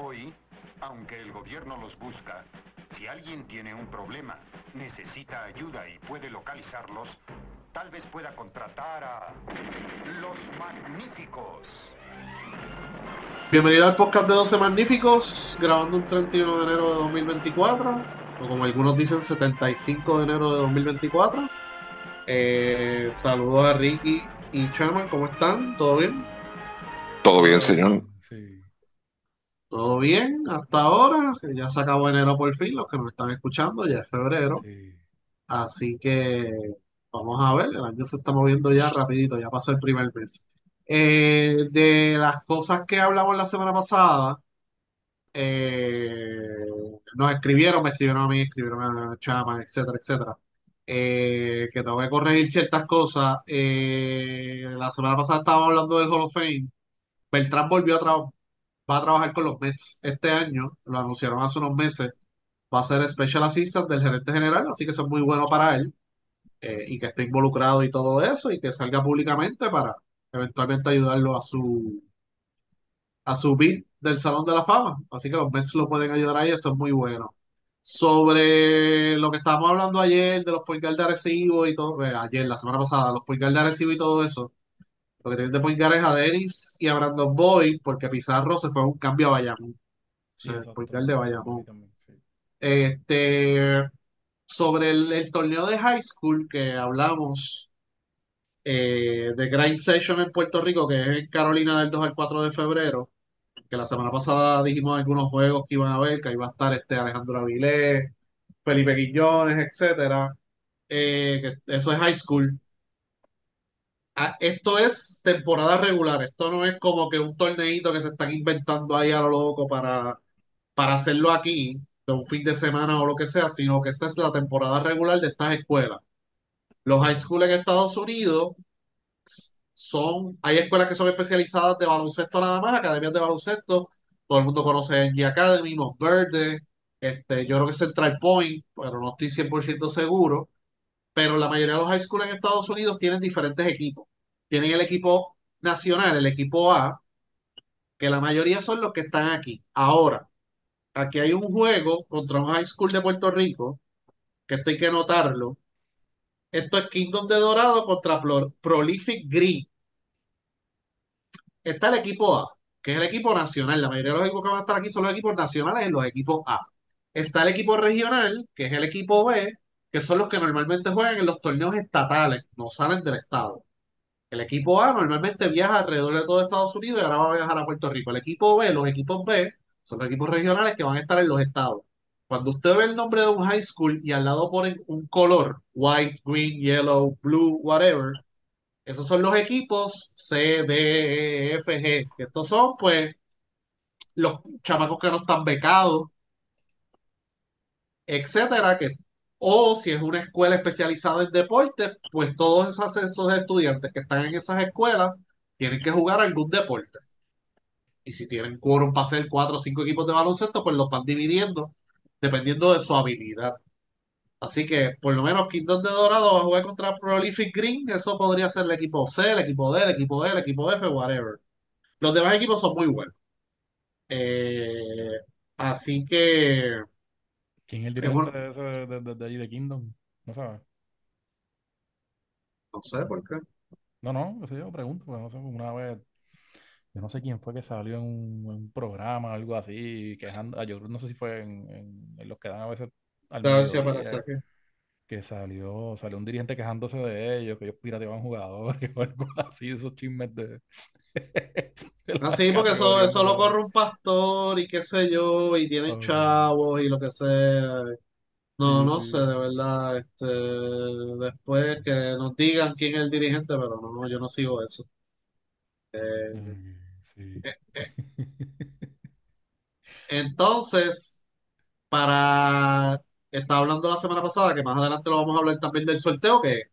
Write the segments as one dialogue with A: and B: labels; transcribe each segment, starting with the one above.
A: Hoy, aunque el gobierno los busca, si alguien tiene un problema, necesita ayuda y puede localizarlos, tal vez pueda contratar a los magníficos.
B: Bienvenido al podcast de 12 Magníficos, grabando un 31 de enero de 2024, o como algunos dicen, 75 de enero de 2024. Eh, saludos a Ricky y Chaman, ¿cómo están? ¿Todo bien?
C: Todo bien, señor.
B: ¿Todo bien hasta ahora? Ya se acabó enero por fin, los que nos están escuchando, ya es febrero.
D: Sí.
B: Así que vamos a ver, el año se está moviendo ya rapidito, ya pasó el primer mes. Eh, de las cosas que hablamos la semana pasada, eh, nos escribieron, me escribieron a mí, escribieron a Chama, etcétera, etcétera. eh, que tengo que corregir ciertas cosas. Eh, la semana pasada estábamos hablando del Hall of Fame. Beltrán volvió a trabajar, va a trabajar con los Mets este año, lo anunciaron hace unos meses. Va a ser Special Assistant del gerente general, así que eso es muy bueno para él eh, y que esté involucrado y todo eso y que salga públicamente para eventualmente ayudarlo a su a su bid del Salón de la Fama. Así que los Mets lo pueden ayudar ahí, eso es muy bueno. Sobre lo que estábamos hablando ayer de los point guard de Arecibo y todo, eh, ayer, la semana pasada, los point guard de Arecibo y todo eso, lo que tienen de point guard es a Dennis y a Brandon Boyd, porque Pizarro se fue a un cambio a Bayamón.
D: Sí,
B: O sea, el point guard de Bayamón.
D: vi también, sí.
B: Este, sobre el, el torneo de high school que hablamos eh, de Grind Session en Puerto Rico, que es en Carolina del 2 al 4 de febrero, que la semana pasada dijimos algunos juegos que iban a ver, que ahí va a estar este Alejandro Avilés, Felipe Quiñones, etcétera. Eh, eso es high school. Ah, esto es temporada regular, esto no es como que un torneito que se están inventando ahí a lo loco para, para hacerlo aquí, de un fin de semana o lo que sea, sino que esta es la temporada regular de estas escuelas. Los high school en Estados Unidos son, hay escuelas que son especializadas de baloncesto nada más, academias de baloncesto, todo el mundo conoce NG Academy, Verde, este, yo creo que Central Point, pero no estoy 100% seguro, pero la mayoría de los high school en Estados Unidos tienen diferentes equipos. Tienen el equipo nacional, el equipo A, que la mayoría son los que están aquí. Ahora, aquí hay un juego contra un high school de Puerto Rico, que esto hay que notarlo. Esto es Kingdom de Dorado contra Pro- Prolific Green. Está el equipo A, que es el equipo nacional. La mayoría de los equipos que van a estar aquí son los equipos nacionales en los equipos A. Está el equipo regional, que es el equipo B, que son los que normalmente juegan en los torneos estatales, no salen del estado. El equipo A normalmente viaja alrededor de todo Estados Unidos y ahora va a viajar a Puerto Rico. El equipo B, los equipos B, son los equipos regionales que van a estar en los estados. Cuando usted ve el nombre de un high school y al lado ponen un color, white, green, yellow, blue, whatever, esos son los equipos C, D, E, F, G. Estos son, pues, los chamacos que no están becados, etcétera, que, o si es una escuela especializada en deporte, pues todos esos, esos estudiantes que están en esas escuelas tienen que jugar algún deporte. Y si tienen quórum para hacer cuatro o cinco equipos de baloncesto, pues los van dividiendo dependiendo de su habilidad. Así que por lo menos Kingdom de Dorado va a jugar contra Prolific Green. Eso podría ser el equipo C, el equipo D, el equipo E, el equipo F, whatever. Los demás equipos son muy buenos. Eh, así que
D: ¿Quién es el
B: un-
D: de, ese, de, de- de allí de Kingdom? No sabes.
B: no sé por qué.
D: No, no, eso yo pregunto, porque no sé, una vez, yo no sé quién fue que salió en un, en un programa algo así, quejando, ah, yo no sé si fue en, en- en los que dan a veces al mediodía. Que salió, salió un dirigente quejándose de ellos, que ellos pirateaban jugadores o algo así, esos chismes de, de
B: Ah, porque eso, eso lo corre un pastor y qué sé yo, y tienen
D: Oh,
B: chavos y lo que sea. No,
D: sí,
B: no sé, de verdad. Este, después que nos digan quién es el dirigente, pero no, yo no sigo eso. Eh,
D: sí.
B: eh, eh, entonces, para. Estaba hablando la semana pasada, que más adelante lo vamos a hablar también del sorteo, que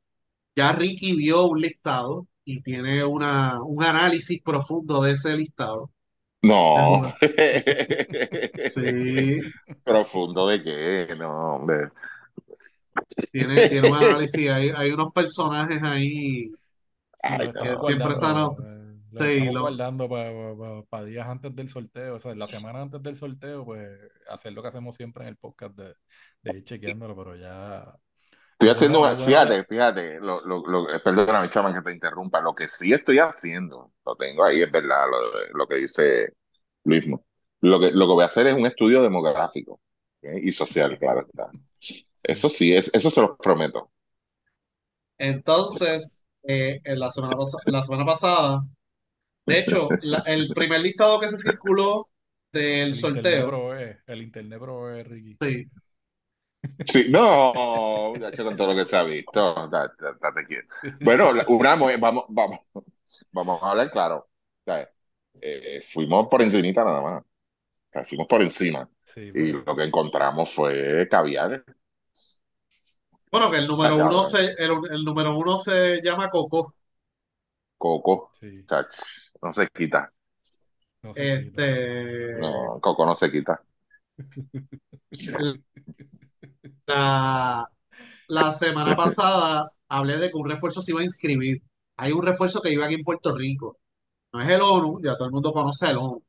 B: ya Ricky vio un listado y tiene una, un análisis profundo de ese listado.
C: No.
B: Sí,
C: ¿Profundo de qué? No, hombre.
B: tiene, tiene un análisis. Hay, hay unos personajes ahí
C: Ay,
B: que
D: estamos
C: no.
B: siempre se han,
D: eh, Lo
B: Sí,
D: estamos
B: lo-
D: guardando para días antes del sorteo, o sea, la semana antes del sorteo, pues hacer lo que hacemos siempre en el podcast de, de ir chequeándolo, pero ya.
C: Estoy haciendo, una- fíjate, fíjate, lo, lo, lo, perdóname, chaman, que te interrumpa. Lo que sí estoy haciendo, lo tengo ahí, es verdad, lo, lo que dice Luismo. Lo que, lo que voy a hacer es un estudio demográfico ¿ok? y social, claro está. Eso sí, es, eso se los prometo.
B: Entonces, eh, en la semana, la semana pasada, de hecho, la- el primer listado que se circuló del
D: el internet
B: sorteo,
D: provee, el internet provee, Ricky.
B: sí,
C: Sí, no, muchacho, con todo lo que se ha visto, date quieto. Bueno, una, vamos, vamos, vamos a hablar claro. Eh, fuimos por encimita nada más. O sea, fuimos por encima.
D: Sí,
C: Y lo que encontramos fue caviar.
B: bueno, que el número uno se, el, el número uno se llama Coco.
C: Coco,
D: sí,
C: no se quita.
D: no se quita.
B: Este,
C: No, Coco no se quita.
B: la, la semana pasada hablé de que un refuerzo se iba a inscribir. Hay un refuerzo que iba aquí en Puerto Rico. No es el ONU, ya todo el mundo conoce el ONU.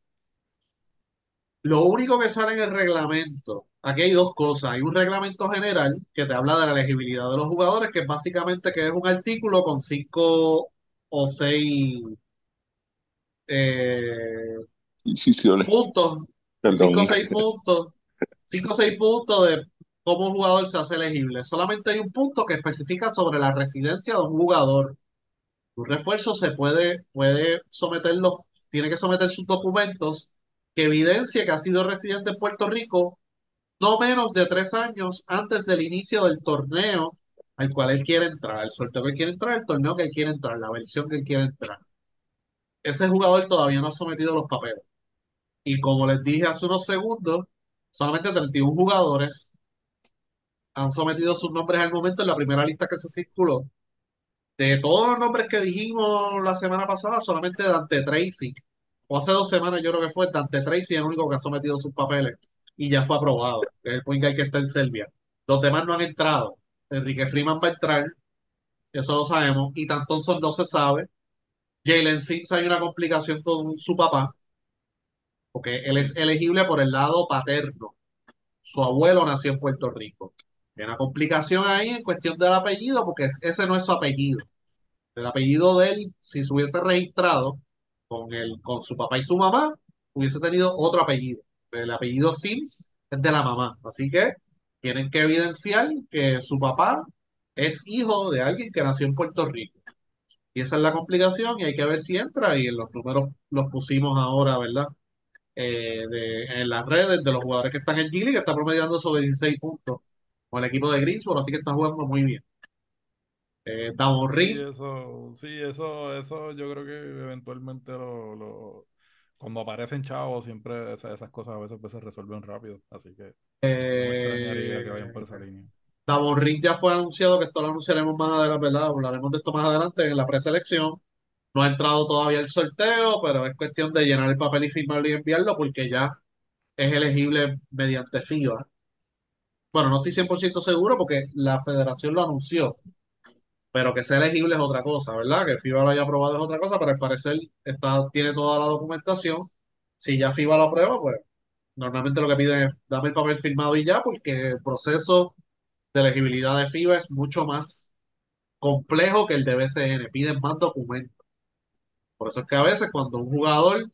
B: Lo único que sale en el reglamento, aquí hay dos cosas. Hay un reglamento general que te habla de la elegibilidad de los jugadores, que es básicamente que es un artículo con cinco o seis eh, puntos,
C: Perdón.
B: cinco o seis puntos, cinco o seis puntos de cómo un jugador se hace elegible. Solamente hay un punto que especifica sobre la residencia de un jugador. Un refuerzo se puede, puede someterlo, tiene que someter sus documentos que evidencie que ha sido residente en Puerto Rico no menos de tres años antes del inicio del torneo al cual él quiere entrar, el sorteo que él quiere entrar, el torneo que él quiere entrar, la versión que él quiere entrar. Ese jugador todavía no ha sometido los papeles. Y como les dije hace unos segundos, solamente 31 jugadores han sometido sus nombres al momento en la primera lista que se circuló. De todos los nombres que dijimos la semana pasada, solamente Dante Tracy, o hace dos semanas yo creo que fue, Dante Tracy el único que ha sometido sus papeles y ya fue aprobado, es el point que está en Serbia. Los demás no han entrado. Enrique Freeman va a entrar, eso lo sabemos, y Tan Thompson no se sabe. Jalen Sims hay una complicación con su papá, porque él es elegible por el lado paterno. Su abuelo nació en Puerto Rico. Hay una complicación ahí en cuestión del apellido, porque es- ese no es su apellido. El apellido de él, si se hubiese registrado con, el, con su papá y su mamá, hubiese tenido otro apellido. El apellido Sims es de la mamá. Así que tienen que evidenciar que su papá es hijo de alguien que nació en Puerto Rico. Y esa es la complicación y hay que ver si entra y en los números los pusimos ahora, ¿verdad? Eh, de- en las redes de los jugadores que están en Gili, que está promediando sobre 16 puntos con el equipo de Greensboro, así que está jugando muy bien. Eh, Damon
D: Sí, eso, sí, eso, eso yo creo que eventualmente lo, lo- cuando aparecen chavos, siempre esa- esas cosas a veces pues, se resuelven rápido. Así que no me extrañaría que vayan por esa
B: eh,
D: línea.
B: Damon Reed ya fue anunciado, que esto lo anunciaremos más adelante, ¿verdad? Hablaremos de esto más adelante en la preselección. No ha entrado todavía el sorteo, pero es cuestión de llenar el papel y firmarlo y enviarlo porque ya es elegible mediante FIBA. Bueno, no estoy 100% seguro porque la federación lo anunció, pero que sea elegible es otra cosa, ¿verdad? Que FIBA lo haya aprobado es otra cosa, pero al parecer está, tiene toda la documentación. Si ya FIBA lo aprueba, pues normalmente lo que piden es dame el papel firmado y ya, porque el proceso de elegibilidad de FIBA es mucho más complejo que el de BCN, piden más documentos. Por eso es que a veces cuando un jugador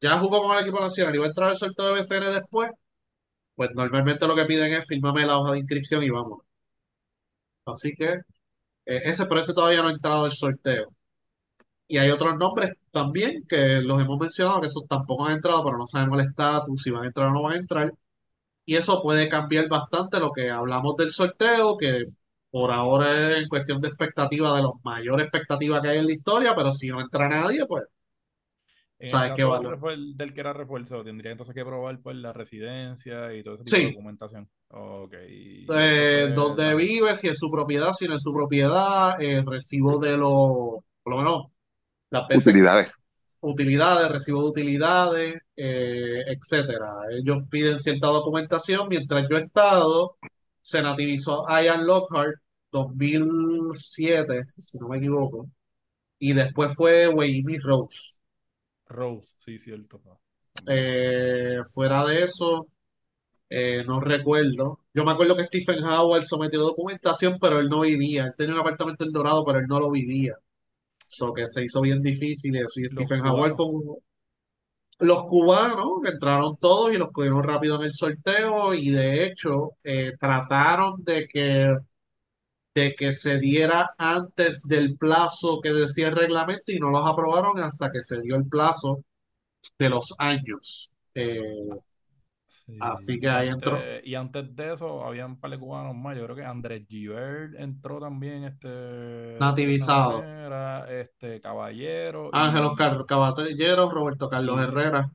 B: ya jugó con el equipo nacional y va a entrar al sorteo de BCN después, pues normalmente lo que piden es firmame la hoja de inscripción y vamos. Así que eh, ese, pero ese todavía no ha entrado al sorteo. Y hay otros nombres también que los hemos mencionado, que esos tampoco han entrado, pero no sabemos el estatus, si van a entrar o no van a entrar. Y eso puede cambiar bastante lo que hablamos del sorteo, que por ahora es en cuestión de expectativa, de la mayor expectativa que hay en la historia, pero si no entra nadie, pues
D: En
B: sabes qué
D: del,
B: valor.
D: refuer- del que era refuerzo, tendría entonces que probar pues, la residencia y todo ese tipo de
B: Sí,
D: documentación. Ok, y eso
B: eh, donde vive, si es su propiedad, si no es su propiedad, eh, recibo de los, por lo menos, las veces
C: Utilidades.
B: Utilidades, recibo de utilidades, eh, etcétera. Ellos piden cierta documentación. Mientras yo he estado, se nativizó Ian Lockhart 2007, si no me equivoco, y después fue Wayne Rose.
D: Rose, sí, cierto.
B: Eh, fuera de eso, eh, no recuerdo. Yo me acuerdo que Stephen Howard sometió documentación, pero él no vivía. Él tenía un apartamento en Dorado, pero él no lo vivía. Eso que se hizo bien difícil y eso. Y Stephen Howard fue un- Los cubanos que entraron todos y los cogieron rápido en el sorteo y de hecho eh, trataron de que, de que se diera antes del plazo que decía el reglamento y no los aprobaron hasta que se dio el plazo de los años. Eh,
D: Sí,
B: Así que ahí entró.
D: y antes de eso había un par de cubanos más. Yo creo que Andrés Givert entró también este,
B: nativizado.
D: manera, este Caballero
B: Ángel
D: y,
B: Oscar Caballeros, Roberto Carlos
D: y,
B: Herrera.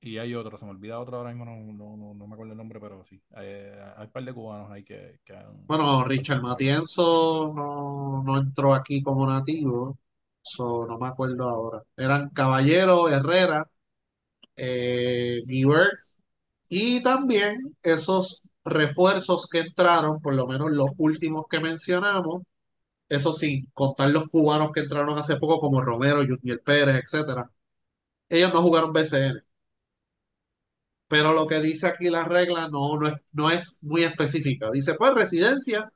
D: y hay otro, se me olvida otro ahora mismo, no, no, no, no me acuerdo el nombre, pero sí. Eh, hay un par de cubanos ahí que, que han
B: Bueno, Richard. Matienzo no, no entró aquí como nativo, so, no me acuerdo ahora. Eran Caballero, Herrera, eh, Guibert y también esos refuerzos que entraron, por lo menos los últimos que mencionamos, eso sin contar los cubanos que entraron hace poco como Romero, Junior Pérez, etcétera. Ellos no jugaron BCN. pero lo que dice aquí la regla no, no es, no es muy específica. Dice, pues residencia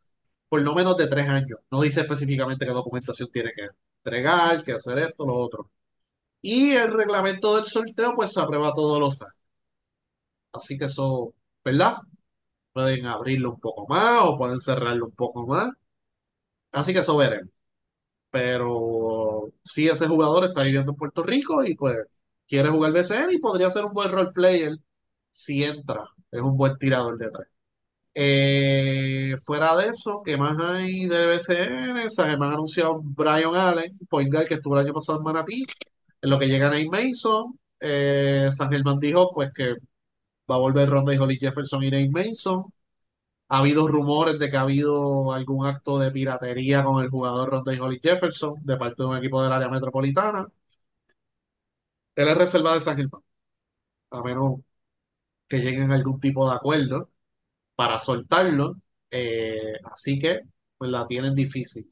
B: por no menos de tres años. No dice específicamente qué documentación tiene que entregar, qué hacer esto, lo otro. Y el reglamento del sorteo, pues se aprueba todos los años. Así que eso, ¿verdad? Pueden abrirlo un poco más o pueden cerrarlo un poco más. Así que eso veremos. Pero si ese jugador está viviendo en Puerto Rico y pues quiere jugar BCN y podría ser un buen role player si entra. Es un buen tirador de tres. Eh, fuera de eso, ¿qué más hay de BCN? San Germán ha anunciado Brian Allen, point guard que estuvo el año pasado en Manatí, en lo que llega Nate Mason. Eh, San Germán dijo pues que va a volver Ronda y Holly Jefferson y Nate Mason. Ha habido rumores de que ha habido algún acto de piratería con el jugador Ronda y Holly Jefferson de parte de un equipo del área metropolitana. Él es reservado de San Germán, a menos que lleguen a algún tipo de acuerdo para soltarlo. Eh, así que pues la tienen difícil.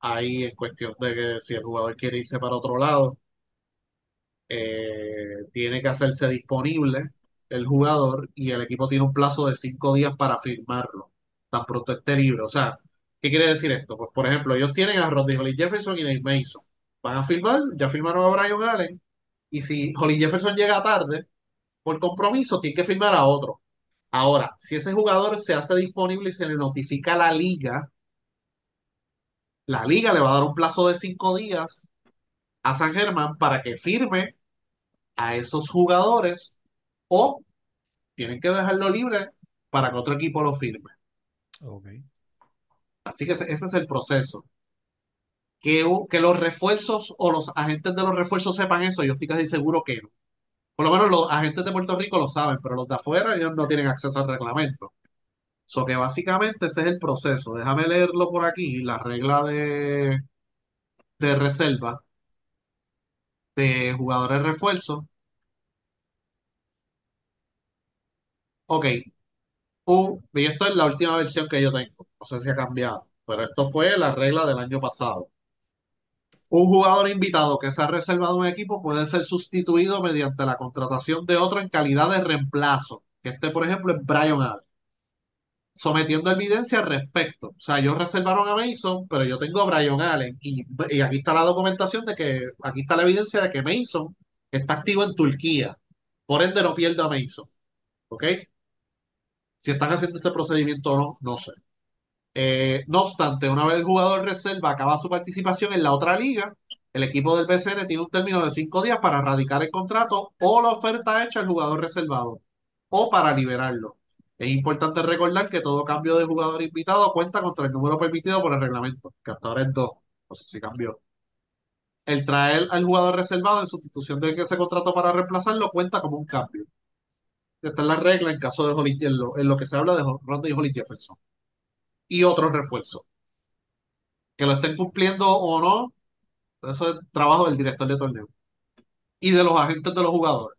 B: Ahí en cuestión de que si el jugador quiere irse para otro lado, eh, tiene que hacerse disponible el jugador y el equipo tiene un plazo de cinco días para firmarlo, tan pronto esté libre. O sea, ¿qué quiere decir esto? Pues por ejemplo, ellos tienen a Rodney Holly Jefferson y Nate Mason. Van a firmar, ya firmaron a Brian Allen, y si Holly Jefferson llega tarde, por compromiso, tiene que firmar a otro. Ahora, si ese jugador se hace disponible y se le notifica a la liga, la liga le va a dar un plazo de cinco días a San Germán para que firme a esos jugadores o tienen que dejarlo libre para que otro equipo lo firme.
D: Ok.
B: Así que ese, ese es el proceso. Que los refuerzos o los agentes de los refuerzos sepan eso, yo estoy casi seguro que no. Por lo menos los agentes de Puerto Rico lo saben, pero los de afuera ellos no tienen acceso al reglamento. So que básicamente ese es el proceso. Déjame leerlo por aquí, la regla de, de reserva de jugadores refuerzos. Ok, y esto es la última versión que yo tengo. No sé si ha cambiado, pero esto fue la regla del año pasado. Un jugador invitado que se ha reservado un equipo puede ser sustituido mediante la contratación de otro en calidad de reemplazo. Que este, por ejemplo, es Brian Allen. Sometiendo evidencia al respecto. O sea, ellos reservaron a Mason, pero yo tengo a Brian Allen. Y, y aquí está la documentación de que, aquí está la evidencia de que Mason está activo en Turquía. Por ende, no pierdo a Mason. ¿Ok? Si están haciendo este procedimiento o no, no sé. Eh, no obstante, una vez el jugador reserva acaba su participación en la otra liga, el equipo del BCN tiene un término de cinco días para radicar el contrato o la oferta hecha al jugador reservado o para liberarlo. Es importante recordar que todo cambio de jugador invitado cuenta contra el número permitido por el reglamento, que hasta ahora es dos. No sé si cambió. El traer al jugador reservado en sustitución del que se contrató para reemplazarlo cuenta como un cambio. Esta es la regla en caso de Holly, en lo, en lo que se habla de Ronda y Holly Jefferson. Y otros refuerzos. Que lo estén cumpliendo o no, eso es trabajo del director de torneo. Y de los agentes de los jugadores,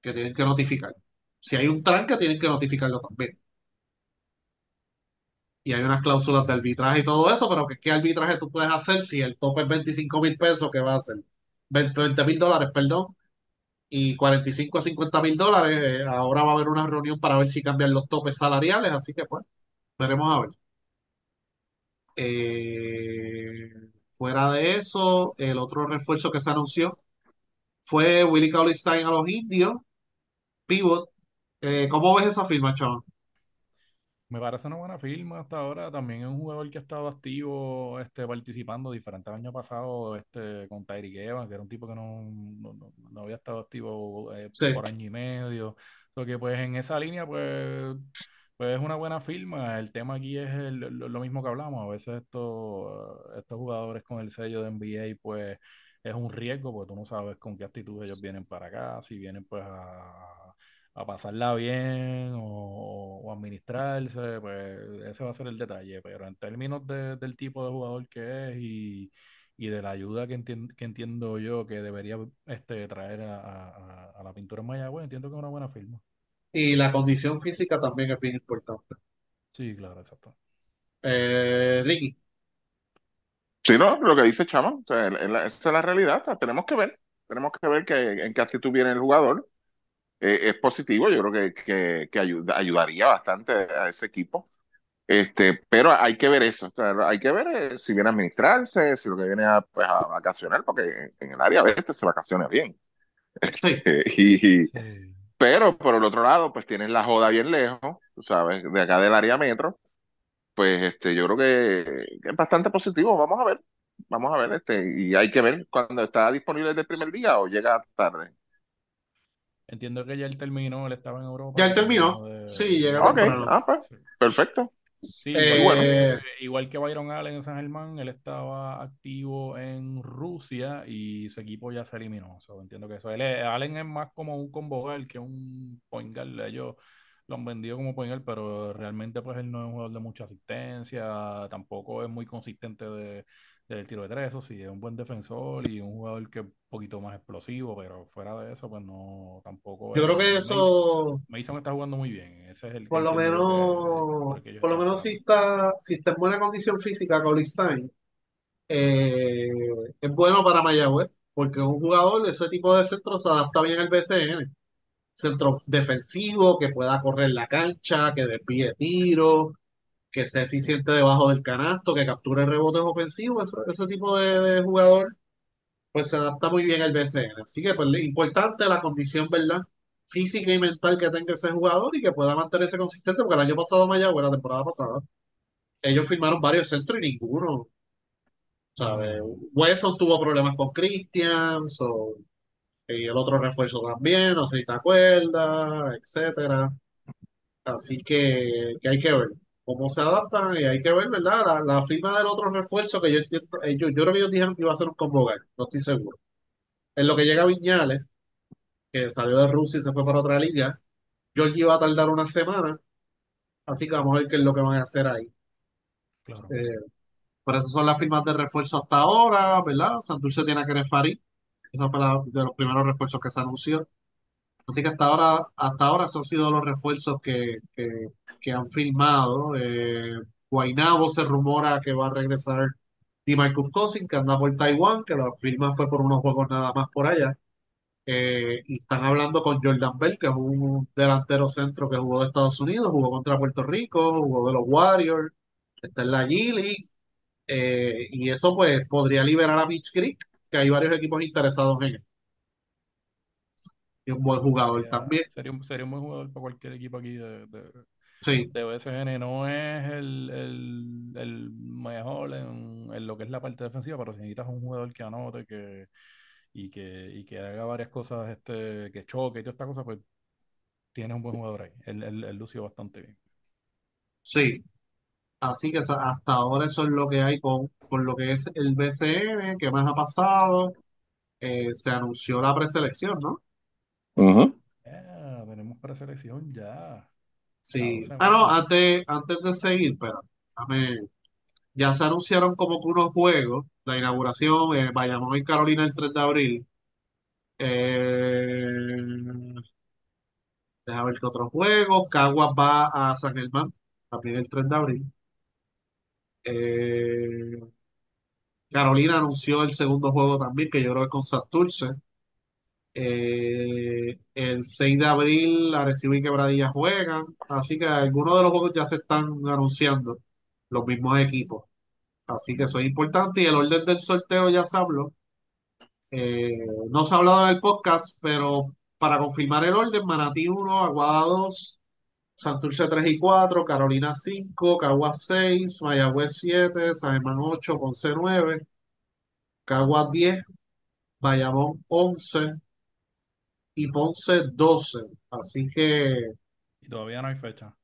B: que tienen que notificar. Si hay un tranque, tienen que notificarlo también. Y hay unas cláusulas de arbitraje y todo eso, pero ¿qué, arbitraje tú puedes hacer si el tope es 25 mil pesos? ¿Qué va a hacer? 20 mil dólares, perdón, y 45 a 50 mil dólares. Eh, ahora va a haber una reunión para ver si cambian los topes salariales, así que pues, veremos a ver. Eh, fuera de eso, el otro refuerzo que se anunció fue Willie Cauley-Stein a los indios, pivot. Eh, ¿cómo ves esa firma, chaval?
D: Me parece una buena firma hasta ahora. También es un jugador que ha estado activo, este, participando diferentes años pasados, este, con Tyreek Evans, que era un tipo que no, no, no- no había estado activo eh,
B: Sí.
D: por año y medio. So que pues en esa línea, pues, pues es una buena firma. El tema aquí es el- lo, lo mismo que hablamos. A veces estos, estos jugadores con el sello de NBA, pues es un riesgo, porque tú no sabes con qué actitud ellos vienen para acá, si vienen pues a a pasarla bien o, o administrarse, pues ese va a ser el detalle. Pero en términos de- del tipo de jugador que es y, y de la ayuda que, entien- que entiendo yo que debería este, traer a, a- a la pintura en Mayagüez, entiendo que es una buena firma.
B: Y la condición física también es bien importante.
D: Sí, claro, exacto.
B: Eh, Ricky,
C: Sí, no, lo que dice Chama, o sea, esa es la realidad, o sea, tenemos que ver, tenemos que ver que, en qué actitud viene el jugador. Eh, es positivo, yo creo que, que, que ayuda- ayudaría bastante a ese equipo. Este, pero hay que ver eso, hay que ver eh, si viene a administrarse, si lo que viene a, pues, a vacacionar, porque en, en el área oeste se vacaciona bien.
B: sí,
C: y,
D: Sí.
C: pero por el otro lado, pues tienes la joda bien lejos, tú sabes, de acá del área metro, pues este, yo creo que, que es bastante positivo, vamos a ver, vamos a ver, este, y hay que ver cuando está disponible desde el primer día o llega tarde.
D: Entiendo que ya él terminó, él estaba en Europa.
B: ya él terminó.
D: de-
B: Sí, llega
C: Ok,
B: temprano.
C: ah, pues,
D: Sí.
C: perfecto.
D: Sí,
B: Eh,
D: igual,
C: bueno.
D: que, igual que Byron Allen en San Germán, él estaba activo en Rusia y su equipo ya se eliminó. So, entiendo que eso. Él es- Allen es más como un combo guard que un point guard. Ellos lo han vendido como point guard, pero realmente pues él no es un jugador de mucha asistencia, tampoco es muy consistente de, del tiro de tres, eso sí, es un buen defensor y un jugador que es un poquito más explosivo, pero fuera de eso, pues no, tampoco
B: Yo creo que eso,
D: Mason está jugando muy bien. Ese es el
B: por lo menos,
D: por
B: lo menos si está, si está en buena condición física, Cauley-Stein, eh, es bueno para Mayagüez, porque es un jugador de ese tipo de centro se adapta bien al BCN. Centro defensivo, que pueda correr la cancha, que desvíe tiro, que sea eficiente debajo del canasto, que capture rebotes ofensivos, ese, tipo de, de jugador, pues se adapta muy bien al BCN. Así que pues importante la condición, ¿verdad? Física y mental que tenga ese jugador y que pueda mantenerse consistente, porque el año pasado Mayagüez, la temporada pasada, ellos firmaron varios centros y ninguno, ¿sabes? Wesson tuvo problemas con Christian, so- y el otro refuerzo también, no sé si te acuerdas, etcétera. Así que hay que ver cómo se adaptan y hay que ver, ¿verdad? La, la firma del otro refuerzo que yo entiendo, eh, yo, creo que ellos dijeron que iba a ser un convocar, no estoy seguro. En lo que llega Viñales, que salió de Rusia y se fue para otra liga, Georgie iba a tardar una semana, así que vamos a ver qué es lo que van a hacer ahí.
D: Claro.
B: Eh, pero esas son las firmas de refuerzo hasta ahora, ¿verdad? Santurce tiene a Kenneth Farid, esa fue la, de los primeros refuerzos que se anunció. Así que hasta ahora, hasta ahora esos han sido los refuerzos que, que, que han firmado. Eh, Guaynabo se rumora que va a regresar DeMarcus Cousins, que anda por Taiwán, que la firma fue por unos juegos nada más por allá. Eh, y están hablando con Jordan Bell, que es un delantero centro que jugó de Estados Unidos, jugó contra Puerto Rico, jugó de los Warriors, está en la G League. Eh, y eso pues podría liberar a Mitch Creek, que hay varios equipos interesados en él. Y un buen jugador también.
D: sería un, sería un buen jugador para cualquier equipo aquí de, de,
B: Sí,
D: de BCN. No es el, el, el mejor en, en lo que es la parte defensiva, pero si necesitas un jugador que anote que, y, que, y que haga varias cosas, este, que choque y todas estas cosas, pues tienes un buen jugador ahí. Él, él, él lució bastante bien.
B: sí. Así que hasta ahora eso es lo que hay con, con lo que es el BCN, ¿qué más ha pasado? Eh, se anunció la preselección, ¿no?
C: Ujú.
D: Ah, tenemos preselección ya.
B: Sí. Ah, no, antes, antes de seguir, pero ya se anunciaron como que unos juegos, la inauguración, eh, Bayamón y Carolina el 3 de abril. Eh, deja ver qué otros juegos. Caguas va a San Germán, también el 3 de abril. Eh, Carolina anunció el segundo juego también, que yo creo que es con Santurce. Eh, el 6 de abril, Arecibo y Quebradilla juegan. Así que algunos de los juegos ya se están anunciando, los mismos equipos. Así que eso es importante. Y el orden del sorteo ya se habló. Eh, no se ha hablado del podcast, pero para confirmar el orden, Manatí 1, Aguada 2, Santurce 3 y 4, Carolina 5, Caguas 6, Mayagüez 7, San Germán 8, Ponce 9, Caguas 10, Bayamón 11 y Ponce 12. Así que
D: Y todavía no hay fecha.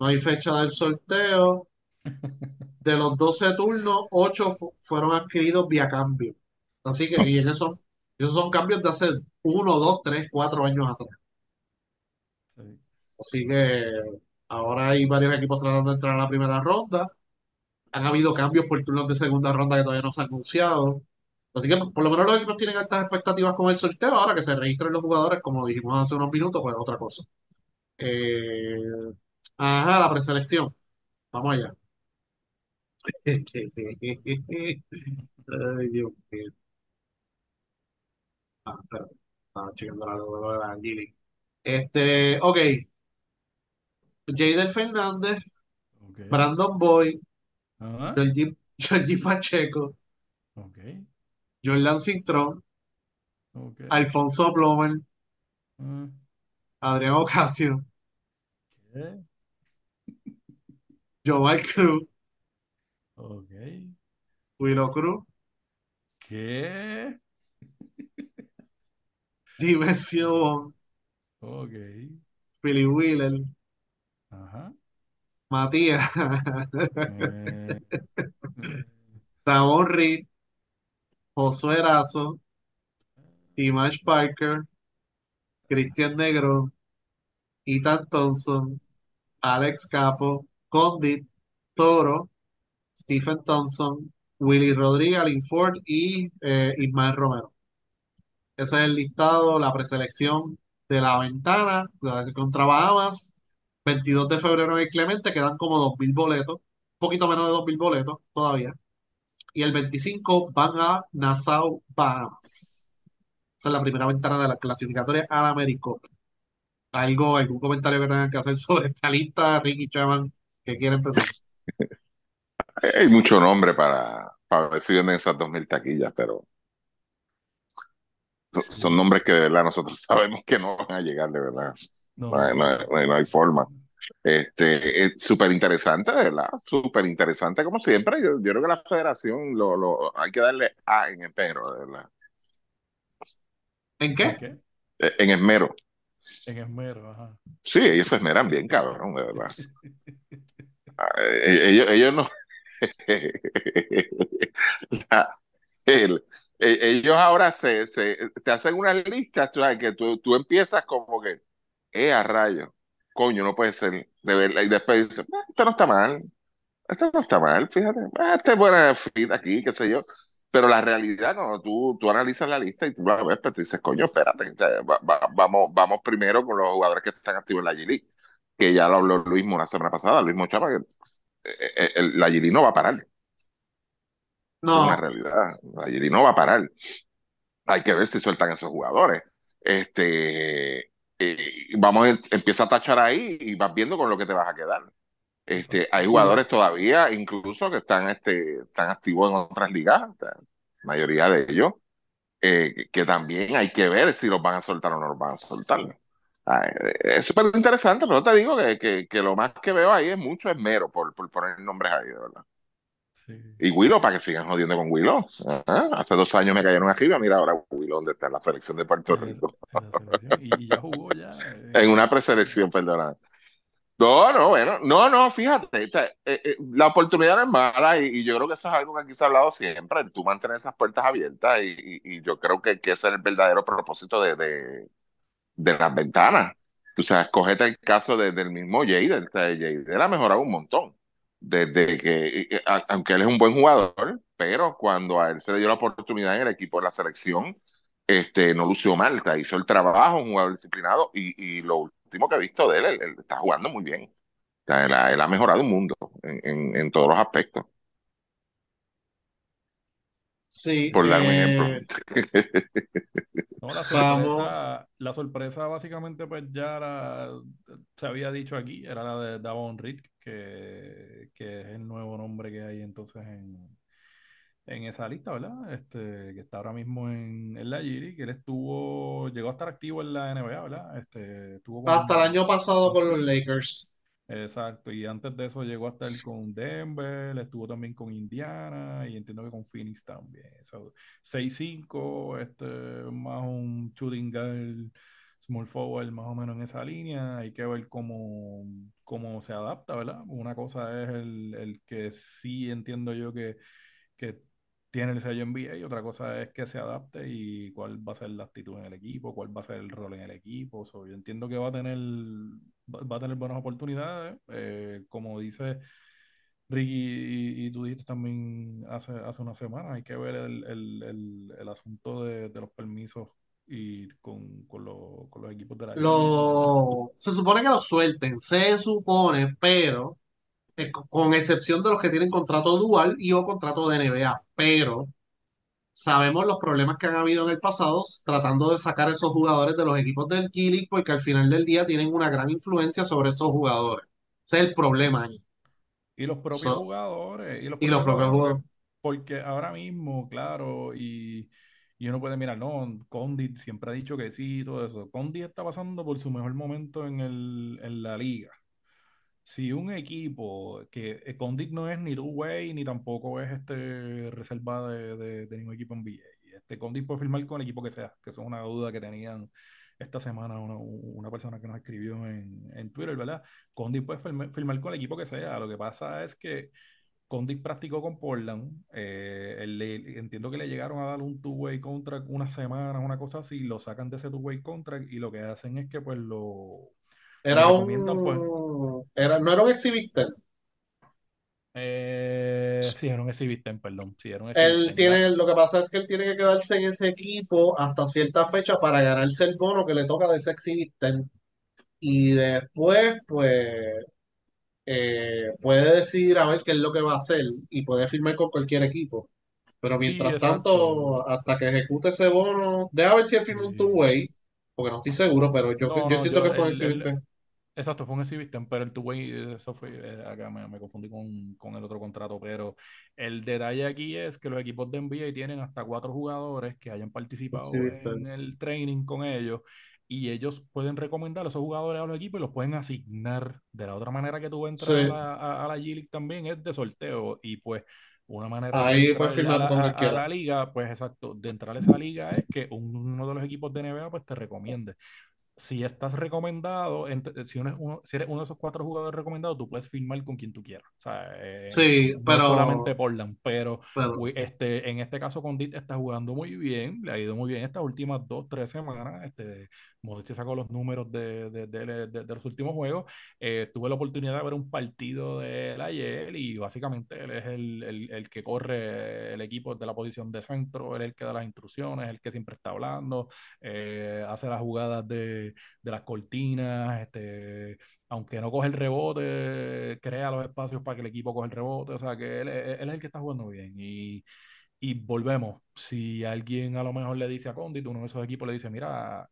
B: no hay fecha del sorteo. De los 12 turnos, 8 fu- fueron adquiridos vía cambio. Así que, y esos son, esos son cambios de hace 1, 2, 3, 4 años atrás.
D: Sí.
B: Así que ahora hay varios equipos tratando de entrar a la primera ronda. Han habido cambios por turnos de segunda ronda que todavía no se han anunciado. Así que por lo menos los equipos tienen altas expectativas con el sorteo. Ahora que se registren los jugadores, como dijimos hace unos minutos, pues otra cosa. Eh, ajá, la preselección. Vamos allá. Ay, Dios mío. Ah, espérate. Estaba checando la de la Gili. Este, ok. Jader Fernández,
D: Ok.
B: Brandon
D: Ajá.
B: Georgie, Pacheco,
D: Ok.
B: Jordan Cintrón. Alfonso Plomer,
D: Ah,
B: Adrián Ocasio,
D: ¿Qué?
B: Joval Cruz,
D: Ok.
B: Willow Cruz,
D: ¿Qué?
B: Dimensión,
D: Ok.
B: Philly Wheeler,
D: Ajá.
B: Matías,
D: Eh, eh,
B: Reed, Josué Erazo, Timash Parker, Cristian Negro, Ethan Thompson, Alex Capo, Condit, Toro, Stephen Thompson, Willy Rodríguez, Alin Ford y eh, Ismael Romero. Ese es el listado, la preselección de la ventana de- contra Bahamas. 22 de febrero en el Clemente, quedan como 2.000 boletos, un poquito menos de 2.000 boletos todavía. Y el 25 van a Nassau, Bahamas. Esa es la primera ventana de la clasificatoria al Américo. ¿Algo, algún comentario que tengan que hacer sobre esta lista, Ricky Chaman, que quiere empezar?
C: Hay mucho nombre para, para ver si venden esas 2.000 taquillas, pero son, son nombres que de verdad nosotros sabemos que no van a llegar, de verdad.
D: no,
C: No no no hay forma. Este, es súper interesante, de verdad, súper interesante como siempre. Yo, yo creo que la federación lo, lo, hay que darle A en esmero, de verdad.
B: ¿En
D: ¿En
B: qué?
C: Eh, En esmero.
D: En esmero, ajá.
C: Sí, ellos se esmeran bien, cabrón, de verdad. Ah, eh, Ellos, ellos no. La- el- ellos ahora se, se, te hacen unas listas, tú sabes, que tú, tú empiezas como que, eh, a rayo, coño, no puede ser, de verdad, y después dices, "Ah, esto no está mal, esto no está mal, fíjate, ah, esta es buena fit aquí, qué sé yo, pero la realidad, cuando tú, tú analizas la lista y tú la ves, pero tú dices, coño, espérate, va- va- vamos, vamos primero con los jugadores que están activos en la G-League, que ya lo habló Luis Mo la semana pasada, Luis Mochapa, que eh, eh, el- la G-League no va a parar, es una
B: No,
C: realidad. La Giri no va a parar. Hay que ver si sueltan esos jugadores. Este, eh, vamos, a- empieza a tachar ahí y vas viendo con lo que te vas a quedar. Este, hay jugadores todavía, incluso, que están, este, están activos en otras ligas, la mayoría de ellos, eh, que, que también hay que ver si los van a soltar o no los van a soltar. Ay, es súper interesante, pero te digo que, que, que lo más que veo ahí es mucho esmero por, por poner nombres ahí, de verdad.
D: Sí.
C: Y Willow, para que sigan jodiendo con Willow. Ajá. Hace dos años me cayeron arriba. Mira ahora Willow, ¿dónde está en la selección de Puerto Rico?
D: Y, y ya jugó ya. eh,
C: En una preselección, perdona. No, no, bueno, no, no, fíjate, esta- eh, eh, la oportunidad no es mala y, y yo creo que eso es algo que aquí se ha hablado siempre, tú mantener esas puertas abiertas y, y- y yo creo que, que ese es el verdadero propósito de, de, de las ventanas. Tú sabes, cogete el caso de- del mismo Jader, o sea, Jader ha mejorado un montón, desde que, aunque él es un buen jugador, pero cuando a él se le dio la oportunidad en el equipo de la selección, este, no lució mal, o sea, hizo el trabajo, un jugador disciplinado y, y lo último que he visto de él, él, está jugando muy bien. O él, ha, él ha mejorado un mundo en, en- en todos los aspectos.
B: Sí,
C: por dar un ejemplo.
B: eh,
D: No, la
B: Vamos.
D: sorpresa, la sorpresa básicamente pues ya la- se había dicho aquí, era la de Davon Reed, que, que es el nuevo nombre que hay entonces en, en esa lista, ¿verdad? Este, que está ahora mismo en, en la Giri, que él estuvo, llegó a estar activo en la NBA, ¿verdad? Este, estuvo con-
B: hasta el año pasado
D: con
B: los. Lakers.
D: Exacto, y antes de eso llegó a estar con Denver, estuvo también con Indiana y entiendo que con Phoenix también. So, 6-5, este, más un shooting guard, small forward, más o menos en esa línea. Hay que ver cómo, cómo se adapta, ¿verdad? Una cosa es el, el que sí entiendo yo que, que tiene el sello NBA y otra cosa es que se adapte y cuál va a ser la actitud en el equipo, cuál va a ser el rol en el equipo. So, yo entiendo que va a tener, va, a tener buenas oportunidades. eh, como dice Ricky y, y tú dijiste también hace, hace una semana, hay que ver el, el- el- asunto de, los permisos y con, con, lo- con los equipos de la
B: se supone que lo suelten, se supone, pero con excepción de los que tienen contrato dual y o contrato de NBA, pero sabemos los problemas que han habido en el pasado tratando de sacar esos jugadores de los equipos del G-League porque al final del día tienen una gran influencia sobre esos jugadores. Ese es el problema ahí.
D: Y los propios
B: So-
D: jugadores, y los
B: y los propios jugadores.
D: Porque ahora mismo, claro, y, y uno puede mirar, no, Condit siempre ha dicho que sí, y todo eso. Condit está pasando por su mejor momento en, el, en la liga. Si un equipo que eh, Condit no es ni two-way ni tampoco es este reserva de, de, ningún equipo en NBA. Este Condit puede firmar con el equipo que sea, que eso es una duda que tenían esta semana una, una persona que nos escribió en, en Twitter, ¿verdad? Condit puede firmar, con el equipo que sea. Lo que pasa es que Condit practicó con Portland. eh, él le- entiendo que le llegaron a dar un two-way contract unas semanas, una cosa así, lo sacan de ese two-way contract y lo que hacen es que pues lo,
B: Era
D: recomiendan, pues.
B: un, era, no era un exhibitor.
D: Eh, sí, era un exhibiten, perdón. Sí, era un
B: Él
D: exhibiten.
B: tiene, lo que pasa es que él tiene que quedarse en ese equipo hasta cierta fecha para ganarse el bono que le toca de ese exhibitor. Y después, pues, eh, puede decidir a ver qué es lo que va a hacer y puede firmar con cualquier equipo. Pero mientras tanto, hasta que ejecute ese bono, deja ver si él firma un two-way, porque no estoy seguro, pero yo,
D: No,
B: yo
D: no,
B: entiendo
D: yo,
B: que fue un
D: el, el-
B: exhibitor.
D: exacto, fue un exhibition, pero el two-way, eso fue, eh, acá me, me confundí con, con el otro contrato, pero el detalle aquí es que los equipos de NBA tienen hasta cuatro jugadores que hayan participado en el training con ellos y ellos pueden recomendar a esos jugadores a los equipos y los pueden asignar. De la otra manera que tú entras a la, a, a la G-League también es de sorteo y pues una manera de
B: Ahí
D: entrar
B: puede
D: a la,
B: con
D: a- a la liga, pues exacto, de entrar a esa liga es que uno de los equipos de NBA pues te recomiende si estás recomendado, si, uno si eres uno de esos cuatro jugadores recomendados, tú puedes firmar con quien tú quieras. O sea, eh,
B: Sí,
D: no
B: pero,
D: solamente Portland, pero
B: pero
D: este, en este caso Condit está jugando muy bien, le ha ido muy bien estas últimas dos, tres semanas. Este, Modestia sacó los números de, de, de- de- los últimos juegos. Eh, tuve la oportunidad de ver un partido de él ayer y básicamente él es el, el- el que corre el equipo de la posición de centro, él es el que da las instrucciones, el que siempre está hablando, eh, hace las jugadas de, las cortinas, este, aunque no coge el rebote, crea los espacios para que el equipo coge el rebote, o sea que él, él es el que está jugando bien y, y volvemos, si alguien a lo mejor le dice a Condit, uno de esos equipos le dice, mira,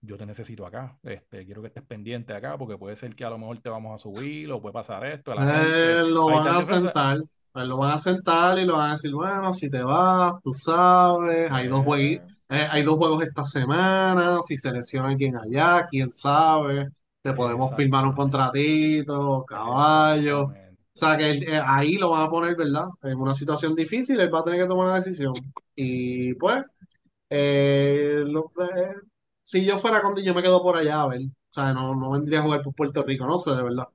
D: yo te necesito acá, este, quiero que estés pendiente acá porque puede ser que a lo mejor te vamos a subir o puede pasar esto, la gente,
B: eh, lo van a sentar, eh, lo van a sentar y lo van a decir, bueno, si te vas, tú sabes, hay dos
D: Eh,
B: juegos, hay dos juegos esta semana, si selecciona alguien allá, quién sabe, te podemos firmar un contratito, caballo. O sea que él, eh, ahí lo van a poner, ¿verdad? En una situación difícil, él va a tener que tomar una decisión. Y pues, eh, lo- eh, si yo fuera Condi, yo me quedo por allá, a ver. O sea, no, no vendría a jugar por Puerto Rico, no sé, de verdad.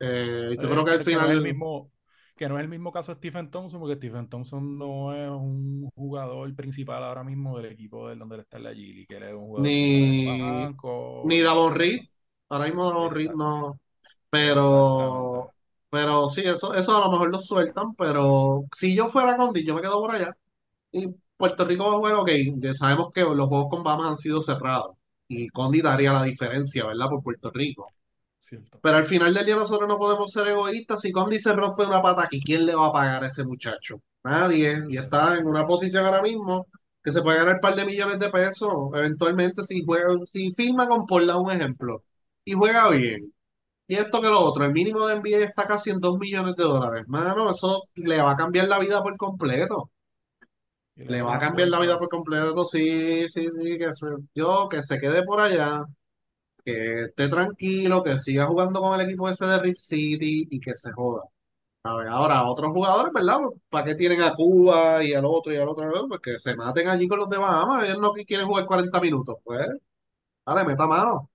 B: Eh, yo creo
D: Eh,
B: que al
D: que, no es el
B: final,
D: mismo, que no es el mismo caso de Stephen Thompson, porque Stephen Thompson no es un jugador principal ahora mismo del equipo del donde está la Gili, que él es un jugador
B: ni,
D: banco
B: ni Davon Reed, ahora mismo Davon Reed no, pero, pero sí, eso, eso a lo mejor lo sueltan, pero si yo fuera Condi, yo me quedo por allá. Y Puerto Rico va a jugar, ok, ya sabemos que los juegos con Bahamas han sido cerrados y Condi daría la diferencia, ¿verdad? Por Puerto Rico.
D: Cierto.
B: Pero al final del día nosotros no podemos ser egoístas. Si Condi se rompe una pata aquí, ¿quién le va a pagar a ese muchacho? Nadie. Y está en una posición ahora mismo que se puede ganar un par de millones de pesos eventualmente si juega, si firma con Portland un ejemplo y juega bien. Y esto que lo otro, el mínimo de NBA está casi en 2 millones de dólares. Mano, eso le va a cambiar la vida por completo. Le va a cambiar la vida por completo, sí, sí, sí, que se, yo que se quede por allá, que esté tranquilo, que siga jugando con el equipo ese de Rip City y que se joda. A ver, ahora, otros jugadores, ¿verdad? ¿Para qué tienen a Cuba y al otro y al otro? Pues que se maten allí con los de Bahamas, ellos no que quieren jugar 40 minutos, pues, dale, meta mano,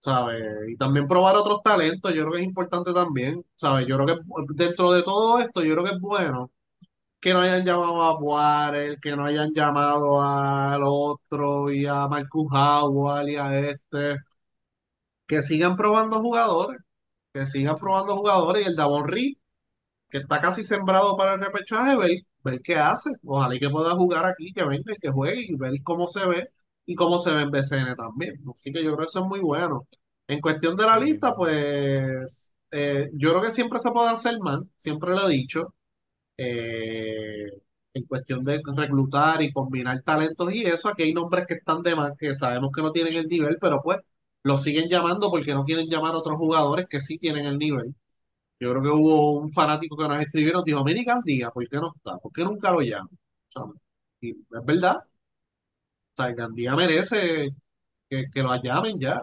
B: ¿sabes? Y también probar otros talentos, yo creo que es importante también, ¿sabes? Yo creo que dentro de todo esto, yo creo que es bueno que no hayan llamado a Boarel, que no hayan llamado al otro y a Marcus Howard y a este, que sigan probando jugadores, que sigan probando jugadores y el Davon Reed, que está casi sembrado para el repechaje, ver, ver qué hace. Ojalá y que pueda jugar aquí, que venga y que juegue y ver cómo se ve y cómo se ve en BCN también. Así que yo creo que eso es muy bueno. En cuestión de la lista, pues eh, yo creo que siempre se puede hacer más, siempre lo he dicho eh, en cuestión de reclutar y combinar talentos y eso, aquí hay nombres que están de más, que sabemos que no tienen el nivel, pero pues los siguen llamando porque no quieren llamar a otros jugadores que sí tienen el nivel. Yo creo que hubo un fanático que nos escribió y nos dijo, mire Gandía, ¿por qué no está? ¿Por qué nunca lo llaman? Y es verdad, o sea, Gandía merece que, que lo llamen ya,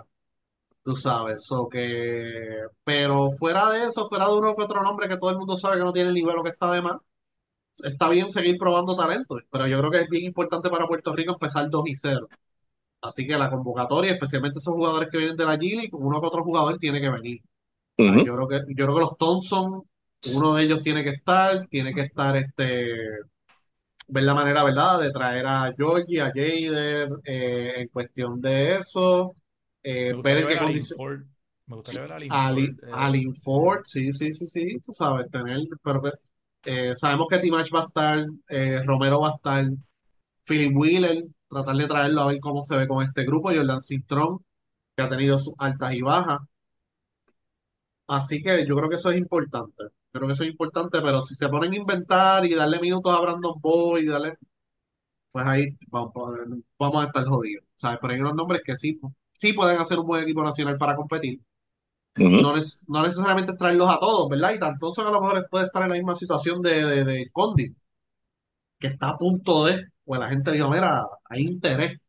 B: tú sabes, o que... pero fuera de eso, fuera de uno que otro nombre que todo el mundo sabe que no tiene el nivel o que está de más, está bien seguir probando talentos, pero yo creo que es bien importante para Puerto Rico empezar 2 y 0. Así que la convocatoria, especialmente esos jugadores que vienen de la G League, uno que otro jugador tiene que venir. Yo creo que, yo creo que los Thompson, uno de ellos tiene que estar, tiene que estar este, ver la manera, ¿verdad?, de traer a Georgie, a Jader, eh, en cuestión de eso, eh, ver
D: gustaría
B: en qué condición.
D: Me gustaría ver a
B: Ali,
D: Linford. eh,
B: Alin
D: eh,
B: Ford, sí, sí, sí, sí, tú sabes, tener, pero que eh, sabemos que Timash va a estar, eh, Romero va a estar, Philip Wheeler, tratar de traerlo a ver cómo se ve con este grupo, Jordan Cintrón, que ha tenido sus altas y bajas. Así que yo creo que eso es importante. Creo que eso es importante, pero si se ponen a inventar y darle minutos a Brandon Boy y darle, pues ahí vamos, vamos a estar jodidos. ¿Sabes? Pero hay unos nombres que sí, sí pueden hacer un buen equipo nacional para competir. No, neces- no necesariamente traerlos a todos, ¿verdad? Y tanto a lo mejor puede estar en la misma situación de, de, de Condi, que está a punto de, pues la gente dijo, mira, hay interés. O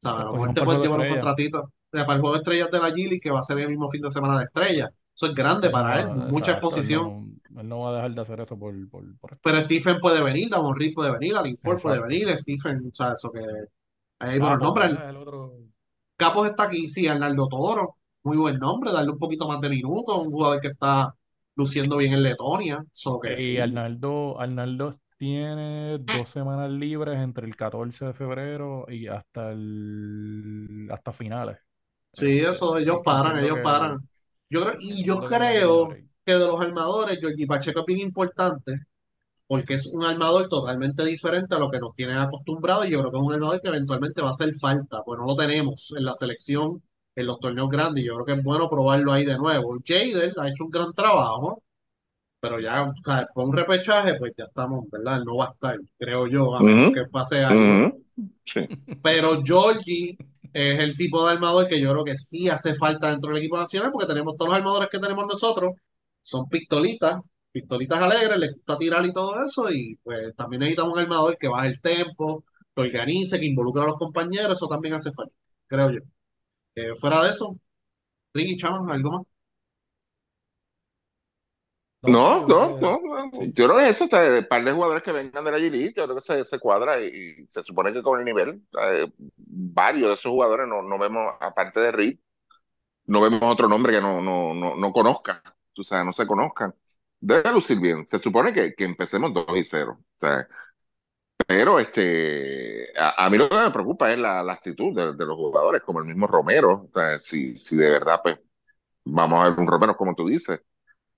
B: sea, a
D: los
B: lo mejor
D: cogieron
B: te
D: para el
B: pueden
D: juego de
B: llevar un contratito para el juego de estrellas de la Gili, que va a ser el mismo fin de semana de estrellas. Eso es grande
D: no
B: para él, mucha exposición.
D: no, él no va a dejar de hacer eso por, por, por esto.
B: Pero Stephen puede venir, Damon Reed puede venir, Alin Ford puede venir, Stephen, o sea, eso que hay buenos
D: Capo,
B: nombres.
D: ¿verdad? El otro.
B: Capos está aquí, sí, Arnaldo Toro, muy buen nombre, darle un poquito más de minutos, un jugador que está luciendo bien en Letonia, que
D: Y
B: sí.
D: Arnaldo, Arnaldo tiene dos semanas libres entre el 14 de febrero y hasta el hasta finales.
B: Sí,
D: Este,
B: eso ellos
D: así que
B: paran, ellos
D: que
B: paran. Yo creo, y yo creo que de los armadores, Georgie Pacheco es bien importante, porque es un armador totalmente diferente a lo que nos tienen acostumbrados, y yo creo que es un armador que eventualmente va a hacer falta, pues no lo tenemos en la selección, en los torneos grandes, y yo creo que es bueno probarlo ahí de nuevo. Jader ha hecho un gran trabajo, pero ya, o sea, con un repechaje, pues ya estamos, ¿verdad? No va a estar, creo yo, a menos que pase algo.
C: Sí.
B: Pero Georgie es el tipo de armador que yo creo que sí hace falta dentro del equipo nacional, porque tenemos todos los armadores que tenemos nosotros, son pistolitas, pistolitas alegres, les gusta tirar y todo eso, y pues también necesitamos un armador que baje el tempo, que organice, que involucre a los compañeros, eso también hace falta, creo yo. Eh, fuera de eso, Ricky Chaman, ¿algo más?
D: No, no,
C: No,
D: yo creo
C: no. Yo creo que eso, o sea, de par de jugadores que vengan de la G-League, yo creo que se, se cuadra y, y se supone que con el nivel, eh, varios de esos jugadores no, no vemos, aparte de Reed, no vemos otro nombre que no, no, no, no conozca, o sea, no se conozcan. Debe lucir bien. Se supone que, que empecemos 2 y 0. O sea, pero este, a, a mí lo que me preocupa es la, la actitud de, de los jugadores, como el mismo Romero. O sea, si, si de verdad, pues, vamos a ver un Romero como tú dices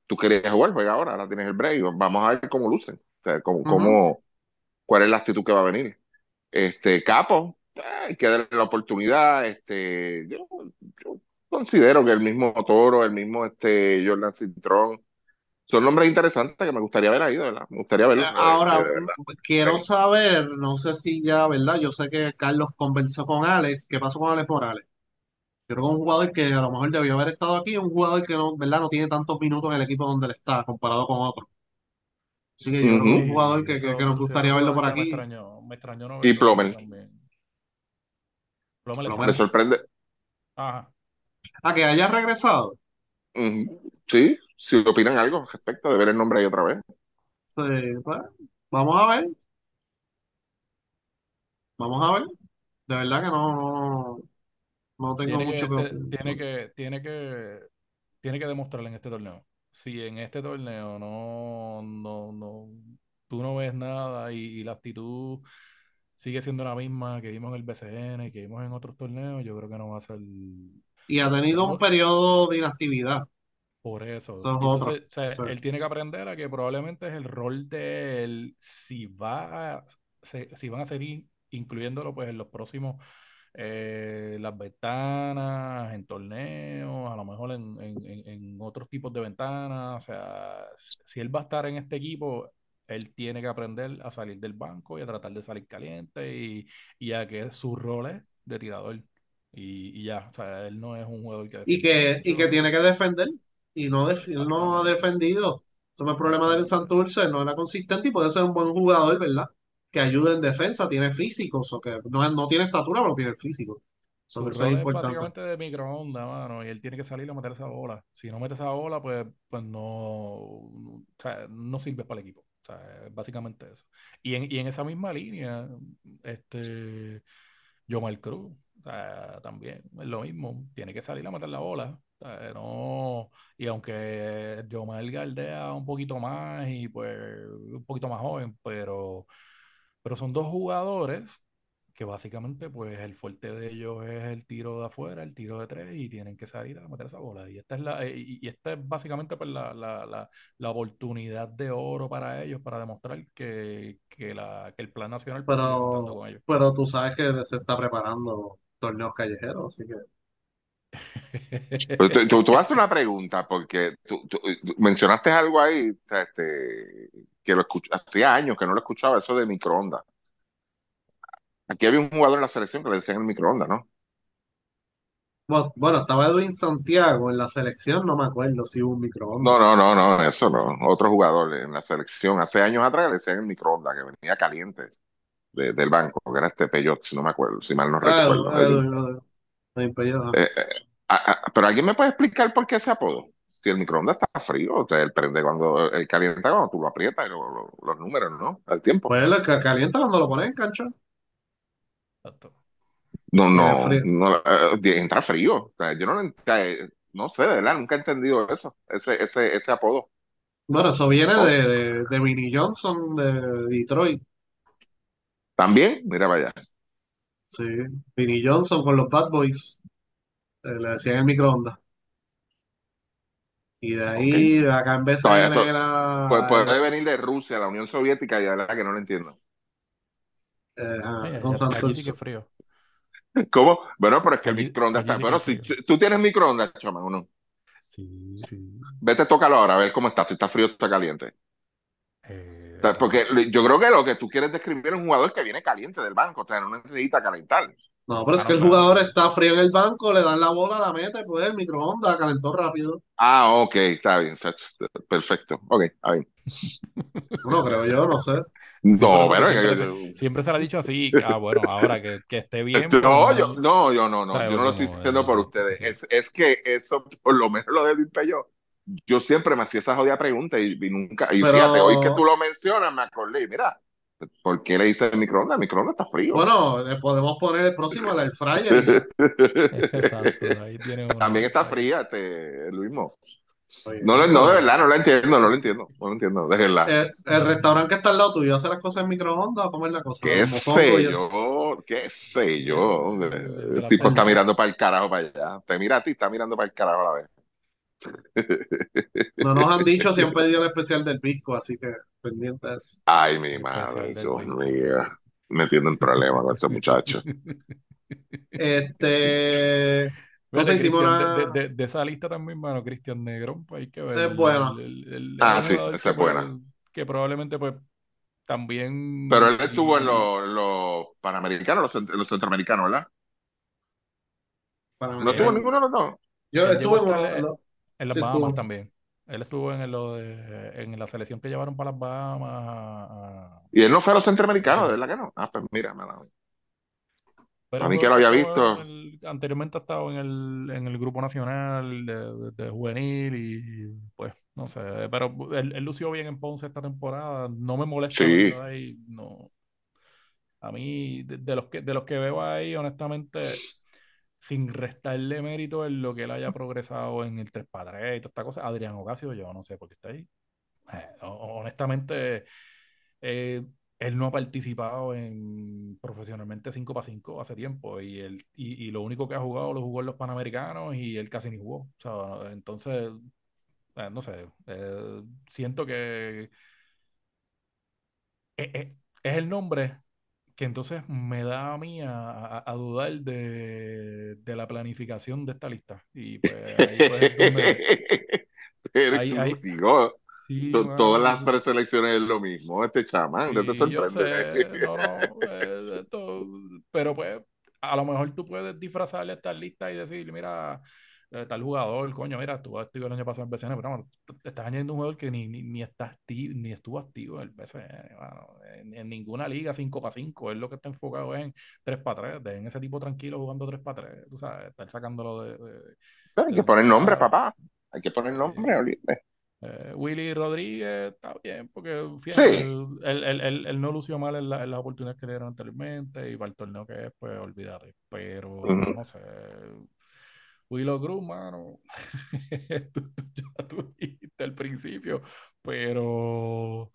C: tú querías jugar, juega ahora, ahora tienes el break, vamos a ver cómo lucen, o sea, cómo,
B: Ujú,
C: cómo, cuál es la actitud que va a venir. Este, Capo, hay que darle la oportunidad, este, yo, yo considero que el mismo Toro, el mismo este, Jordan Cintrón, son nombres interesantes que me gustaría ver ahí, de verdad. Me gustaría verlo.
B: Eh, Ahora, quiero
C: Sí.
B: saber, no sé si ya, ¿verdad? Yo sé que Carlos conversó con Alex. ¿Qué pasó con Alex Morales? Yo creo que es un jugador que a lo mejor debió haber estado aquí, un jugador que no, ¿verdad? No tiene tantos minutos en el equipo donde él está, comparado con otros. Así que yo creo que es un jugador
D: Sí,
B: que, que-
D: eso-
B: que nos gustaría verlo por
D: que Me
B: aquí.
D: extrañó, me extrañó no
C: Y
D: verlo aquí
C: Plomer.
D: Plomer
B: Plomer.
C: Me sorprende.
D: Ajá.
B: A que haya regresado.
C: Ujú. Sí, si opinan algo respecto de ver el nombre ahí otra vez.
B: Sí, pues, vamos a ver, vamos a ver. De verdad que no, no, no tengo
D: Tiene
B: mucho
D: que,
B: que
D: te-
B: opinar
D: tiene que, tiene que, tiene que demostrarle en este torneo. Si en este torneo no, no, no, tú no ves nada y, y la actitud sigue siendo la misma que vimos en el BCN y que vimos en otros torneos, yo creo que no va a ser
B: Y ha tenido un periodo de inactividad.
D: Por eso.
B: Es
D: entonces, o sea,
B: Sí.
D: él tiene que aprender a que probablemente es el rol de él, si va a- se- si van a seguir incluyéndolo pues en los próximos eh, las ventanas, en torneos, a lo mejor en, en- en- otros tipos de ventanas. O sea, si él va a estar en este equipo, él tiene que aprender a salir del banco y a tratar de salir caliente y, y a que su rol es de tirador. Y, y ya, o sea, él no es un jugador que
B: Y que, y que tiene que defender. Y no, él no ha defendido. Ese fue el problema de en Santurce. No era consistente y puede ser un buen jugador, ¿verdad? Que ayude en defensa. Tiene físico. o que no, no tiene estatura, pero tiene físico.
D: Su
B: eso es
D: es
B: importante.
D: básicamente de microondas, mano, y él tiene que salir a meter esa bola. Si no mete esa bola, pues, pues no, o sea, no sirve para el equipo. O sea, es básicamente eso. Y en, y en esa misma línea, este, Yomar Cruz, o sea, también es lo mismo. Tiene que salir a meter la bola. Sea, no, y aunque Yomar galdea un poquito más y pues un poquito más joven, pero, pero son dos jugadores que básicamente pues el fuerte de ellos es el tiro de afuera, el tiro de tres y tienen que salir a meter esa bola. Y esta es la, eh, y, y esta es básicamente pues la, la, la, la oportunidad de oro para ellos para demostrar que, que, la, que el plan nacional puede
B: Pero,
D: con ellos.
B: pero tú sabes que se está preparando torneos callejeros, así que.
C: Tú, tú, tú haces una pregunta, porque tú, mencionaste algo ahí, este, que lo escuch- hacía años que no lo escuchaba, eso de microondas. Aquí había un jugador en la selección que le decían el microondas, ¿no?
B: Bueno, estaba Edwin Santiago en la selección, no me acuerdo si hubo un microondas.
C: No, no, no, no, eso no. Otro jugador en la selección, hace años atrás le decían el microondas, que venía caliente de- del banco, que era este Peyot, si no me acuerdo, si mal no
B: Ah,
C: recuerdo.
B: Edwin,
C: El-
B: Edwin,
C: Eh, eh, pero alguien me puede explicar por qué ese apodo. Si el microondas está frío, o sea, él prende cuando, él calienta cuando tú lo aprietas, y lo- lo- los números, ¿no? Al tiempo.
B: Pues que calienta cuando lo pones en cancha.
D: Exacto.
C: No, no,
B: es frío.
C: no, eh, entra frío. O sea, yo no, eh, no sé, de verdad, nunca he entendido eso, ese, ese, ese apodo.
B: Bueno, eso viene
C: Oh,
B: de, de, de Vinnie Johnson de Detroit.
C: También, mira, vaya.
B: Sí, Vinnie Johnson con los Bad Boys. eh, le decían el microondas. Y de
C: Ok.
B: ahí, de acá en
C: Todavía
B: BCN
C: to- puede,
B: era
C: puede
B: eh,
C: venir de Rusia, la Unión Soviética, y de verdad que no lo entiendo.
B: eh, ajá, con
D: allá- allí sí que
B: Santurce.
D: frío.
C: ¿Cómo? Bueno, pero es que el microondas está.
D: sí que
C: Bueno,
D: es
C: si
D: frío.
C: tú tú tienes microondas, chama, uno.
D: Sí, sí.
C: Vete, tócalo ahora, a ver cómo está, si está frío o está caliente.
D: Eh,
C: O sea, porque yo creo que lo que tú quieres describir es un jugador que viene caliente del banco, o sea, no necesita calentar.
B: No, pero es
D: Ah,
B: que
D: no,
B: el
D: claro.
B: jugador está frío en el banco, le dan la bola, la mete, pues el microondas calentó rápido.
C: Ah, ok, está bien, perfecto. Ok, está bien.
B: Bueno, creo yo, no sé.
D: Sí,
C: No,
D: pero
C: bueno,
D: siempre,
C: que-
D: se, siempre se le ha dicho así. Ah, bueno, ahora que, que esté bien, pues
C: No,
D: no,
C: yo no, yo no,
D: o
C: no,
D: sea,
C: yo no lo estoy diciendo por ustedes.
D: sí.
C: Es, es que eso, por lo menos lo del Impeyo, yo siempre me hacía esa jodida pregunta y, y nunca, y
B: Pero-
C: fíjate, hoy que tú lo mencionas, me acordé, mira, ¿por qué le hice el microondas? El microondas está frío.
B: Bueno, le podemos poner el próximo al air fryer.
D: Exacto, ahí tiene uno.
C: También está fría, este, Luis Mo.
B: Oye,
C: No, lo- no, de verdad, no lo entiendo, no lo entiendo, no lo entiendo, de verdad.
B: El, el restaurante que está al lado tuyo hace las cosas en microondas o cómo es la cosa.
C: ¿Qué sé yo? ¿Qué sé yo?
D: De- de-
C: El tipo está mirando para el carajo para allá. Te mira a ti, está mirando para el carajo a la vez.
B: No nos han dicho si han pedido el especial del pisco, así que pendiente de eso.
C: Ay, mi madre,
D: del
C: Dios
D: Luis.
C: mío. Metiendo en problemas con esos muchachos.
B: Este, Entonces hicimos una...
D: de- de- de esa lista también, mano, Cristian Negrón, pues hay que ver.
B: Es bueno.
D: El- el- el-
C: Ah, sí, esa
D: que,
C: es buena.
D: que probablemente, pues, también.
C: Pero él estuvo en los, los panamericanos, los, los centroamericanos, ¿verdad? No
D: Él-
C: ninguno de los dos.
B: Yo
D: él
B: estuve en uno...
D: En las
B: Sí,
D: Bahamas también. Él estuvo en de, en la selección que llevaron para las Bahamas. a-
C: Y él no fue a los centroamericanos, ¿de verdad que no? Ah, pues mira, mala mía.
D: Pero
C: A mí que lo había
D: ha
C: visto.
D: el- anteriormente ha estado en el, en el grupo nacional de, de- de juvenil y pues no sé, pero él, él lució bien en Ponce esta temporada. No me molesta
C: Sí.
D: ahí, no. A mí, de, de los que, de los que veo ahí, honestamente, sin restarle mérito en lo que él haya progresado en el 3 para 3 y toda esta cosa, Adrián Ocasio, yo no sé por qué está ahí. Eh, ho- honestamente, eh, él no ha participado en profesionalmente 5 para 5 hace tiempo y, él, y, y lo único que ha jugado lo jugó en los Panamericanos y él casi ni jugó. O sea, entonces, eh, no sé, eh, siento que eh, eh, es el nombre que entonces me da a mí a, a- a dudar de, de la planificación de esta lista. Y pues ahí pues es donde...
C: Pero
D: Ahí-
C: tú,
D: ahí-
C: digo,
D: Sí,
C: todas las preselecciones es lo mismo. Este chamán, no te sorprende.
D: sé, no, no, eh, esto- pero pues a lo mejor tú puedes disfrazarle esta lista y decir, mira, eh, tal jugador, coño, mira, tú activo el año pasado en BCN, pero bueno, te estás añadiendo un jugador que ni, ni, ni está activo, ni estuvo activo en el BCN, mano, en, en ninguna liga 5 para 5, él lo que está enfocado es en 3 para 3, en ese tipo tranquilo jugando 3 para 3, tú sabes, estar sacándolo de... de-
C: Pero hay
D: de
C: que poner nombre, papá. Hay que poner nombre, olvídate.
D: Eh, Willy Rodríguez está bien, porque fíjate,
C: Sí.
D: él, él- él- él no lució mal en, la- en las oportunidades que le dieron anteriormente y para el torneo que es, pues olvídate. Pero
C: Ujú.
D: no sé. Willow Cruz, mano. tú, tú- ya tú dijiste al principio, pero.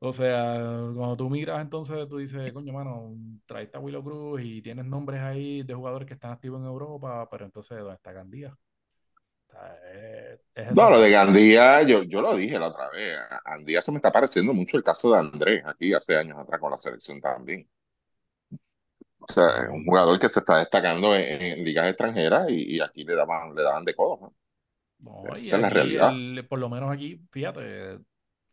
D: O sea, cuando tú miras, entonces tú dices, coño, mano, traiste a Willow Cruz y tienes nombres ahí de jugadores que están activos en Europa, pero entonces, ¿dónde está Gandía?
C: No, lo de Gandía, yo, yo lo dije la otra vez. Gandía se me está pareciendo mucho el caso de Andrés aquí hace años atrás con la selección también. O sea, es un jugador que se está destacando en, en ligas extranjeras y, y aquí le daban, le daban de codo. ¿no?
D: No, y
C: Esa es la realidad.
D: el- por lo menos aquí, fíjate,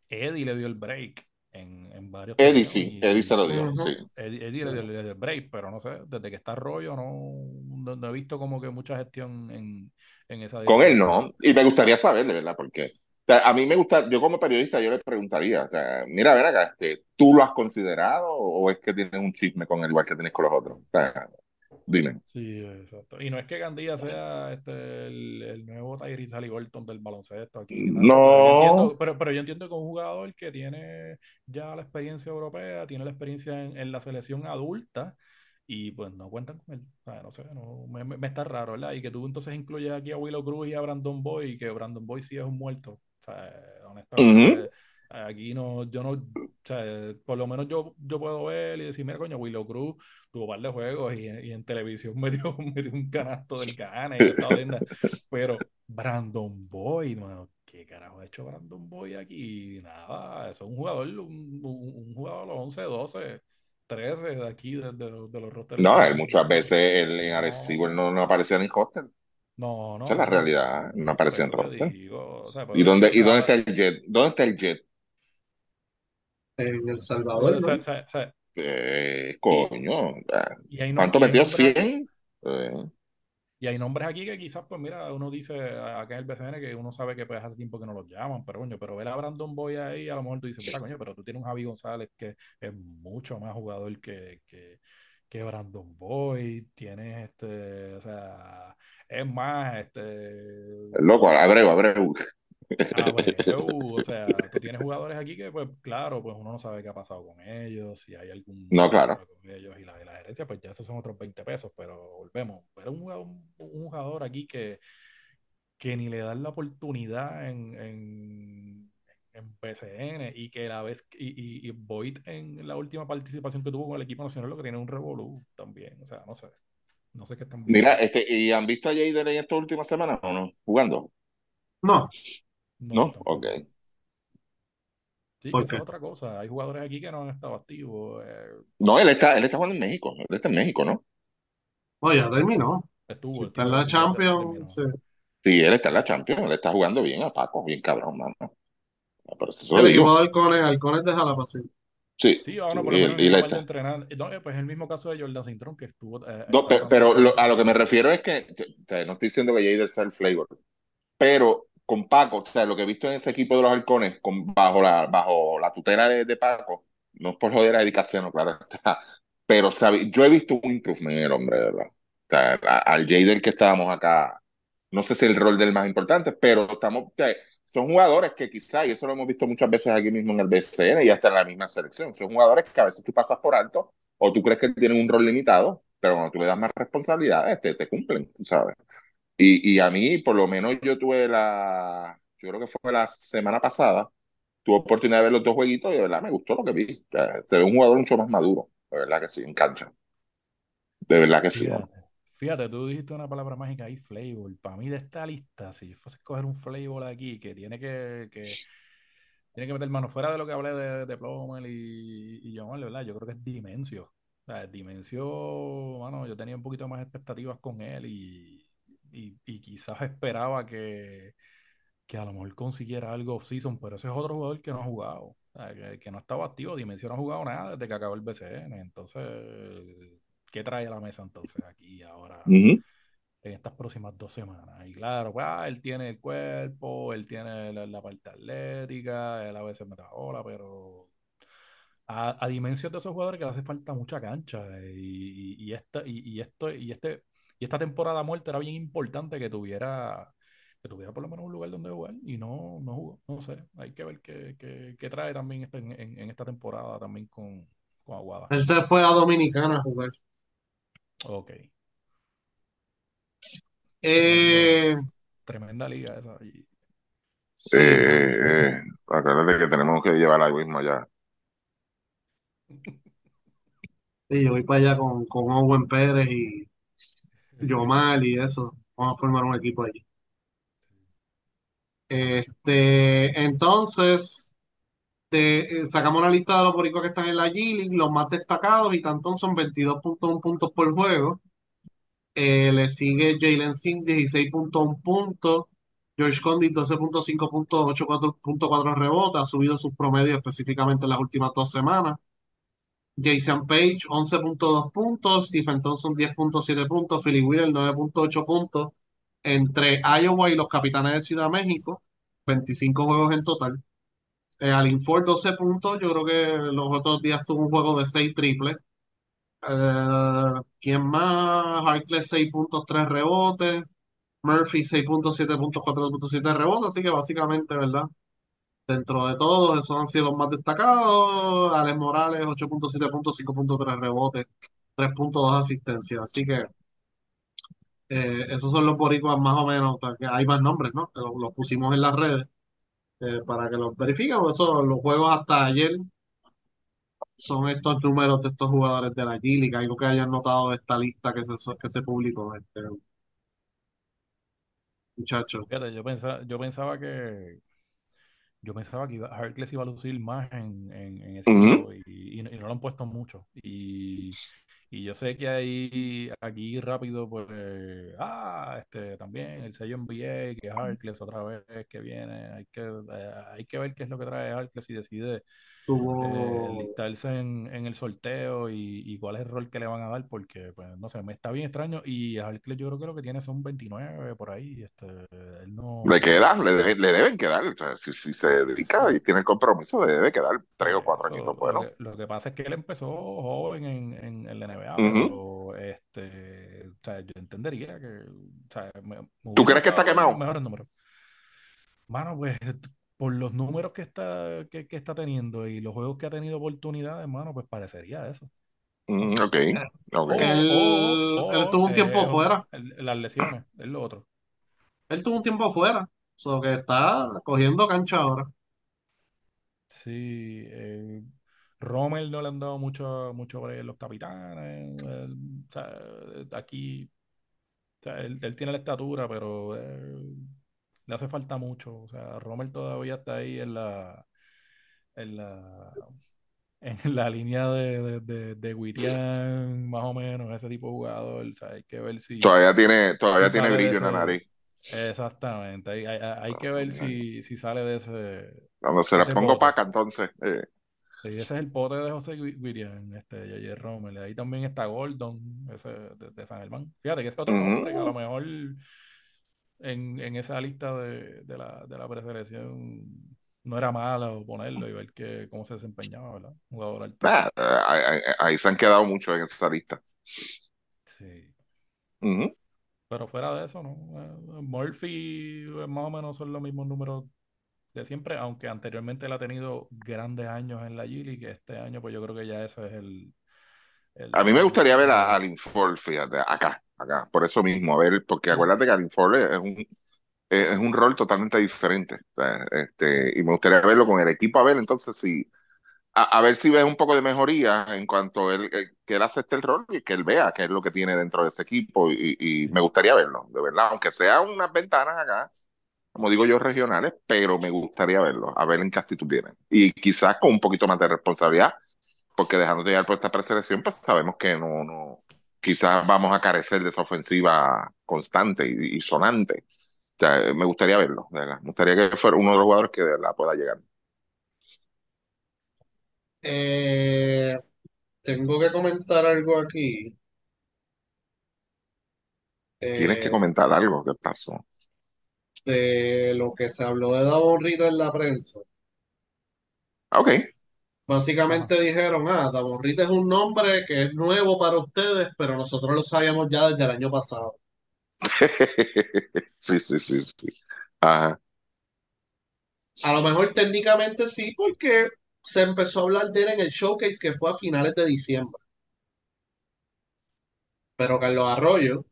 D: Eddie le dio el break en, en varios
C: Eddie sí,
D: y-
C: Eddie se lo dio, sí.
D: Eddie, Eddie
B: Sí.
D: le, dio, le dio el break, pero no sé, desde que está Rollo no, no, no he visto como que mucha gestión en, en esa
C: Con él
D: dirección.
C: no. Y me gustaría saber, de verdad, porque sea, a mí me gusta, yo como periodista, yo le preguntaría, o sea, mira, ven acá, este, ¿tú lo has considerado o es que tienes un chisme con él igual que tienes con los otros? O sea, dime.
D: Sí, exacto. Y no es que Gandía sea este, el, el nuevo Tyrese Haliburton del baloncesto aquí. nada, pero yo
C: No.
D: entiendo, pero, pero yo entiendo que un jugador que tiene ya la experiencia europea, tiene la experiencia en, en la selección adulta y pues no cuentan con él. O sea, no sé, no, me, me- está raro, ¿verdad? Y que tú entonces incluyes aquí a Willow Cruz y a Brandon Boy y que Brandon Boy sí es un muerto. O sea, honestamente, aquí no, yo no, o sea, por lo menos yo, yo puedo ver y decir, mira, coño, Willow Cruz tuvo un par de juegos y, y en televisión metió, metió un canasto del cana y. Pero Brandon Boy, mano, ¿qué carajo ha hecho Brandon Boy aquí? Nada, es un jugador, un, un- un jugador de los 11, 12, 13 de aquí, de, de los- de los rosters.
C: No, él muchas veces él en Arecibo él no, no aparecía en hostel.
D: No, no,
C: Esa es la
D: no.
C: realidad, no
D: Por
C: aparecía en roster.
D: digo, o sea, por
C: ¿Y dónde, y dónde está el jet? ¿Dónde está el jet?
B: En El Salvador,
D: o
B: ¿no?
D: sea, o sea, o sea,
C: Eh, coño,
D: y
C: ¿cuánto
D: y
C: metió?
D: nombres aquí.
C: ¿100? Eh,
D: Y hay nombres aquí que quizás, pues mira, uno dice acá en el BCN que uno sabe que pues hace tiempo que no los llaman, pero coño, pero ver a Brandon Boy ahí, a lo mejor tú dices, mira, coño, pero tú tienes un Javi González que es mucho más jugador que, que, que Brandon Boy, tienes este, o sea, es más, este,
C: loco, Abreu, Abreu.
D: Abreu, o sea, tú tienes jugadores aquí que, pues, claro, pues uno no sabe qué ha pasado con ellos, si hay algún
C: No, claro.
D: con ellos y la, y la gerencia, pues ya esos son otros 20 pesos, pero volvemos. Pero un jugador, un jugador aquí que, que ni le dan la oportunidad en, en, en PCN y que la vez, y, y, y Boyd en la última participación que tuvo con el equipo nacional, lo que tiene un revolú también, o sea, no sé, no sé qué están
C: Mira,
D: buscando.
C: este, ¿y han visto a Jader en estas últimas semanas o no? ¿Jugando?
B: No,
D: No,
C: ¿No? Ok.
D: Sí, que
B: ¿por
D: esa es otra cosa. Hay jugadores aquí que no han estado activos. eh,
C: No, él está, él está jugando en México. Él está en México, ¿no?
B: No, ya terminó.
D: Estuvo,
B: Si está en la. Champions, sí.
C: Sí, él está en la Champions, él está jugando bien a Paco, bien cabrón, mano. Por eso
B: el equipo de Halcones, Halcones de Jalapacín.
C: Sí,
D: Sí,
C: sí,
D: por lo
C: y él- y
D: entrenar. No, eh, pues el mismo caso de Jordan Cintrón, que estuvo. eh,
C: No,
D: está
C: pe-
D: también
C: pero lo- a lo que me refiero es que, que- que no estoy diciendo que Jader sea el flavor, pero con Paco, o sea, lo que he visto en ese equipo de los halcones, con, bajo, la, bajo la tutela de, de Paco, no es por joder a dedicación, claro está, pero sabe, yo he visto un improvement en el hombre, de ¿verdad? O sea, a- al Jader que estábamos acá, no sé si el rol del más importante, pero estamos, o sea, son jugadores que quizá, y eso lo hemos visto muchas veces aquí mismo en el BCN y hasta en la misma selección, son jugadores que a veces tú pasas por alto o tú crees que tienen un rol limitado, pero cuando tú le das más responsabilidades, te, te cumplen, ¿sabes? Y, y a mí, por lo menos, yo tuve la, yo creo que fue la semana pasada, tuve oportunidad de ver los dos jueguitos y de verdad me gustó lo que vi. O sea, se ve un jugador mucho más maduro, de verdad que sí, en cancha. De verdad que sí. ¿no?
D: Fíjate, tú dijiste una palabra mágica ahí, flavor. Para mí de esta lista, si yo fuese a escoger un flavor aquí que tiene que, que tiene que meter mano fuera de lo que hablé de, de y, y ¿verdad? Yo creo que es Dimensio. O sea, Dimensio, mano, yo tenía un poquito más expectativas con él y, y, quizás esperaba que, que a lo mejor consiguiera algo off-season, pero ese es otro jugador que no ha jugado, que, que no estaba activo. Dimensio no ha jugado nada desde que acabó el BCN. Entonces, ¿qué trae a la mesa entonces aquí ahora? En estas próximas dos semanas. Y claro, pues, ah, él tiene el cuerpo, él tiene la, la parte atlética, él a veces mete la bola, pero a, a dimensión de esos jugadores que le hace falta mucha cancha. eh, Y, y, y esta, y, y esto, y, este, y esta temporada muerta era bien importante que tuviera, que tuviera por lo menos un lugar donde jugar y no, no jugó. No sé, hay que ver qué, qué, qué trae también este- en esta temporada también con, con Aguada.
B: Él se fue a Dominicana a jugar.
D: Ok.
B: Eh,
D: Tremenda liga esa. Y-
B: sí.
C: Eh, eh, acuérdate que tenemos que llevar algo mismo allá.
B: Sí, yo voy para allá con, con Owen Pérez y Yomal y eso. Vamos a formar un equipo allí. Este, entonces, te- eh, sacamos la lista de los boricuas que están en la G-League, los más destacados, y Tantón son 22.1 puntos por juego. Eh, le sigue Jalen Sims, 16.1 puntos. George Condit, 12.5 puntos, 8.4 rebotes. Ha subido sus promedios específicamente en las últimas dos semanas. Jason Page, 11.2 puntos. Stephen Thompson, 10.7 puntos. Philly Wheeler, 9.8 puntos. Entre Iowa y los Capitanes de Ciudad México, 25 juegos en total. Eh, Alin Ford, 12 puntos. Yo creo que los otros días tuvo un juego de 6 triples. Eh, ¿quién más? Harkless, 6 puntos, 3 rebotes. Murphy, 6 puntos, 7 puntos, 4.7 rebotes. Así que básicamente, ¿verdad? Dentro de todos, esos han sido los más destacados. Alex Morales, 8.7 puntos, 5.3 rebotes, 3.2 asistencias. Así que eh, esos son los boricuas más o menos. Hay más nombres, ¿no? Los pusimos en las redes eh, para que los verifiquen. Por eso los juegos hasta ayer son estos números de estos jugadores de la G-League. Algo que hayan notado de esta lista que se, que se publicó, este, muchachos.
D: Fíjate, yo pensaba, yo pensaba que yo pensaba que iba, Harkless iba a lucir más en, en- en ese equipo y, y no lo han puesto mucho. Y, y yo sé que ahí, aquí rápido, pues, ah, este, también el sello NBA, que es Harkless otra vez que viene, hay que, eh, hay que ver qué es lo que trae Harkless y decide eh,
B: Tuvo.
D: listarse en, en el sorteo y, y cuál es el rol que le van a dar, porque, pues, no sé, me está bien extraño y a Harkless yo creo que lo que tiene son 29 por ahí, este, él no...
C: Le queda, le, debe- le deben quedar. O sea, si, si se dedica
D: Sí.
C: y tiene el compromiso, le debe quedar tres o cuatro
D: Eso,
C: añitos
D: lo, lo que pasa es que él empezó joven en, en, en la NBA, pero este, o sea, yo entendería que o sea, me, me
C: ¿Tú crees que está quemado?
D: mejores números. Mano, pues por los números que está, que, que está teniendo y los juegos que ha tenido oportunidades, mano, pues parecería eso.
C: Mm, ok, ok.
D: O,
B: Él,
D: o,
B: él
D: o,
B: tuvo un tiempo
D: eh,
B: fuera.
D: el- las lesiones, es lo otro.
B: Él tuvo un tiempo fuera. So que está cogiendo cancha ahora.
D: Sí, eh, Rommel no le han dado mucho, mucho los capitanes. él, o sea, aquí, o sea, él, él tiene la estatura, pero eh, le hace falta mucho. O sea, Rommel todavía está ahí en la, en la, en la línea de, de, de, de más o menos, ese tipo de jugador. O sea, hay que ver si.
C: Todavía tiene, todavía tiene brillo en la nariz.
D: Exactamente. Hay, hay, hay que ver si, si sale de ese.
C: Cuando se la
D: ese
C: pongo paca, entonces. eh,
D: Sí, ese es el pote de José Guirian, este, J.J. Rommel. Ahí también está Gordon, ese de, San Germán. Fíjate que ese otro nombre que a lo mejor en, en esa lista de, de la, de la preselección no era malo ponerlo y ver que, cómo se desempeñaba, ¿verdad? Jugador alto.
C: ahí, ahí- se han quedado muchos en esa lista.
D: Sí.
C: Ujú.
D: Pero fuera de eso, ¿no? Eh, Murphy eh, más o menos son los mismos números de siempre, aunque anteriormente él ha tenido grandes años en la G League, que este año pues yo creo que ya ese es el... el-
C: A mí me gustaría ver a Alin Ford, fíjate, acá, acá, por eso mismo, a ver, porque acuérdate que Alin Ford es un, es un rol totalmente diferente. este, y me gustaría verlo con el equipo, a ver entonces si, a, a ver si ves un poco de mejoría en cuanto él, eh, que él acepte el rol y que él vea qué es lo que tiene dentro de ese equipo. Y, y me gustaría verlo, de verdad, aunque sea unas ventanas acá, como digo yo, regionales, pero me gustaría verlo, a ver en qué actitud viene. Y quizás con un poquito más de responsabilidad, porque dejándote llevar por esta preselección, pues sabemos que no, no, quizás vamos a carecer de esa ofensiva constante y, y sonante. O sea, me gustaría verlo, de. Me gustaría que fuera uno de los jugadores que de verdad pueda llegar.
B: Eh, tengo que comentar algo aquí.
C: Tienes que
B: eh,
C: comentar algo que pasó.
B: de lo que se habló de Davon Reed en la prensa.
C: Ah, Ok.
B: Básicamente dijeron, ah, Reed es un nombre que es nuevo para ustedes, pero nosotros lo sabíamos ya desde el año pasado.
C: Sí, sí, sí, sí. Ajá.
B: A lo mejor técnicamente sí, porque se empezó a hablar de él en el showcase que fue a finales de diciembre. Pero Carlos Arroyo,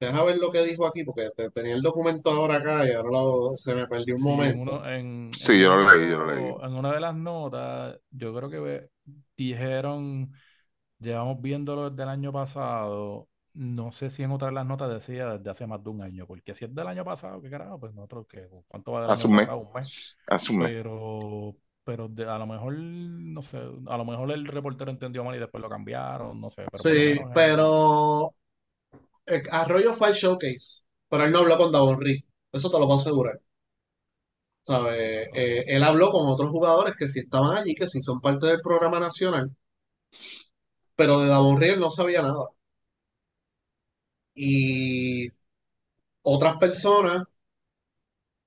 B: deja ver lo que dijo aquí, porque te- tenía el documento ahora acá y ahora lo- se me perdió un
D: Sí, en,
B: momento.
D: uno, en,
C: Sí,
D: en
C: yo lo leí, yo lo leí.
D: en una de las notas, yo creo que ve- dijeron, llevamos viéndolo desde el año pasado, no sé si en otra de las notas decía desde hace más de un año, porque si es del año pasado, ¿qué carajo? Pues nosotros, ¿qué? ¿Cuánto va del
C: Hace
D: año
C: un mes.
D: pasado? Un mes.
C: Mes.
D: Pero, pero de- a lo mejor, no sé, a lo mejor el reportero entendió mal y después lo cambiaron, no sé, pero
B: Sí, pero Arroyo fue al showcase, pero él no habló con Davon Reed. Eso te lo puedo asegurar. ¿Sabes? Eh, él habló con otros jugadores que sí estaban allí, que sí son parte del programa nacional, pero de Davon Reed no sabía nada. Y otras personas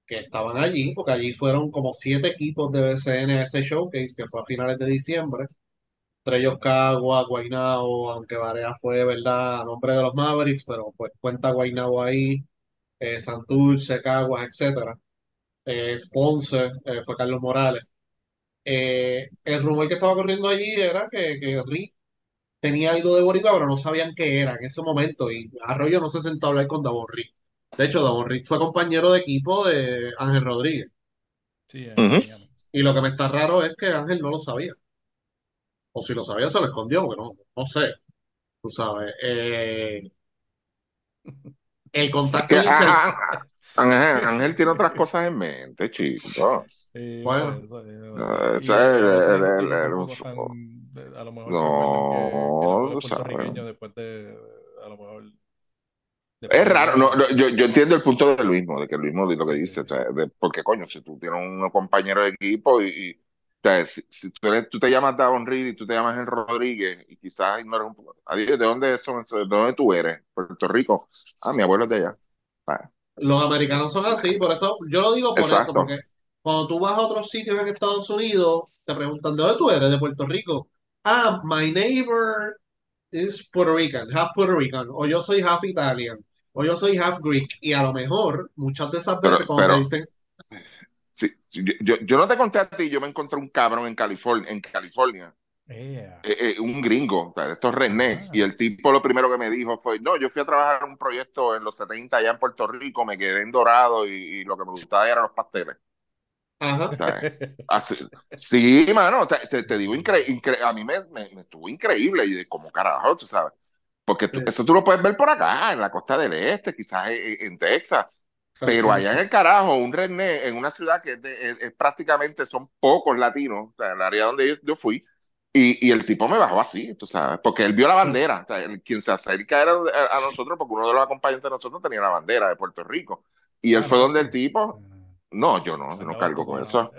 B: que estaban allí, porque allí fueron como siete equipos de BCN a ese showcase, que fue a finales de diciembre, entre ellos Cagua, Guaynabo, aunque Varea fue, ¿verdad?, a nombre de los Mavericks, pero pues cuenta Guaynabo ahí, eh, Santurce, Caguas, etcétera. Eh, Ponce, eh, fue Carlos Morales. Eh, el rumor que estaba corriendo allí era que, que Rick tenía algo de Boricua, pero no sabían qué era en ese momento. Y Arroyo no se sentó a hablar con Davon Rick. De hecho, Davon Rick fue compañero de equipo de Ángel Rodríguez.
D: sí. Miami.
B: Y lo que me está raro es que Ángel no lo sabía. O si lo sabía, se lo escondió, porque no, no sé. Tú sabes. Eh, el contacto
C: Que,
B: inicial.
C: ah, ah, Ángel, Ángel tiene otras cosas en mente, chico.
D: Sí,
B: Bueno.
C: Ah,
D: a lo mejor se acuerdan que, que
C: No,
D: después de, a lo mejor,
C: Es raro, no, no, yo, yo entiendo el punto de Luismo, de que Luismo lo que dice,
D: sí.
C: o sea, de- porque coño, si tú tienes un compañero de equipo y, sea, si, si tú, eres, tú te llamas Davon Reed y tú te llamas El Rodríguez y quizás no eres un ¿de dónde son, de dónde tú eres? Puerto Rico. Ah, mi abuelo es de allá.
B: Los americanos son así, por eso, yo lo digo por eso,
C: Exacto.
B: porque cuando tú vas a otros sitios en Estados Unidos, te preguntan, ¿de dónde tú eres? De Puerto Rico. Ah, my neighbor is Puerto Rican, half Puerto Rican, o yo soy half Italian, o yo soy half Greek, y a lo mejor, muchas de esas
C: Pero,
B: veces cuando te
C: pero,
B: dicen,
C: sí, yo, yo, yo no te conté a ti, yo me encontré un cabrón en California, en California,
D: Ea.
C: eh, eh, un gringo, o sea, de estos rednecks,
D: Ah.
C: y el tipo lo primero que me dijo fue, no, yo fui a trabajar en un proyecto en los 70 allá en Puerto Rico, me quedé en Dorado y, y lo que me gustaba eran los pasteles.
B: ajá.
C: Así- sí, mano, te, te- te digo, incre- incre- a mí me, me- me estuvo increíble, y de como carajo, tú sabes, porque tú-
B: Sí.
C: eso tú lo puedes ver por acá, en la costa del este, quizás en, en Texas, pero allá en el carajo, un redneck, en una ciudad que es, de- es- es prácticamente son pocos latinos, o sea, el área donde yo, yo fui, Y, y el tipo me bajó así, tú sabes, porque él vio la bandera. O sea, quien se acerca era a, a nosotros, porque uno de los acompañantes de nosotros tenía la bandera de Puerto Rico. Y él
D: Ah,
C: fue
D: no,
C: donde el
D: tú.
C: tipo. No, yo no, yo no cargo
D: tú
C: con eso.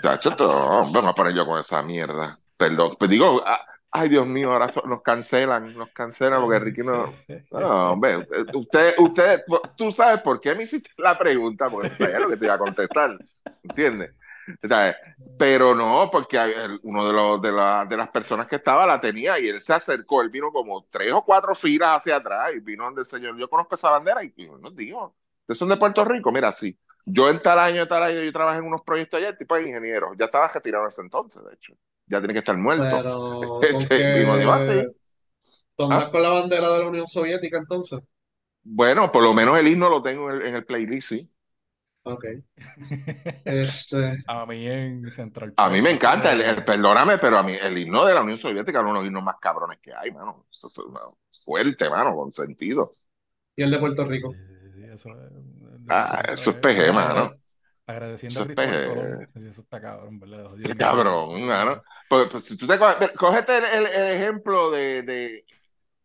C: Chacho, todo, vamos a poner yo con esa mierda. Perdón, pues digo, ah, ay Dios mío, ahora nos cancelan, nos cancelan porque Ricky no. No, hombre, usted, usted, tú sabes por qué me hiciste la pregunta, porque tú sabías lo que te a contestar, ¿entiendes? Pero no, porque uno de, los, de, la- de las personas que estaba la tenía y él se acercó, él vino como tres o cuatro filas hacia atrás y vino donde el señor, yo conozco esa bandera y, y nos dijo, ¿ustedes son de Puerto Rico? Mira, sí. Yo en tal año, tal año, yo trabajé en unos proyectos allá, tipo de ingeniero, ya estaba retirado en ese entonces, de hecho, ya tiene que estar muerto.
B: Pero,
C: Este, dijo así. Ah.
B: con la bandera de la Unión Soviética entonces.
C: Bueno, por lo menos el himno lo tengo en el, en el playlist, sí.
B: Ok. Este,
D: A mí en Central
C: A mí me encanta, el,
D: eh,
C: el- perdóname, pero a mí el himno de la Unión Soviética es uno de los himnos más cabrones que hay, mano. Eso es una- fuerte, mano, con sentido.
B: y el de Puerto Rico.
D: Sí, sí, sí, eso es-
C: Ah, eso es
D: eh,
C: PG, mano.
D: Agradeciendo
C: Eso
D: a
C: es
D: Cristóbal. Colón. Sí, Eso está cabrón, ¿verdad? Dios
C: cabrón, mano. Pues, pues, si tú te coges, cógete el, el- el ejemplo de, de-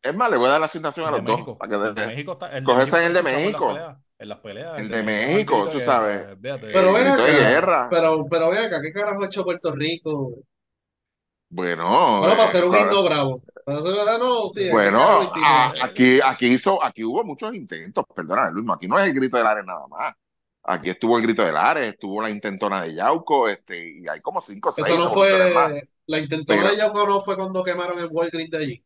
C: Es más, le voy a dar la asignación a los dos.
D: México.
C: para que-
D: El de México está. El de
C: Coge ese
D: México
C: en el de México.
D: En las peleas.
C: El de
D: México
C: tú sabes.
B: Pero ven acá,
C: guerra.
B: pero, pero ven acá, ¿qué carajo ha hecho Puerto Rico?
C: Bueno,
B: Bueno, para
C: eh,
B: hacer un
C: co-
B: himno bravo. Para hacer- ah, no, sí, ¿qué
C: Bueno, aquí, aquí hizo, aquí hubo muchos intentos, perdona, Luis, aquí no es el grito de Lares nada más. Aquí estuvo el grito de Lares, estuvo la intentona de Yauco, este, y hay como cinco o seis
B: Eso no fue, la intentona
C: Pero-
B: de Yauco no fue cuando quemaron el Walgreens de allí.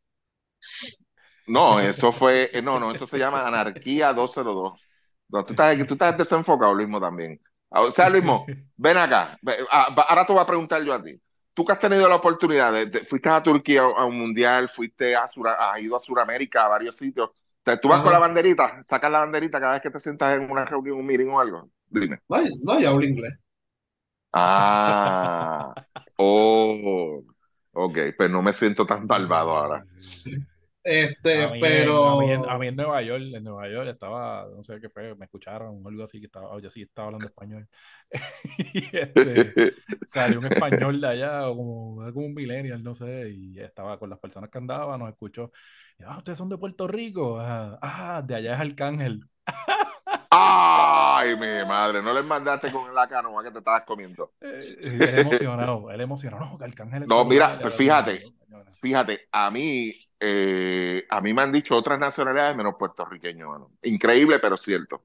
C: No, eso fue, eh, no, no, eso se llama Anarquía 202. No, tú estás, tú estás desenfocado, Luismo, también. O sea, Luismo, ven acá. Ah, Ahora te voy a preguntar yo a ti. Tú que has tenido la oportunidad, de, de- fuiste a Turquía a un mundial, fuiste a Sura- has ido a Sudamérica, a varios sitios. Tú vas
B: Ajá.
C: con la banderita, sacas la banderita cada vez que te sientas en una reunión, un meeting o algo. Dime.
B: No, no, yo hablo inglés.
C: Ah, oh, ok, pues no me siento tan malvado ahora.
D: Sí.
B: Este,
D: A mí,
B: pero.
D: a, mí en, a mí en Nueva York, en Nueva York estaba, no sé qué fue, me escucharon o algo así que estaba, yo sí estaba hablando español. y este, salió un español de allá, o como, como un millennial, no sé, y estaba con las personas que andaban, nos escuchó. Y, ah, ustedes son de Puerto Rico. Ah, ah, de allá es Arcángel.
C: Ay, mi madre, no les mandaste con la canoa que te estabas comiendo.
D: Eh, él emocionado, él emocionado. No, que Arcángel
C: No, mira, pues fíjate, Fíjate, a mí, eh, a mí me han dicho otras nacionalidades menos puertorriqueños. Increíble, pero cierto,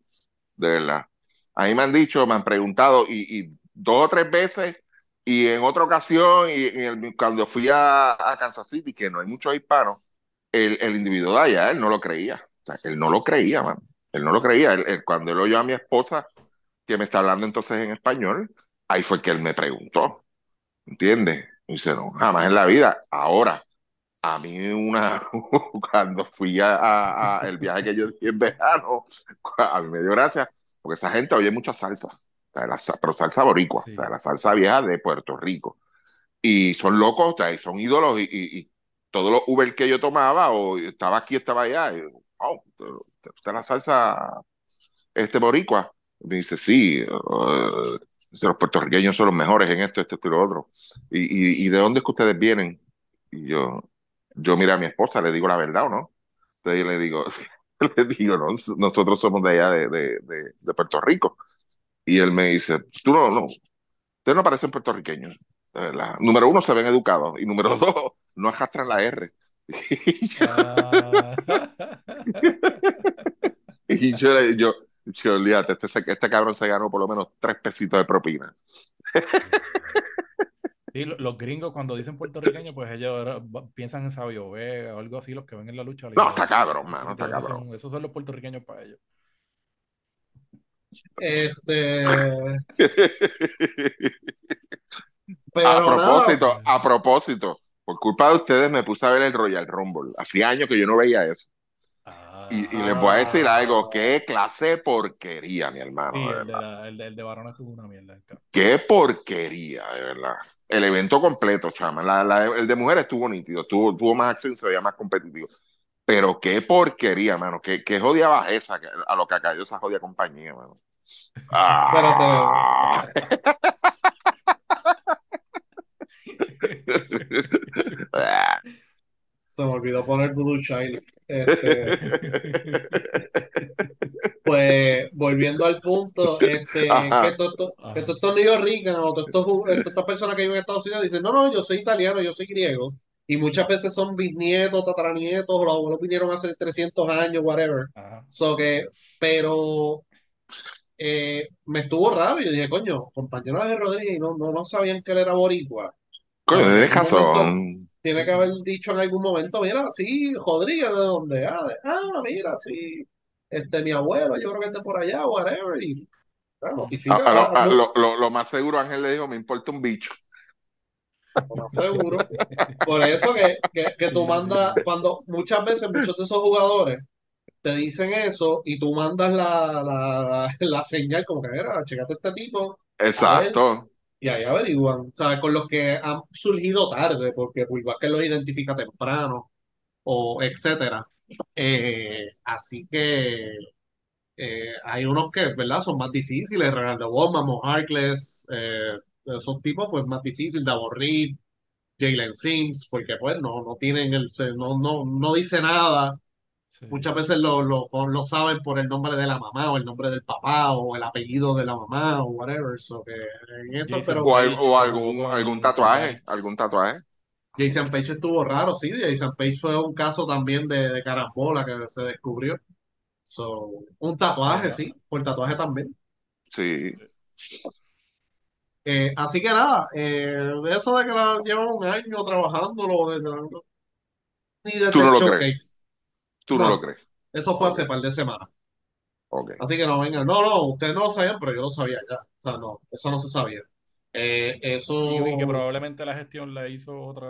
C: de verdad. A mí me han dicho, me han preguntado, y, y dos o tres veces, y en otra ocasión, y, y el- cuando fui a, a Kansas City, que no hay muchos hispanos, el, el individuo de allá, él no lo creía. O sea, él no lo creía, mano. Él no lo creía. Él- él- cuando él oyó a mi esposa, que me está hablando entonces en español, ahí fue que él me preguntó. ¿Entiendes? Y dice, no, jamás en la vida. Ahora, a mí una, cuando fui a, a- a el viaje que yo di en verano, a mí me dio gracia, porque esa gente oye mucha salsa, la pero salsa boricua,
D: Sí.
C: la salsa vieja de Puerto Rico. Y son locos, son ídolos, y, y- y todos los Uber que yo tomaba, o estaba aquí, estaba allá, y, wow, ¿te la salsa este boricua? Me dice, sí, eh, dice, los puertorriqueños son los mejores en esto, esto, esto y lo otro. ¿Y, y, de dónde es que ustedes vienen? Y yo, yo mira a mi esposa, le digo la verdad o no. Entonces yo le digo, le digo, no, nosotros somos de allá de, de, de, Puerto Rico. Y él me dice, tú no, no, ustedes no parecen puertorriqueños. verdad. Número uno, se ven educados. Y número dos, no arrastran la R. Y yo,
D: Ah.
C: y yo, le- yo, yo, olvídate, este, este cabrón se ganó por lo menos tres pesitos de propina.
D: Sí, lo- los gringos cuando dicen puertorriqueño, pues ellos piensan en Sabio Vega o algo así, los que ven en la lucha
C: No, está cabrón, mano, está
D: Esos
C: cabrón.
D: son, esos son los puertorriqueños para ellos.
B: Este,
C: A
B: nada,
C: propósito, a propósito, por culpa de ustedes me puse a ver el Royal Rumble. Hacía años que yo no veía eso. Y, y les voy a decir algo, qué clase de porquería, mi hermano.
D: Sí,
C: de
D: el de, la- el de, el de varones tuvo una mierda.
C: Qué porquería, de verdad. El evento completo, chama. La- la- el de mujeres estuvo nítido, tuvo, tuvo más acción, se veía más competitivo. Pero qué porquería, mano. Qué, qué jodida bajeza a lo que caído esa jodida compañía, mano. Ah.
B: Se me olvidó poner Voodoo Child. Este, pues volviendo al punto, este,
C: Ajá.
B: que, to- estos New Rican o todas estas personas que viven en Estados Unidos dicen, no, no, yo soy italiano, yo soy griego. Y muchas veces son bisnietos, tataranietos, o los abuelos vinieron hace 300 años, whatever.
D: Ajá.
B: So que, pero eh, me estuvo raro. Yo dije, coño, compañero de Rodríguez, y no, no, no sabían que él era boricua.
C: Coño, tienes razón.
B: Tiene que haber dicho en algún momento, mira, sí, Rodríguez, ¿de dónde? Ah, de- ah, mira, sí, este, mi abuelo, yo creo que es de por allá, whatever. Y ah, notifica,
C: lo,
B: ah,
C: a
B: no,
C: lo- lo- lo más seguro, Ángel le dijo, me importa un bicho.
B: no más seguro. Por eso que, que, que tú mandas, cuando muchas veces muchos de esos jugadores te dicen eso y tú mandas la, la, la señal como que, mira, checate este tipo, a ver,
C: Exacto.
B: Y ahí averiguan, ¿sabes? Con los que han surgido tarde, porque Pulvásquez los identifica temprano, o etcétera. Eh, así que eh, hay unos que, ¿verdad? Son más difíciles, Regalado Bomba, Mo Harkless, eh, esos tipos, pues más difíciles, Davor Reed, Jalen Sims, porque pues no, no tienen el, no, no, no dice nada.
D: Sí.
B: Muchas veces lo, lo, lo saben por el nombre de la mamá o el nombre del papá o el apellido de la mamá o whatever. So que en esto, pero
C: O, algún, algún tatuaje, algún tatuaje.
B: Jason Page estuvo raro, sí. Jason Page fue un caso también de, de carambola que se descubrió. So, un tatuaje, sí, por tatuaje también.
C: Sí.
B: Eh, así que nada, eh, eso de que la llevan un año trabajándolo, desde la- ni desde
C: Tú no
B: el
C: lo crees. Tú no
B: No,
C: lo crees.
B: eso fue hace par de semanas. Así que no vengan. No, no, ustedes no lo sabían, pero yo lo sabía ya. O sea, no, eso no se sabía. Eh,
D: Y, y que
B: eso
D: probablemente la gestión la hizo otra,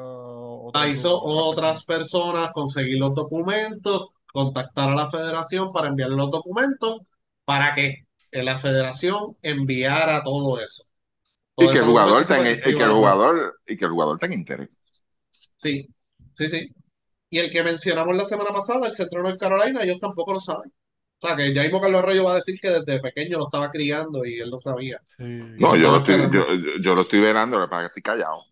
B: la hizo
D: otras
B: otras
D: personas.
B: personas, conseguir los documentos, contactar a la federación para enviarle los documentos, para que la federación enviara todo eso.
C: Que el jugador
B: que
C: el jugador, y que el jugador tenga interés.
B: Sí, sí, sí. Y el que mencionamos la semana pasada, el centro de North Carolina, ellos tampoco lo saben. O sea, que ya mismo Carlos Arroyo va a decir que desde pequeño lo estaba criando y él lo sabía.
D: Sí.
C: No, yo lo estoy, yo, yo- yo lo estoy velando, lo que estoy callado.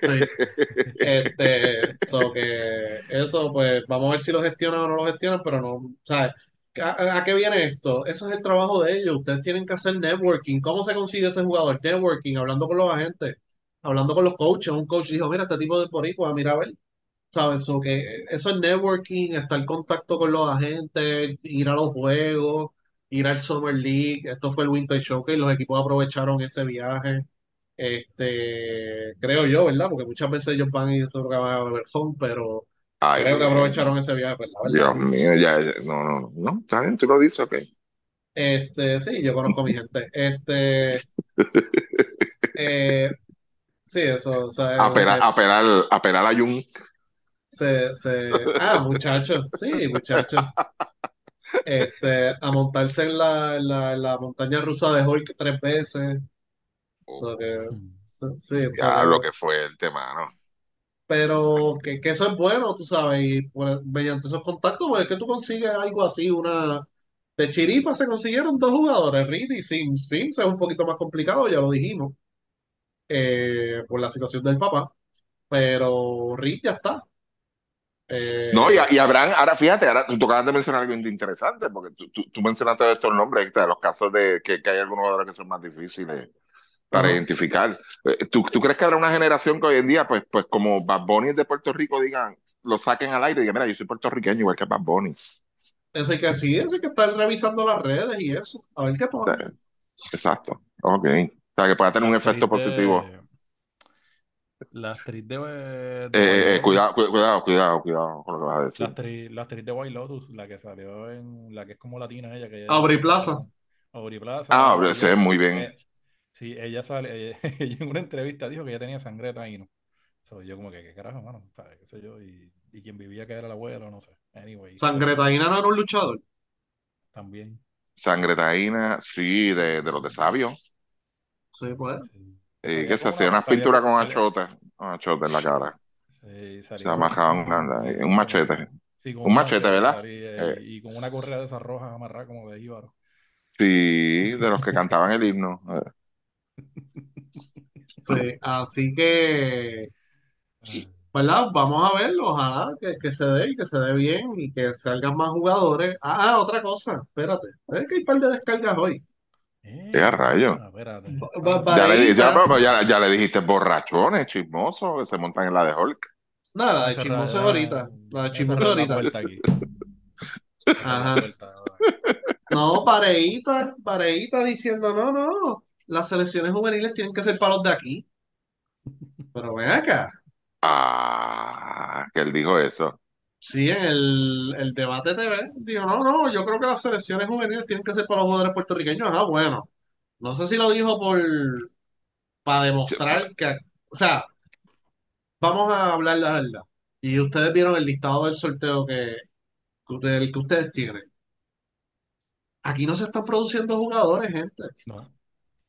B: Sí. Este, so que eso, pues, vamos a ver si lo gestionan o no lo gestionan, pero no, o sea, ¿a, a qué viene esto? Eso es el trabajo de ellos. Ustedes tienen que hacer networking. ¿Cómo se consigue ese jugador? Networking, hablando con los agentes, hablando con los coaches. Un coach dijo, mira, este tipo de boricua, mira a ver. ¿Sabes? So que eso es networking, estar en contacto con los agentes, ir a los juegos, ir al Summer League. Esto fue el Winter Showcase, los equipos aprovecharon ese viaje. Este, creo yo, ¿verdad? Porque muchas veces ellos van y creo que van a beber fun, pero
C: Ay,
B: creo que aprovecharon ese viaje, ¿verdad? ¿verdad?
C: Dios mío, ya, ya- no, no, no, no, está bien, tú lo dices, ok.
B: Este, sí, yo conozco a mi gente. Este, eh, sí, eso, o sea,
C: Apelar,
B: eh,
C: apelar, apelar a Jun.
B: Se, se, ah, muchachos, sí, muchachos. Este, a montarse en la, en la, en la montaña rusa de Hulk tres veces. So que, sí, sí, so
C: Ya lo
B: que-
C: que fue el tema, ¿no?
B: pero que, que eso es bueno, tú sabes, y mediante esos contactos, pues es que tú consigues algo así, una... De chiripa se consiguieron dos jugadores, Reed y Sims. Sims es un poquito más complicado, ya lo dijimos, eh, por la situación del papá, pero Reed ya está. Eh,
C: No, y, y habrán, ahora fíjate, ahora tú acabas de mencionar algo interesante, porque tú, tú, tú mencionaste estos nombres, de los casos de que, que hay algunos jugadores que son más difíciles para
B: Ajá.
C: identificar. Eh, ¿Tú, ¿Tú crees que habrá una generación que hoy en día, pues, pues como Bad Bunny es de Puerto Rico, digan, lo saquen al aire y digan, mira, yo soy puertorriqueño igual que Bad Bunny?
B: Eso hay que sí, eso hay que estar revisando las redes y eso, a ver qué pasa.
C: Exacto, ok. O sea, que pueda tener un efecto positivo.
D: La actriz de, de
C: Eh, eh,
D: Lotus.
C: cuidado, cu- cuidado, cuidado, cuidado con lo que vas a
D: La
C: decir.
D: actriz, la actriz de White Lotus, la que salió en. La que es como latina ella. Que ella
B: Aubrey Plaza.
D: Aubrey Plaza.
C: Ah,
D: ella-
C: se ve muy bien.
D: eh, sí, ella sale. Ella, ella en una entrevista dijo que ella tenía sangre de taíno. So, yo, como que, ¿qué carajo, mano? ¿Sabes? ¿Qué sé yo? Y, y quien vivía que era el abuelo, no sé. Anyway.
B: Sangre Taína no era un luchador.
D: También.
C: Sangre taína, sí, de, de los de sabio.
B: Sí, pues.
D: Sí.
C: Eh, que se hacía
D: una-
C: unas pinturas
D: con-
C: achotes, con achotes en la cara.
D: Sí, salía
C: Se amajaban un
D: con-
C: machete.
D: sí, con
C: Un machete, ¿verdad? Eh.
D: y, con una correa de esas rojas amarrada como de jíbaro.
C: Sí, de los que cantaban el himno. Eh,
B: Sí, así que
D: Ah,
B: ¿verdad? Vamos a verlo, ojalá que, que se dé y que se dé bien y que salgan más jugadores. Ah, ah, otra cosa, espérate, es que hay un par de descargas hoy.
D: Eh,
C: ¡Qué rayo! Ya le, ya, ya, ya dijiste borrachones, chismosos, que se montan en la de Hulk.
B: Nada, la de
D: Esa
B: chismoso es
D: ra-
B: ahorita, la de
D: esa
B: chismoso es
D: ra- la
B: ahorita. Ajá. No, pareíta, pareíta diciendo, no, no, las selecciones juveniles tienen que ser para los de aquí. Pero ven acá,
C: Ah, que él dijo eso.
B: Sí, en el, el debate TV, digo, no, no, yo creo que las selecciones juveniles tienen que ser para los jugadores puertorriqueños. Ah, bueno, no sé si lo dijo por, para demostrar que, o sea, vamos a hablar la verdad. Y ustedes vieron el listado del sorteo que, que ustedes, el que ustedes tienen. Aquí no se están produciendo jugadores, gente.
D: No.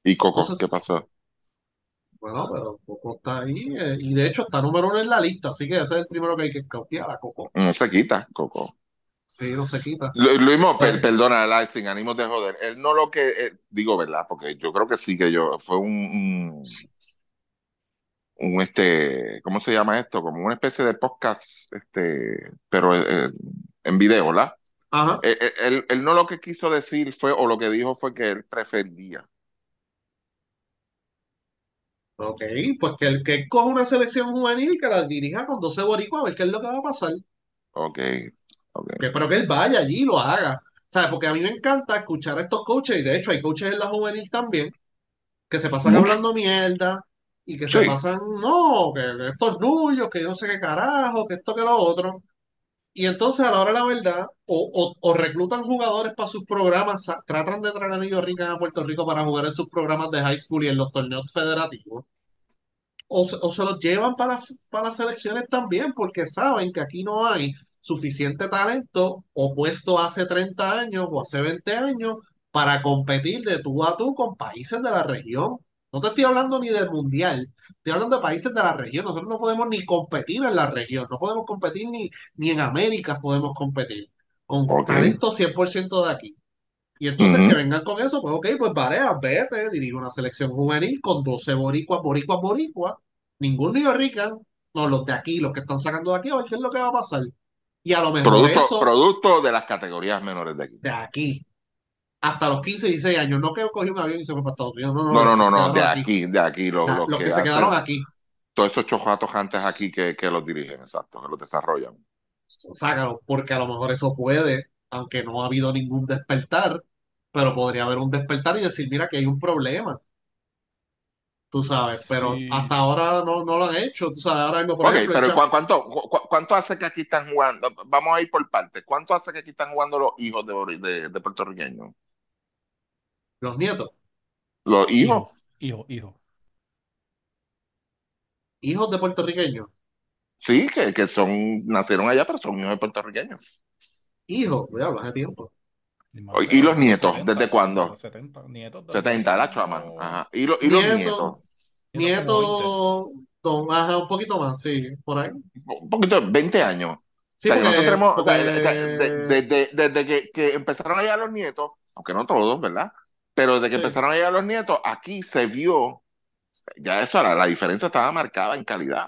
C: ¿Y Coco?
B: No sé
C: ¿Qué
B: si-
C: pasó?
B: Bueno, pero Coco está ahí eh, y de hecho está número uno en la lista, así que ese es el primero que hay que cautear a Coco.
C: No se quita, Coco.
B: Sí, no se quita.
C: Mo, per-
B: Pues-
C: perdona, sin ánimos de joder. Él no lo que eh, digo, ¿verdad? Porque yo creo que sí que yo fue un, un, un, este, ¿cómo se llama esto? Como una especie de podcast, este, pero eh, en video, ¿verdad?
B: Ajá.
C: Eh, Él, él no lo que quiso decir fue, o lo que dijo fue que él prefería.
B: Ok, pues que el que coja una selección juvenil y que la dirija con 12 boricuas a ver qué es lo que va a pasar.
C: Ok, ok.
B: Que, pero que él vaya allí y lo haga. ¿Sabes? Porque a mí me encanta escuchar a estos coaches, y de hecho hay coaches en la juvenil también, que se pasan
C: Mucho.
B: hablando mierda y que se
C: Sí.
B: pasan, no, que, que estos nullos, que yo no sé qué carajo, que esto, que lo otro. Y entonces a la hora de la verdad, o, reclutan jugadores para sus programas, tratan de traer a New York a Puerto Rico para jugar en sus programas de high school y en los torneos federativos. O se los llevan para, para las selecciones también, porque saben que aquí no hay suficiente talento opuesto hace 30 años o hace 20 años para competir de tú a tú con países de la región. No te estoy hablando ni del mundial, estoy hablando de países de la región. Nosotros no podemos ni competir en la región, no podemos competir ni, ni en América podemos competir con talento 100% de aquí. Y entonces que vengan con eso, pues ok, pues Barea, vete, dirige una selección juvenil con 12 boricuas, boricuas, boricuas, ningún New Rican, no, los de aquí, los que están sacando de aquí, a ver qué es lo que va a pasar. Y a lo mejor
C: Producto,
B: eso
C: producto de las categorías menores de aquí.
B: de aquí, hasta los 15, 16 años, no que cogió un avión y se fue para Estados Unidos, no, no,
C: No, no, no, de aquí, de aquí, los, los
B: los
C: que
B: que se quedaron aquí,
C: todos esos chojatos antes aquí que, que los dirigen, exacto, que los desarrollan.
B: sácalo, porque a lo mejor eso puede, aunque no ha habido ningún despertar, pero podría haber un despertar y decir, mira que hay un problema. tú sabes, pero
D: Sí.
B: hasta ahora no, no lo han hecho, tú sabes, ahora mismo, por
C: Ok,
B: ejemplo,
C: pero
B: cham-
C: ¿cu- ¿cuánto, cu- cuánto hace que aquí están jugando? Vamos a ir por partes. ¿Cuánto hace que aquí están jugando los hijos de, de, de puertorriqueños?
B: Los nietos,
C: Los hijos.
D: Hijo, hijo, hijo.
B: hijos de puertorriqueños,
C: Sí, que, que son, nacieron allá, pero son hijos de puertorriqueños.
B: hijos, voy a hablar hace tiempo.
C: ¿Y
D: de
C: los nietos?
D: 70,
C: ¿Desde cuándo?
D: de los 70, nietos de
C: 70, la chama. Ajá. ¿Y, lo- y los
B: Nietos.
C: nietos?
D: Nietos como 20.
B: Nietos, don- ajá, un poquito más, sí, por ahí.
C: Un poquito, 20 años.
B: Sí,
C: O sea, que
B: porque,
C: nosotros tenemos, o sea,
B: porque-
C: o sea, de- de- de- desde que, que empezaron a llegar los nietos, aunque no todos, ¿verdad? Pero desde que
B: Sí.
C: empezaron a llegar los nietos, aquí se vio, ya eso, la, la diferencia estaba marcada en calidad.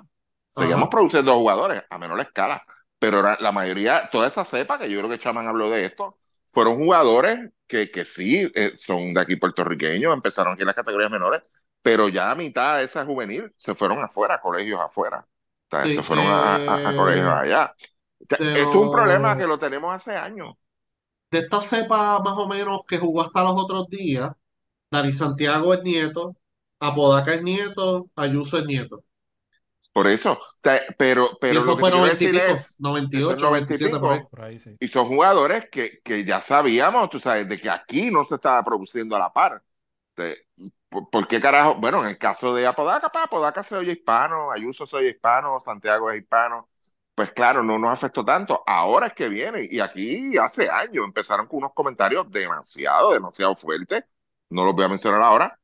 C: Seguíamos
B: Ajá.
C: produciendo jugadores a menor escala, pero era- la mayoría, toda esa cepa, que yo creo que Chaman habló de esto, fueron jugadores que, que sí eh, son de aquí puertorriqueños, empezaron aquí en las categorías menores, pero ya a mitad de esa juvenil se fueron afuera, a colegios afuera. O sea,
B: Sí,
C: se fueron a, a- a
B: eh,
C: colegios allá. O sea,
B: de
C: eso es un problema que lo tenemos hace años.
B: De esta cepa más o menos que jugó hasta los otros días, Dani Santiago es nieto, Apodaca es nieto, Ayuso es nieto.
C: Por eso. Pero,
B: Y
C: pero
B: eso
C: lo que
B: fue
C: te quiero
B: 90 y pico,
C: es, eso
B: 98,
C: es 90 y
B: 97 por ahí.
C: pico.
D: Por ahí sí.
C: Y son jugadores que, que ya sabíamos, tú sabes, de que aquí no se estaba produciendo a la par. De- ¿por, por qué carajo? Bueno, en el caso de Apodaca, pues Apodaca se oye hispano, Ayuso se oye hispano, Santiago es hispano. Pues claro, no nos afectó tanto. Ahora es que viene. Y aquí hace años empezaron con unos comentarios demasiado, demasiado fuertes. No los voy a mencionar ahora.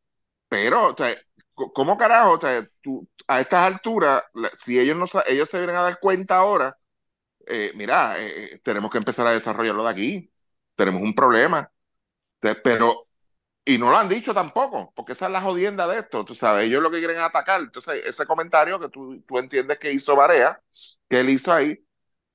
C: Pero, o sea, ¿cómo carajo? O sea, tú, a estas alturas, si ellos, no, ellos se vienen a dar cuenta ahora, eh, mira, eh, tenemos que empezar a desarrollarlo de aquí. Tenemos un problema. Pero Y no lo han dicho tampoco, porque esa es la jodienda de esto, tú sabes, ellos lo que quieren es atacar. Entonces, ese comentario que tú, tú entiendes que hizo Barea, que él hizo ahí,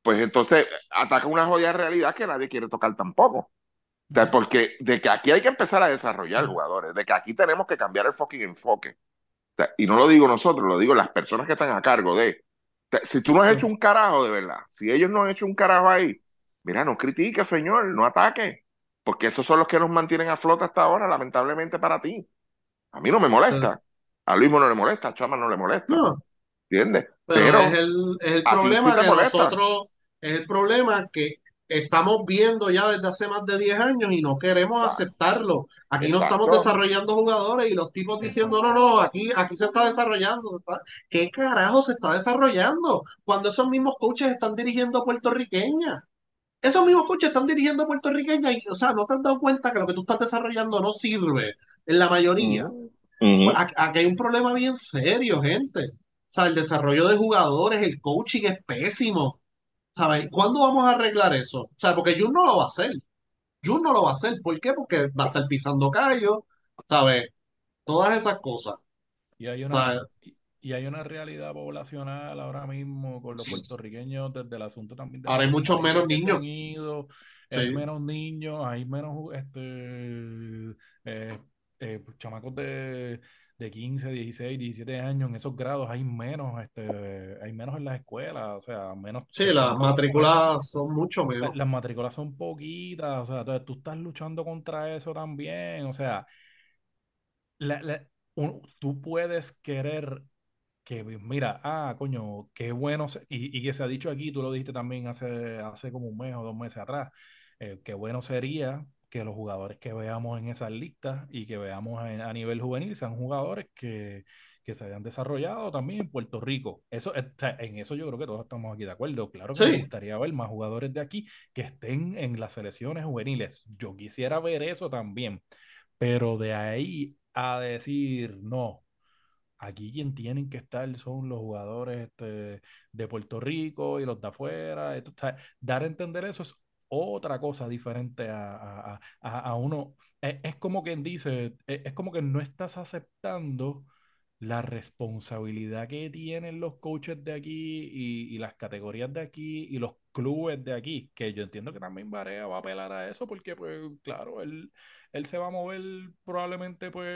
C: pues entonces ataca una jodida realidad que nadie quiere tocar tampoco. O sea, porque de que aquí hay que empezar a desarrollar jugadores, de que aquí tenemos que cambiar el fucking enfoque. O sea, y no lo digo nosotros, lo digo las personas que están a cargo de. O sea, si tú no has hecho un carajo de verdad, si ellos no han hecho un carajo ahí, mira, no critique, señor, no ataque, porque esos son los que nos mantienen a flote hasta ahora, lamentablemente para ti. A mí no me molesta, a Luis no le molesta, a Chama no le molesta.
B: No,
C: ¿Entiendes?
B: pero,
C: Pero
B: es el, es el
C: a
B: problema
C: sí molesta.
B: nosotros, es el problema que estamos viendo ya desde hace más de 10 años y no queremos
C: Exacto.
B: aceptarlo. Aquí no
C: Exacto.
B: estamos desarrollando jugadores y los tipos diciendo, no, no, aquí, aquí se está desarrollando. se está-". ¿Qué carajo se está desarrollando? Cuando esos mismos coaches están dirigiendo puertorriqueñas. Esos mismos coaches están dirigiendo puertorriqueñas y, o sea, no te has dado cuenta que lo que tú estás desarrollando no sirve en la mayoría.
C: Ujú. Ujú.
B: Pues aquí, hay un problema bien serio, gente. O sea, el desarrollo de jugadores, el coaching es pésimo. ¿Sabes? ¿Cuándo vamos a arreglar eso? O sea, porque Jun no lo va a hacer. Jun no lo va a hacer. ¿Por qué? Porque va a estar pisando callos, ¿sabes? Todas esas cosas.
D: Y hay una, y- hay una realidad poblacional ahora mismo con los puertorriqueños desde el asunto también de
B: ahora hay muchos menos niños.
D: han ido, hay menos niños, hay menos este, eh, eh, chamacos de, de 15, 16, 17 años en esos grados, hay menos, este, hay menos en las escuelas, o sea, menos
B: Sí, las matrículas son mucho menos.
D: las matrículas son poquitas, o sea, entonces tú estás luchando contra eso también, o sea, la- la- un- tú puedes querer que, mira, ah, coño, qué bueno, y, y que se ha dicho aquí, tú lo dijiste también hace, hace como un mes o dos meses atrás, eh, qué bueno sería que los jugadores que veamos en esas listas y que veamos en- a nivel juvenil sean jugadores que, que se hayan desarrollado también en Puerto Rico. Eso, eh, en eso yo creo que todos estamos aquí de acuerdo. Claro que me
B: Sí,
D: gustaría ver más jugadores de aquí que estén en las selecciones juveniles. Yo quisiera ver eso también, pero de ahí a decir, no. Aquí quien tienen que estar son los jugadores este, de Puerto Rico y los de afuera. Esto, o sea, dar a entender eso es otra cosa diferente a, a- a- a uno. Es, es como quien dice, es, es como que no estás aceptando la responsabilidad que tienen los coaches de aquí y, y las categorías de aquí y los clubes de aquí, que yo entiendo que también Barea va a apelar a eso porque, pues, claro, él, él se va a mover probablemente, pues,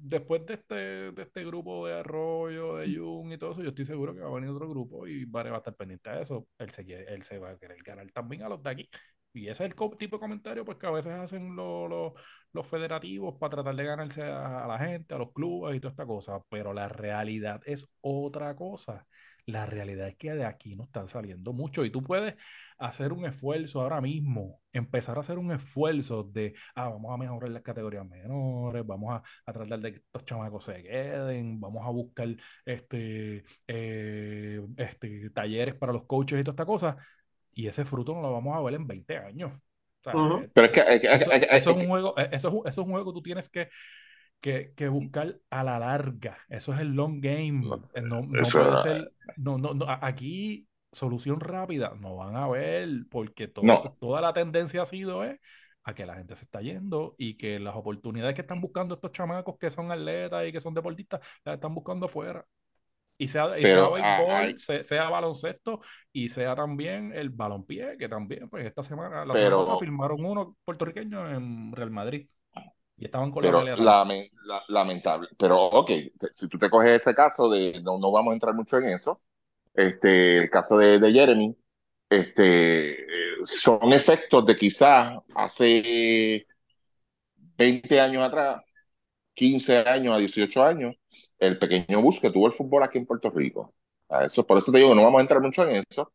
D: después de este, de este grupo de Arroyo, de Jung y todo eso, yo estoy seguro que va a venir otro grupo y Barea va a estar pendiente de eso. Él se, quiere- él se va a querer ganar también a los de aquí. Y ese es el tipo de comentario pues, que a veces hacen los, los, los federativos para tratar de ganarse a, a la gente, a los clubes y toda esta cosa. Pero la realidad es otra cosa. La realidad es que de aquí no están saliendo mucho y tú puedes hacer un esfuerzo ahora mismo, empezar a hacer un esfuerzo de, ah, vamos a mejorar las categorías menores, vamos a, a tratar de que estos chamacos se queden, vamos a buscar este, eh, este, talleres para los coaches y toda esta cosa y ese fruto no lo vamos a ver en 20 años. O sea,
B: Ujú.
D: eh,
C: Pero es que, es que-
D: eso,
C: es
D: eso un juego, eso eso es un juego que tú tienes que, que, que buscar a la larga. Eso es el long game. Eh, No, no
C: eso-
D: puede ser, no, no, no, aquí solución rápida no van a ver porque todo,
C: No.
D: toda la tendencia ha sido eh, a que la gente se está yendo y que las oportunidades que están buscando estos chamacos que son atletas y que son deportistas, las están buscando afuera. Y sea, y sea
C: ah,
D: béisbol, sea baloncesto y sea también el balompié, que también, pues esta semana, la semana
C: Pero-
D: pasada firmaron uno puertorriqueño en Real Madrid y estaban con
C: pero lame- la- lamentable. Pero, ok, si tú te coges ese caso de, no, no vamos a entrar mucho en eso, este, el caso de, de Jeremy, este, eh, son efectos de quizás hace 20 años atrás, 15 años a 18 años, el pequeño bus que tuvo el fútbol aquí en Puerto Rico. A eso, por eso te digo, no vamos a entrar mucho en eso.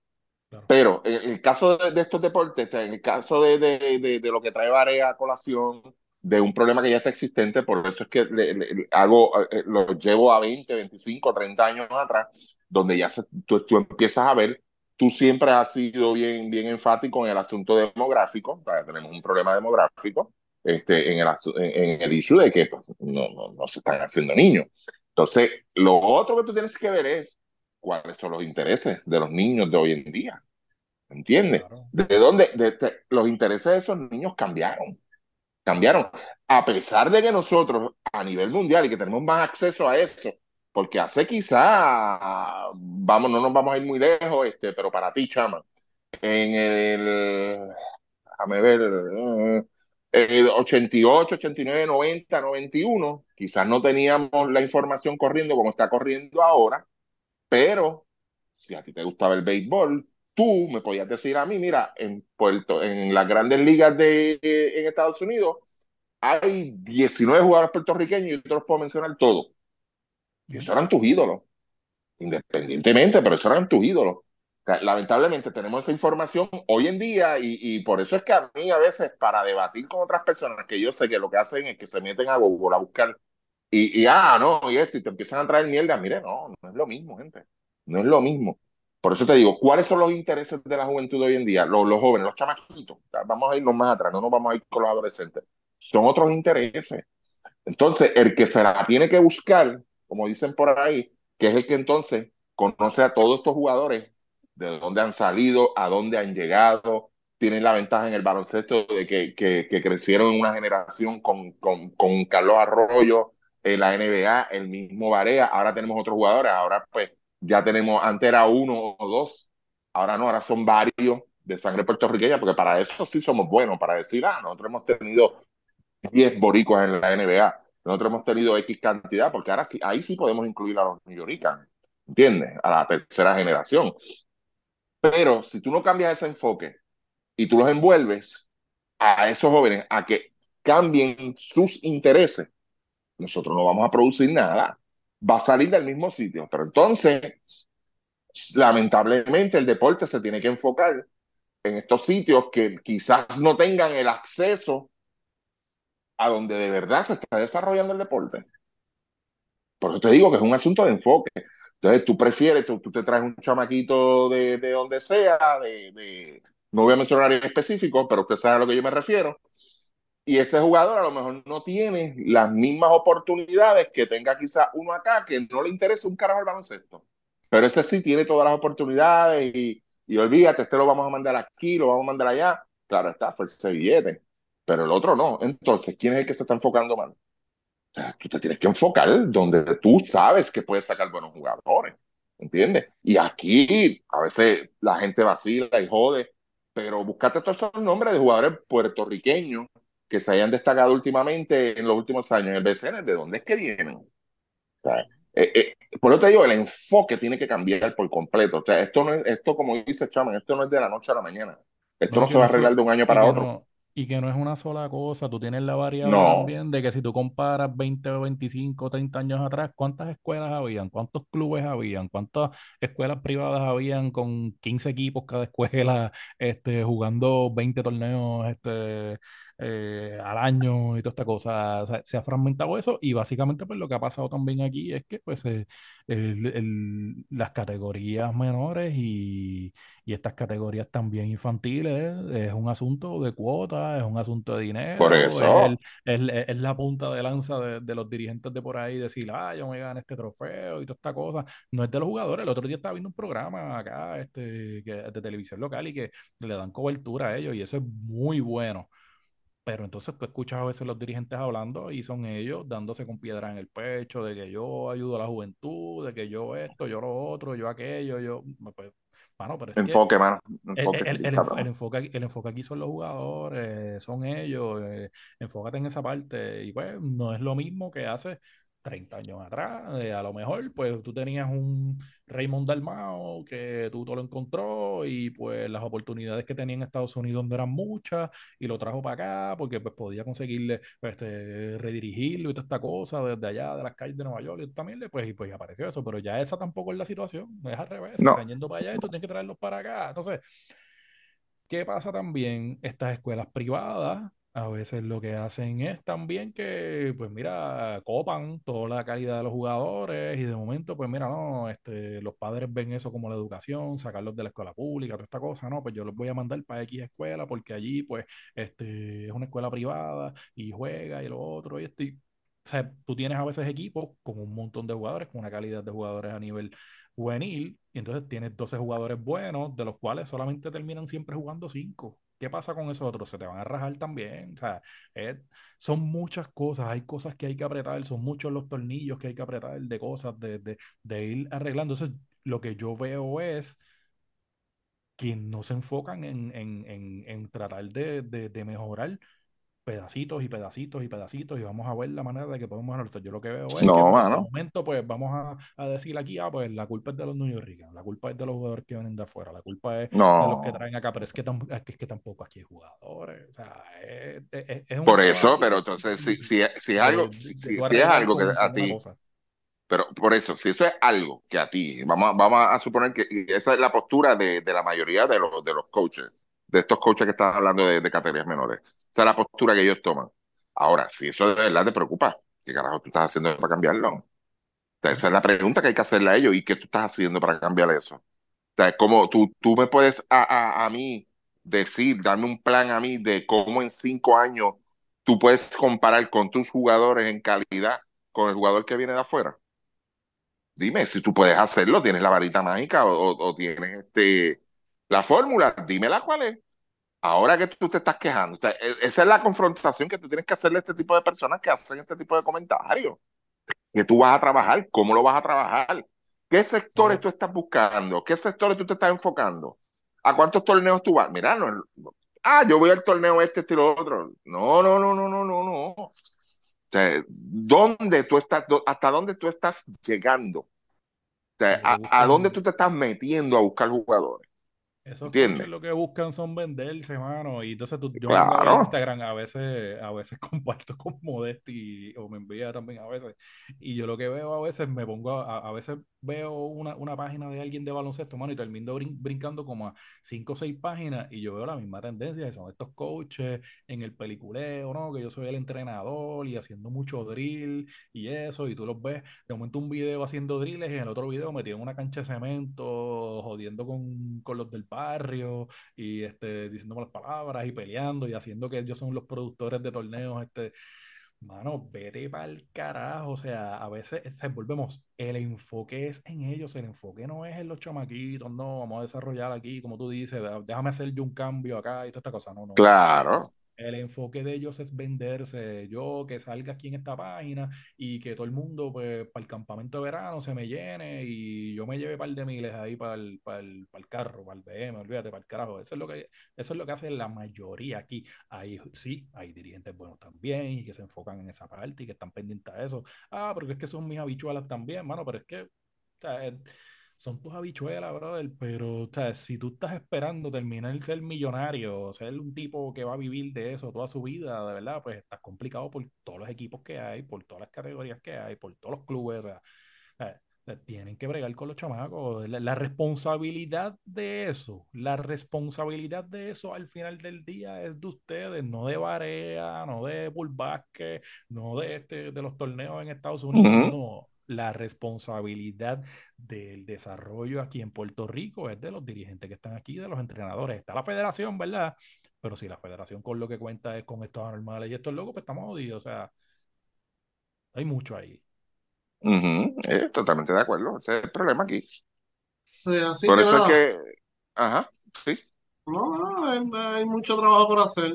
D: Claro.
C: Pero en el caso de, de estos deportes, en el caso de, de, de, de lo que trae Varea a colación, de un problema que ya está existente, por eso es que le- le- hago, eh, lo llevo a 20, 25, 30 años atrás, donde ya se- tú, tú empiezas a ver, tú siempre has sido bien, bien enfático en el asunto demográfico, tenemos un problema demográfico, este, en, el, en, en el issue de que pues, no, no, no se están haciendo niños. Entonces, lo otro que tú tienes que ver es cuáles son los intereses de los niños de hoy en día. ¿Entiendes?
D: Claro.
C: ¿De dónde? De, de- los intereses de esos niños cambiaron. Cambiaron. a pesar de que nosotros a nivel mundial y que tenemos más acceso a eso, porque hace quizá, vamos, no nos vamos a ir muy lejos, este, pero para ti, chama, en el, déjame ver, eh, el 88, 89, 90, 91, quizás no teníamos la información corriendo como está corriendo ahora, pero si a ti te gustaba el béisbol, tú me podías decir a mí, mira, en Puerto, en las grandes ligas de en Estados Unidos hay 19 jugadores puertorriqueños y yo te los puedo mencionar todos. Y esos eran tus ídolos, independientemente, pero esos eran tus ídolos. Lamentablemente tenemos esa información hoy en día y, y, por eso es que a mí a veces para debatir con otras personas que yo sé que lo que hacen es que se meten a Google a buscar y, y ah, no, y esto, y te empiezan a traer mierda, mire, no, no es lo mismo, gente, no es lo mismo. Por eso te digo, ¿cuáles son los intereses de la juventud hoy en día? Los, jóvenes, los chamaquitos, vamos a irnos más atrás, no nos vamos a ir con los adolescentes, son otros intereses. Entonces, el que se la tiene que buscar, como dicen por ahí, que es el que entonces conoce a todos estos jugadores de dónde han salido, a dónde han llegado, tienen la ventaja en el baloncesto de que, crecieron en una generación con, Carlos Arroyo, en la NBA, el mismo Varea, ahora tenemos otros jugadores, ahora pues ya tenemos, antes era uno o dos, ahora no, ahora son varios de sangre puertorriqueña, porque para eso sí somos buenos, para decir, ah, nosotros hemos tenido 10 boricuas en la NBA, nosotros hemos tenido X cantidad, porque ahora sí, ahí sí podemos incluir a los New ¿entiendes? A la tercera generación. Pero si tú no cambias ese enfoque y tú los envuelves a esos jóvenes a que cambien sus intereses, nosotros no vamos a producir nada. Va a salir del mismo sitio. Pero entonces, lamentablemente, el deporte se tiene que enfocar en estos sitios que quizás no tengan el acceso a donde de verdad se está desarrollando el deporte. Por eso te digo que es un asunto de enfoque. Entonces tú prefieres, tú, tú te traes un chamaquito de, de donde sea, de, de, no voy a mencionar en específico, pero usted sabe a lo que yo me refiero. Y ese jugador a lo mejor no tiene las mismas oportunidades que tenga quizá uno acá que no le interesa un carajo el baloncesto. Pero ese sí tiene todas las oportunidades y, y olvídate, este lo vamos a mandar aquí, lo vamos a mandar allá. Claro está, fue ese billete. Pero el otro no. Entonces, ¿quién es el que se está enfocando mal? O sea, tú te tienes que enfocar donde tú sabes que puedes sacar buenos jugadores, ¿entiendes? Y aquí a veces la gente vacila y jode, pero buscate todos esos nombres de jugadores puertorriqueños que se hayan destacado últimamente en los últimos años en el BCN, ¿de dónde es que vienen? O sea, eh, eh, por eso te digo, el enfoque tiene que cambiar por completo. O sea, esto no es, esto como dice Chaman, esto no es de la noche a la mañana. Esto no, no se va a arreglar de un año para otro.
D: No, y que no es una sola cosa, tú tienes la variable también de que si tú comparas 20 o 25 o 30 años atrás, ¿cuántas escuelas habían? ¿Cuántos clubes habían? ¿Cuántas escuelas privadas habían con 15 equipos cada escuela este, jugando 20 torneos este, eh, al año y toda esta cosa. O sea, se ha fragmentado eso y básicamente pues lo que ha pasado también aquí es que pues eh, el, el, las categorías menores y, y, estas categorías también infantiles es un asunto de cuotas, es un asunto de dinero.
C: Por eso.
D: Es, el, es la punta de lanza de, de, los dirigentes de por ahí decir, ah, yo me gané este trofeo y toda esta cosa. No es de los jugadores. El otro día estaba viendo un programa acá este, que, de televisión local y que le dan cobertura a ellos y eso es muy bueno. Pero entonces tú escuchas a veces los dirigentes hablando y son ellos dándose con piedra en el pecho de que yo ayudo a la juventud, de que yo esto, yo lo otro, yo aquello, yo... Pues, mano, pero es
C: enfoque,
D: que
C: mano.
D: Enfoque, el, el, el, el, enfoque, el enfoque aquí son los jugadores, son ellos, eh, enfócate en esa parte. Y pues no es lo mismo que hace 30 años atrás, eh, a lo mejor, pues tú tenías un Raymond Dalmao que tú te lo encontró y pues las oportunidades que tenía en Estados Unidos no eran muchas y lo trajo para acá porque pues podía conseguirle, pues, este, redirigirlo y toda esta cosa desde allá de las calles de Nueva York y también, pues, y pues apareció eso, pero ya esa tampoco es la situación, es al revés, no. están yendo para allá y tú tienes que traerlos para acá. Entonces, ¿qué pasa también? Estas escuelas privadas a veces lo que hacen es también que, pues mira, copan toda la calidad de los jugadores y de momento, pues mira, no, este, los padres ven eso como la educación, sacarlos de la escuela pública, toda esta cosa, no, pues yo los voy a mandar para X escuela porque allí, pues, este, es una escuela privada y juega y lo otro y esto. o sea, tú tienes a veces equipos con un montón de jugadores, con una calidad de jugadores a nivel juvenil, y entonces tienes 12 jugadores buenos, de los cuales solamente terminan siempre jugando 5 ¿Qué pasa con esos otros? Se te van a rajar también. O sea, eh, son muchas cosas. Hay cosas que hay que apretar. Son muchos los tornillos que hay que apretar de cosas, de, de, de ir arreglando. Entonces, lo que yo veo es que no se enfocan en, en, en, en tratar de, de, de mejorar pedacitos y pedacitos y pedacitos y vamos a ver la manera de que podemos mejorar. Yo lo que veo es
C: No,
D: que el
C: mano.
D: momento, pues vamos a, a decir aquí, ah, pues la culpa es de los New Yorkers, la culpa es de los jugadores que vienen de afuera, la culpa es de los que traen acá, pero es que, es que, tampoco aquí hay jugadores. O sea, es, es- es un
C: Por eso, pero entonces, si, si, si es algo,
D: de,
C: si, es algo que a ti,
D: cosa.
C: pero por eso, si eso es algo que a ti, vamos, a- vamos a suponer que esa es la postura de, de la mayoría de los, de los coaches, de estos coaches que están hablando de, categorías menores. Esa es la postura que ellos toman. Ahora, si eso de verdad te preocupa, ¿qué carajo tú estás haciendo para cambiarlo? Esa es la pregunta que hay que hacerle a ellos. ¿Y qué tú estás haciendo para cambiar eso? O como tú, tú me puedes a, a, a mí decir, darme un plan a mí de cómo en cinco años tú puedes comparar con tus jugadores en calidad con el jugador que viene de afuera. Dime si tú puedes hacerlo, tienes la varita mágica o tienes este, la fórmula, dímela cuál es. Ahora que tú te estás quejando, o sea, e- esa es la confrontación que tú tienes que hacerle a este tipo de personas que hacen este tipo de comentarios. Que tú vas a trabajar, cómo lo vas a trabajar, qué sectores tú estás buscando, qué sectores tú te estás enfocando, a cuántos torneos tú vas. Mira, no, ah, yo voy al torneo este, este y lo otro. No, no, no, no, no, no, no. O sea, ¿dónde tú estás, hasta dónde tú estás llegando? O sea, a, a dónde tú te estás metiendo a buscar jugadores?
D: Esos
C: ¿Entiendes?
D: lo que buscan son venderse, mano. Y entonces tú- yo
C: Claro.
D: Instagram, a veces, a veces comparto con Modesti o me envía también a veces. Y yo lo que veo a veces me pongo a, a veces veo una, una página de alguien de baloncesto, mano, y termino brin- brincando como a cinco o seis páginas y yo veo la misma tendencia, que son estos coaches en el peliculeo, ¿no? Que yo soy el entrenador y haciendo mucho drill y eso, y tú los ves, de momento un video haciendo drills y en el otro video metido en una cancha de cemento, jodiendo con, con los del barrio y este, diciendo malas palabras y peleando y haciendo que ellos son los productores de torneos, este, mano, vete para el carajo, o sea, a veces volvemos, el enfoque es en ellos, el enfoque no es en los chamaquitos, no, vamos a desarrollar aquí, como tú dices, déjame hacer yo un cambio acá y toda esta cosa, no, no,
C: Claro.
D: El enfoque de ellos es venderse. Yo que salga aquí en esta página y que todo el mundo, pues, para el campamento de verano se me llene y yo me lleve un par de miles ahí para el, para el, para el carro, para el BM, olvídate, para el carajo. Eso es lo que, eso es lo que hace la mayoría aquí. Ahí sí, hay dirigentes buenos también y que se enfocan en esa parte y que están pendientes a eso. Ah, porque es que son mis habichuelas también, mano, pero es que. o sea, es- son tus habichuelas, brother, pero, o sea, si tú estás esperando terminar ser millonario, ser un tipo que va a vivir de eso toda su vida, de verdad, pues estás complicado por todos los equipos que hay, por todas las categorías que hay, por todos los clubes, o sea, tienen que bregar con los chamacos. La, la responsabilidad de eso, la responsabilidad de eso al final del día es de ustedes, no de Barea, no de Bull Basket, no de, este, de los torneos en Estados Unidos, no. La responsabilidad del desarrollo aquí en Puerto Rico es de los dirigentes que están aquí, de los entrenadores. Está la federación, ¿verdad? Pero si la federación con lo que cuenta es con estos anormales y estos locos, pues estamos jodidos. O sea, hay mucho ahí.
C: Eh, totalmente de acuerdo. Ese es el problema aquí.
B: Así
C: Por
B: que
C: eso es que, ajá, sí.
B: no, no, hay, hay mucho trabajo por hacer.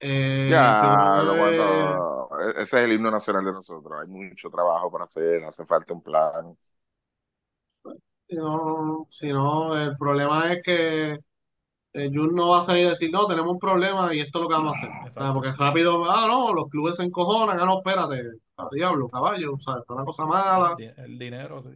B: Eh,
C: Ya, lo e- ese es el himno nacional de nosotros. Hay mucho trabajo para hacer, hace falta un plan.
B: si no, si no, el problema es que eh, Jun no va a salir a decir, no, tenemos un problema y esto es lo que vamos a hacer. O sea, porque rápido, ah, no, los clubes se encojonan, ah, no, espérate, a diablo, caballo, o sea, esto es una cosa mala.
D: el dinero, sí.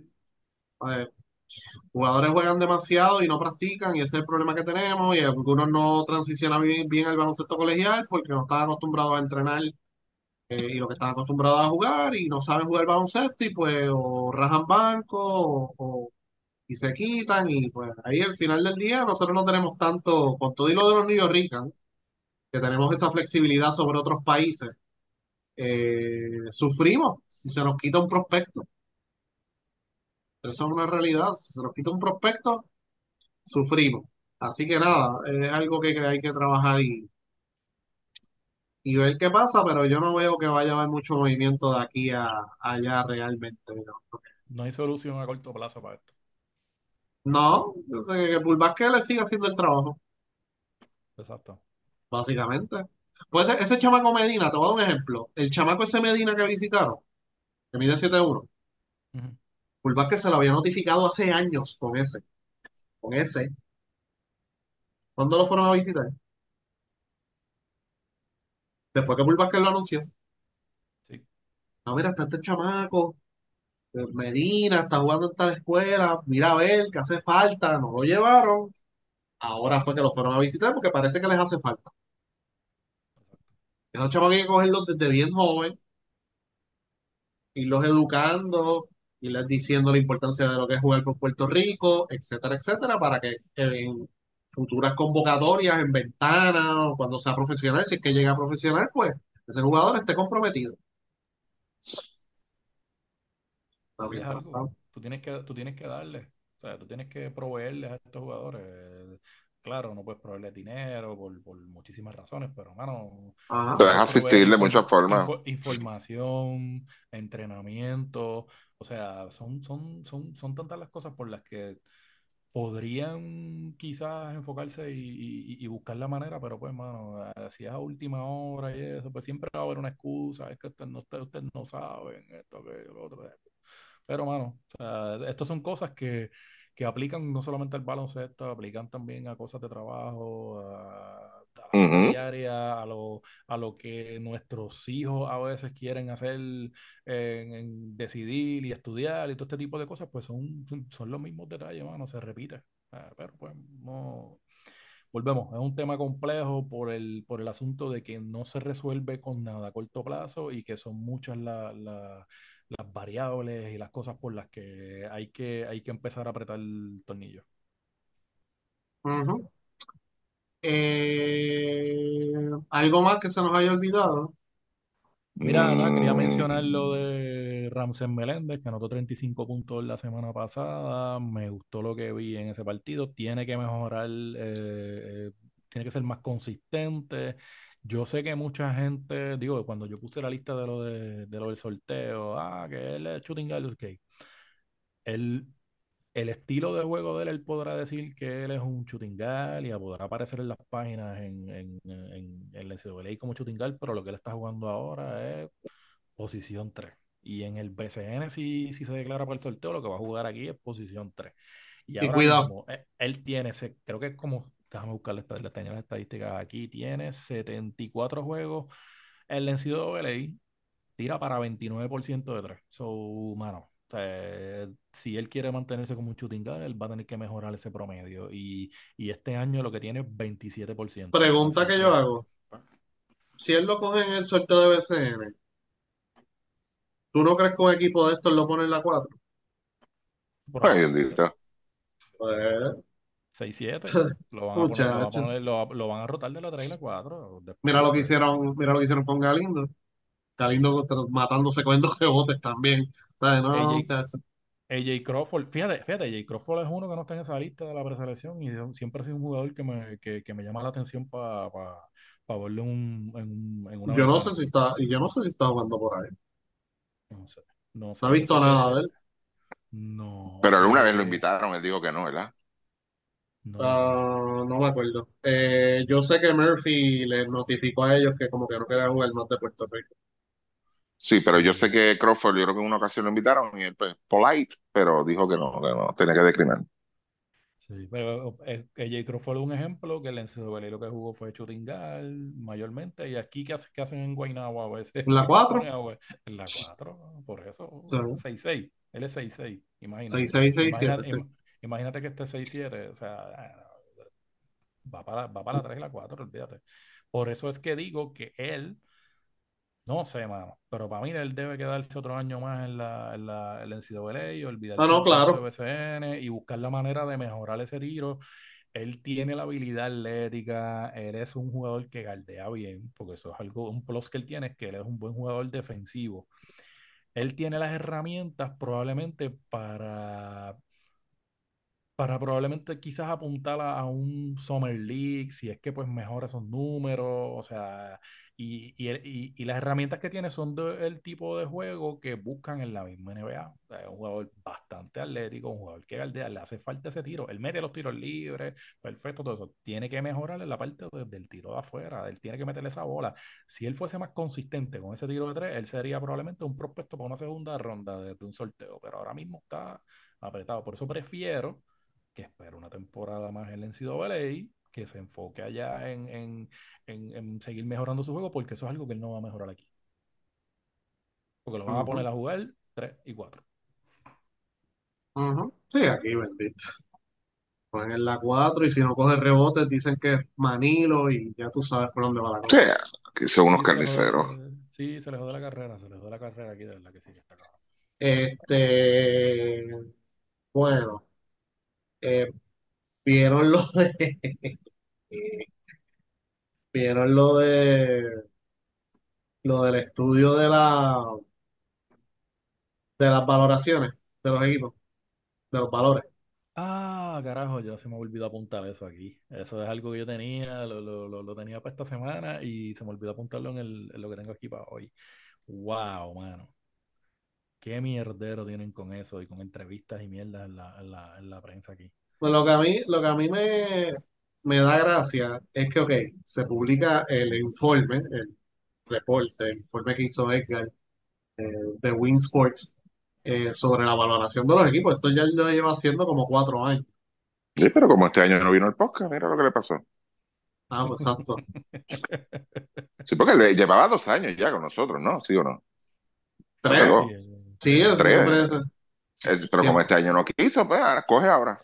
B: jugadores juegan demasiado y no practican y ese es el problema que tenemos y algunos no transicionan bien, bien al baloncesto colegial porque no están acostumbrados a entrenar y lo que están acostumbrados a jugar y no saben jugar baloncesto y pues o rajan banco o, y se quitan y pues ahí al final del día nosotros no tenemos tanto, con todo y lo de los New Rican, que tenemos esa flexibilidad sobre otros países, eh, sufrimos si se nos quita un prospecto. Eso es una realidad, si se nos quita un prospecto, sufrimos. Así que nada, es algo que hay que trabajar y, y ver qué pasa, pero yo no veo que vaya a haber mucho movimiento de aquí a allá realmente. ¿no?
D: No hay solución a corto plazo para esto.
B: No, yo sé que Basket le sigue haciendo el trabajo.
D: exacto.
B: básicamente. Pues ese, ese chamaco Medina, te voy a dar un ejemplo. El chamaco ese Medina que visitaron, que mide 7'1",
D: Ujú.
B: Paul Vázquez se lo había notificado hace años con ese. Con ese. ¿Cuándo lo fueron a visitar? Después que Vázquez lo anunció.
D: Sí.
B: No, mira, está este chamaco, eh, Medina, está jugando en tal escuela, mira a ver que hace falta, no lo llevaron. Ahora fue que lo fueron a visitar porque parece que les hace falta. Esos chamacos hay que cogerlos desde bien joven, irlos educando, irles diciendo la importancia de lo que es jugar por Puerto Rico, etcétera, etcétera, para que en futuras convocatorias, en ventanas, o cuando sea profesional, si es que llega a profesional, pues ese jugador esté comprometido.
D: Tú tienes que, tú tienes que darle, o sea, tú tienes que proveerles a estos jugadores. Claro, no puedes proveerles dinero por, por muchísimas razones, pero, mano,
B: Ajá.
C: Puedes asistir de muchas formas.
D: info- información, entrenamiento, o sea, son, son, son, son tantas las cosas por las que podrían quizás enfocarse y, y- y buscar la manera, pero pues, mano, eh, si es a última hora y eso, pues siempre va a haber una excusa, es que ustedes no, ustedes no saben esto, que lo otro. Pero, mano, o sea, estas son cosas que, que aplican no solamente al baloncesto, aplican también a cosas de trabajo, a, a la diaria, a lo, a lo que nuestros hijos a veces quieren hacer en, en decidir y estudiar y todo este tipo de cosas, pues son, son- los mismos detalles, mano, se repite. Ah, Pero pues no. Volvemos, es un tema complejo por el, por el asunto de que no se resuelve con nada a corto plazo y que son muchas la- la- las variables y las cosas por las que hay que, hay que empezar a apretar el tornillo.
B: Eh, algo más que se nos haya olvidado.
D: Mira, Ana, quería mencionar
C: Mm,
D: lo de Ramsés Meléndez, que anotó 35 puntos la semana pasada. Me gustó lo que vi en ese partido. Tiene que mejorar, eh, eh, tiene que ser más consistente. Yo sé que mucha gente, digo, cuando yo puse la lista de lo, de, de lo del sorteo, ah, que él es shooting guard, ok. Él, el estilo de juego de él, él podrá decir que él es un guard y podrá aparecer en las páginas en, en, en, en la NCAA como guard, pero lo que él está jugando ahora es posición 3. Y en el BCN, si, si se declara por el sorteo, lo que va a jugar aquí es posición 3. Y
B: Y
D: ahora
B: cuidado.
D: mismo, eh, él tiene, creo que es como, déjame buscar las, las, las estadísticas aquí, tiene 74 juegos en la NCAA, tira para 29% de 3. So, mano, sea, si él quiere mantenerse como un shooting guard, él va a tener que mejorar ese promedio. Y, y este año lo que tiene es 27%.
B: Pregunta que
D: que,
B: yo hago. Si él lo coge en el sorteo de BCN, ¿tú no crees que un equipo de estos lo pone en la 4?
C: Ay,
D: probablemente.
C: bendito.
B: Pues,
D: 6-7. Lo van a poner, lo, va a
B: muchacho.
D: poner- lo, va- lo van a rotar de la 3 y la 4. Después,
B: Mira lo que
D: pues,
B: hicieron, mira lo que hicieron con Galindo. Galindo matándose con dos rebotes también. No,
D: AJ,
B: muchacho.
D: AJ Crawford, fíjate, fíjate, AJ Crawford es uno que no está en esa lista de la preselección y siempre ha sido un jugador que me, que, que me llama la atención para verlo en, un- en, un- en una
B: Yo no sé si está, y yo no sé si está jugando por ahí.
D: No sé, no sé.
B: No he visto nada
D: de-
B: él.
D: No
C: Pero alguna vez lo
D: sé,
C: invitaron, él dijo que no, ¿verdad?
D: no.
B: Ah, no me acuerdo. Eh, yo sé que Murphy les notificó a ellos que como que no quería jugar más de Puerto Rico.
C: Sí, pero yo sé que Crawford, yo creo que en una ocasión lo invitaron y él, pues, polite, pero dijo que no, que no, tenía que declinar.
D: Sí, pero eh, AJ Crawford es un ejemplo que el NCAA lo que jugó fue shooting guard mayormente y aquí ¿qué, hace- qué hacen en Guaynabo a veces?
B: ¿En la
D: Lo
B: 4?
D: ponen a jugar En la 4, por eso
B: Sí.
D: 6-6, él es 6-6, imagínate.
B: 6-6, 6-7,
D: Imagínate,
B: sí.
D: im- imagínate que esté 6-7, o sea, va para, va para la 3 y la 4, olvídate. Por eso es que digo que él, no sé, mano, pero para mí él debe quedarse otro año más en la, en la, en la NCAA olvidarse
B: Ah, no, claro.
D: BCN y buscar la manera de mejorar ese tiro. Él tiene la habilidad atlética, él es un jugador que galdea bien, porque eso es algo, un plus que él tiene, es que él es un buen jugador defensivo. Él tiene las herramientas probablemente para, para probablemente quizás apuntar a, a un Summer League, si es que pues mejora esos números, o sea, Y, las herramientas que tiene son del tipo de juego que buscan en la misma NBA. es un jugador bastante atlético, un jugador que galdea, le hace falta ese tiro. Él mete los tiros libres, perfecto, todo eso. Tiene que mejorar en la parte del tiro de afuera. Él tiene que meterle esa bola. Si él fuese más consistente con ese tiro de tres, él sería probablemente un prospecto para una segunda ronda de, un sorteo. Pero ahora mismo está apretado. Por eso prefiero que espere una temporada más en el NCAA que se enfoque allá en, seguir mejorando su juego, porque eso es algo que él no va a mejorar aquí. Porque lo van a poner a jugar 3 y 4.
B: Sí, aquí bendito. Ponen en la 4 y si no coge rebotes dicen que es Manilo y ya tú sabes por dónde va la cosa.
C: Sí, aquí son unos carniceros.
D: Sí, se les jode la carrera, se les jode la carrera aquí de verdad que sí, que está cabrón.
B: Este, bueno, eh, vieron lo de vieron lo de lo del estudio de la de las valoraciones de los equipos, de los valores.
D: Ah, carajo, yo se me olvidó apuntar eso aquí. Eso es algo que yo tenía, lo, lo, tenía para esta semana y se me olvidó apuntarlo en, el, en lo que tengo aquí para hoy. Wow, mano. Qué mierdero tienen con eso y con entrevistas y mierdas en la, en la, en la prensa aquí.
B: Pues lo que a mí, lo que a mí me, me da gracia es que, ok, se publica el informe, el reporte, el informe que hizo Edgar eh, de Win Sports eh, sobre la valoración de los equipos. Esto ya lo lleva haciendo como cuatro años.
C: Sí, pero como este año no vino el podcast, mira lo que le pasó.
B: Ah, pues exacto.
C: Sí, porque le llevaba dos años ya con nosotros, ¿no? ¿Sí o no?
B: Tres. Sí,
C: Tres. pero como este año no quiso, pues ahora coge ahora.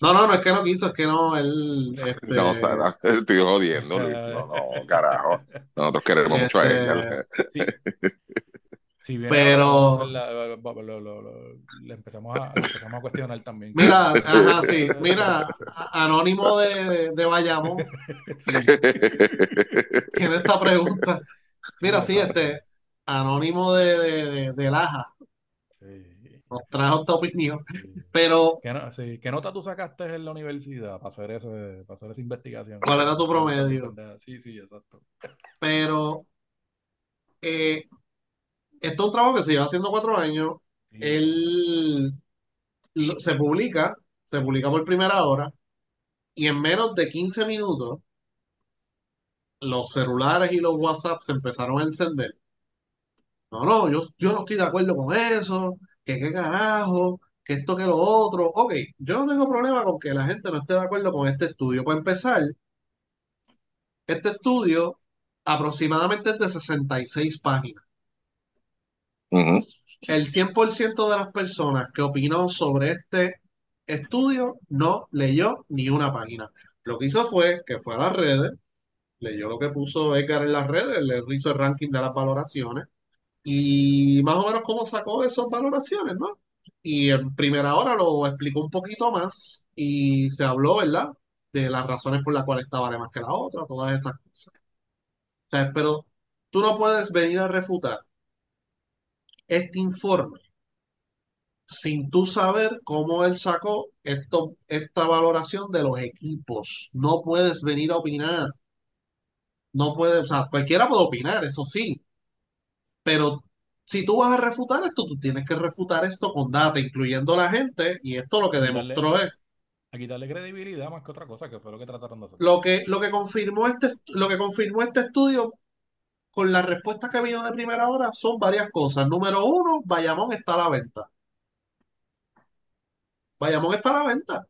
B: No, no, no es que no quiso, es que no, él. Este...
C: No, o sea, estoy jodiendo, Luis. No, no, carajo. Nosotros queremos mucho a él.
D: Sí. Sí, pero le, empezamos a, empezamos a cuestionar también.
B: Mira, ajá, sí, mira, Anónimo de, de Bayamón. Tiene esta pregunta. Mira, sí, este, Anónimo de, de, de Laja. Nos trajo esta opinión. Pero.
D: ¿Qué, nota tú sacaste en la universidad para hacer, ese, para hacer esa investigación?
B: ¿Cuál era tu promedio?
D: Sí, sí, exacto.
B: Pero. Eh, esto es un trabajo que se lleva haciendo cuatro años. Él se publica, se publica por primera hora, y en menos de 15 minutos, los celulares y los WhatsApp se empezaron a encender. No, no, yo, yo no estoy de acuerdo con eso que qué carajo, que esto, que lo otro. Ok, yo no tengo problema con que la gente no esté de acuerdo con este estudio. Para empezar, este estudio aproximadamente es de 66 páginas. El 100% de las personas que opinó sobre este estudio no leyó ni una página. Lo que hizo fue que fue a las redes, leyó lo que puso Edgar en las redes, le hizo el ranking de las valoraciones y más o menos cómo sacó esas valoraciones, ¿no? Y en primera hora lo explicó un poquito más y se habló, ¿verdad? De las razones por las cuales esta vale más que la otra, todas esas cosas. O pero tú no puedes venir a refutar este informe sin tú saber cómo él sacó esto, esta valoración de los equipos. No puedes venir a opinar. No puedes, o sea, cualquiera puede opinar, eso sí, pero si tú vas a refutar esto, tú tienes que refutar esto con data, incluyendo la gente, y esto lo que demostró es.
D: A quitarle credibilidad más que otra cosa, que fue lo que trataron de hacer.
B: Lo que, lo que, confirmó, este, lo que confirmó este estudio con las respuestas que vino de primera hora son varias cosas. Número uno, Bayamón está a la venta. Bayamón está a la venta.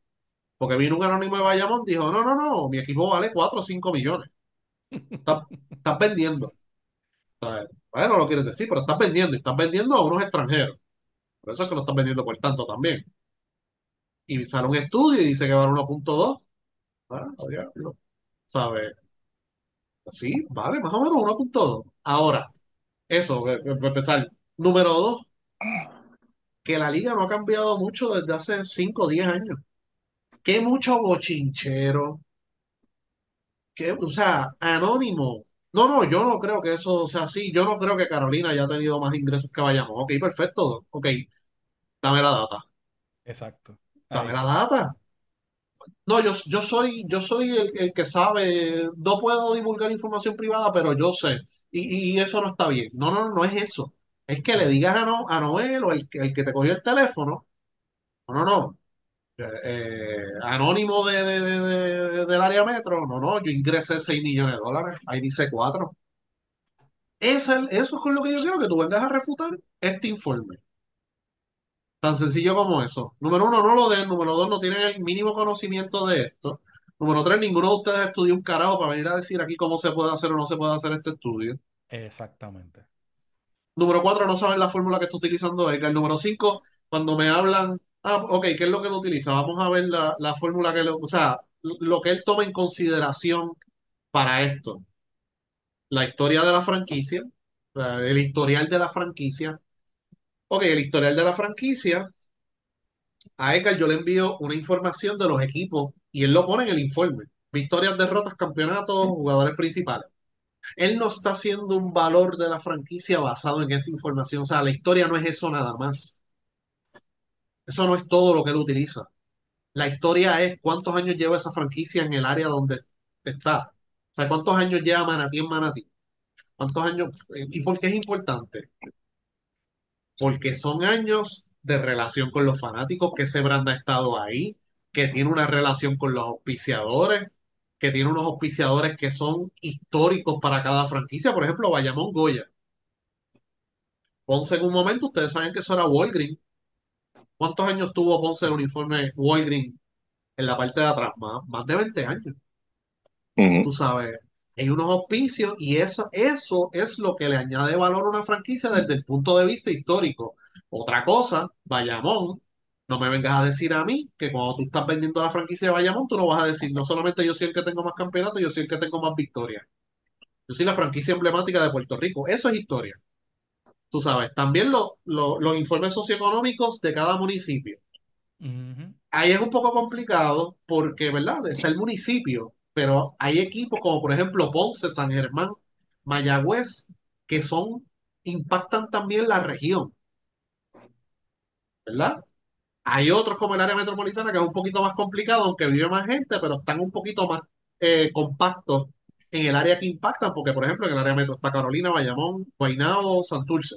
B: Porque vino un anónimo de Bayamón dijo, no, no, no, mi equipo vale 4 o 5 millones. Estás vendiendo. Bueno, lo quieres decir, pero estás vendiendo y estás vendiendo a unos extranjeros. Por eso es que lo estás vendiendo por tanto también. Y sale un estudio y dice que vale 1.2. Bueno, ¿Sabes? Sí, vale, más o menos 1.2. Ahora, eso, para empezar. Número dos, que la liga no ha cambiado mucho desde hace 5 o 10 años. Que mucho bochinchero. Que, o sea, anónimo no, no, yo no creo que eso sea así. Yo no creo que Carolina haya tenido más ingresos que Bayamón. Ok, perfecto. Ok, dame la data.
D: Exacto.
B: Dame la data. no, yo, yo soy, yo soy el, el que sabe, no puedo divulgar información privada, pero yo sé. Y, y eso no está bien. No, no, no, no es eso. Es que le digas a, no, a Noel o el, que- el que te cogió el teléfono, no, no, no. Eh, anónimo de, de- de- de- del área metro, no, no, yo ingresé 6 millones de dólares, ahí dice 4. Eso es, eso es con lo que yo quiero que tú vengas a refutar este informe. Tan sencillo como eso. Número uno, no lo den. Número dos, no tienen el mínimo conocimiento de esto. Número tres, ninguno de ustedes estudió un carajo para venir a decir aquí cómo se puede hacer o no se puede hacer este estudio.
D: Exactamente.
B: Número cuatro, no saben la fórmula que está utilizando Edgar. Número cinco, cuando me hablan, ah, ok, ¿qué es lo que él utiliza? Vamos a ver la, la fórmula que, lo, o sea, lo que él toma en consideración para esto. La historia de la franquicia, el historial de la franquicia. Ok, el historial de la franquicia a Edgar yo le envío una información de los equipos y él lo pone en el informe. Victorias, derrotas, campeonatos, jugadores principales. Él no está haciendo un valor de la franquicia basado en esa información. O sea, la historia no es eso nada más. Eso no es todo lo que él utiliza. La historia es cuántos años lleva esa franquicia en el área donde está. O sea, cuántos años lleva Manatí en Manatí. ¿Cuántos años? ¿Y por qué es importante? porque son años de relación con los fanáticos, que ese brand ha estado ahí, que tiene una relación con los auspiciadores, que tiene unos auspiciadores que son históricos para cada franquicia. Por ejemplo, Bayamón Goya. Ponce en un momento, ustedes saben que eso era Walgreens. ¿Cuántos años tuvo Ponce el uniforme Walgreens en la parte de atrás? Más, más de 20 años. Tú sabes, hay unos auspicios y eso, eso es lo que le añade valor a una franquicia desde el punto de vista histórico. Otra cosa, Bayamón, no me vengas a decir a mí que cuando tú estás vendiendo la franquicia de Bayamón, tú no vas a decir, no solamente yo soy el que tengo más campeonatos, yo soy el que tengo más victorias. Yo soy la franquicia emblemática de Puerto Rico. Eso es historia. Tú sabes, también lo- lo- los informes socioeconómicos de cada municipio ahí es un poco complicado porque, ¿verdad? Está el municipio, pero hay equipos como por ejemplo Ponce, San Germán, Mayagüez, que son, impactan también la región, ¿verdad? Hay otros como el área metropolitana que es un poquito más complicado, aunque vive más gente, pero están un poquito más eh, compactos en el área que impactan, porque por ejemplo en el área metro está Carolina, Bayamón, Guaynabo, Santurce,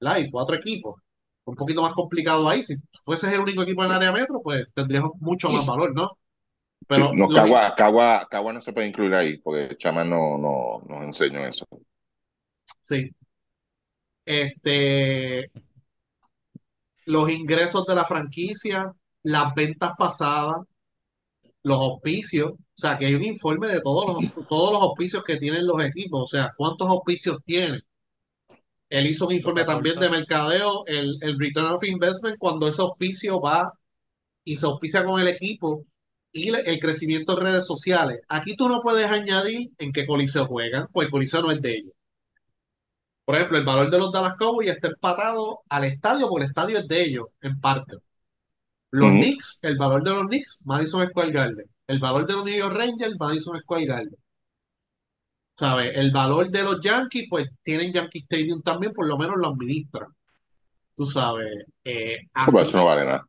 B: ¿verdad? Hay cuatro equipos. Un poquito más complicado ahí. Si fueses el único equipo en el área metro, pues tendrías mucho más valor, ¿no?
C: Sí,
B: Pero
C: no, Cagua, Cagua, Cagua no se puede incluir ahí, porque Chama no, no nos enseñó eso.
B: sí. Este, los ingresos de la franquicia, las ventas pasadas, los auspicios, sea, que hay un informe de todos los, todos los auspicios que tienen los equipos, o sea, cuántos auspicios tienen. Él hizo un informe también de mercadeo, el, el Return of Investment, cuando ese auspicio va y se auspicia con el equipo y le- el crecimiento en redes sociales. Aquí tú no puedes añadir en qué coliseo juegan, pues el coliseo no es de ellos. Por ejemplo, el valor de los Dallas Cowboys está empatado al estadio porque el estadio es de ellos, en parte. Los
C: Ujú.
B: Knicks, el valor de los Knicks, Madison Square Garden. El valor de los New York Rangers, Madison Square Garden. ¿Sabes? El valor de los Yankees, pues tienen Yankee Stadium también, por lo menos lo administran. Tú sabes. Eh, así.
C: eso no vale nada.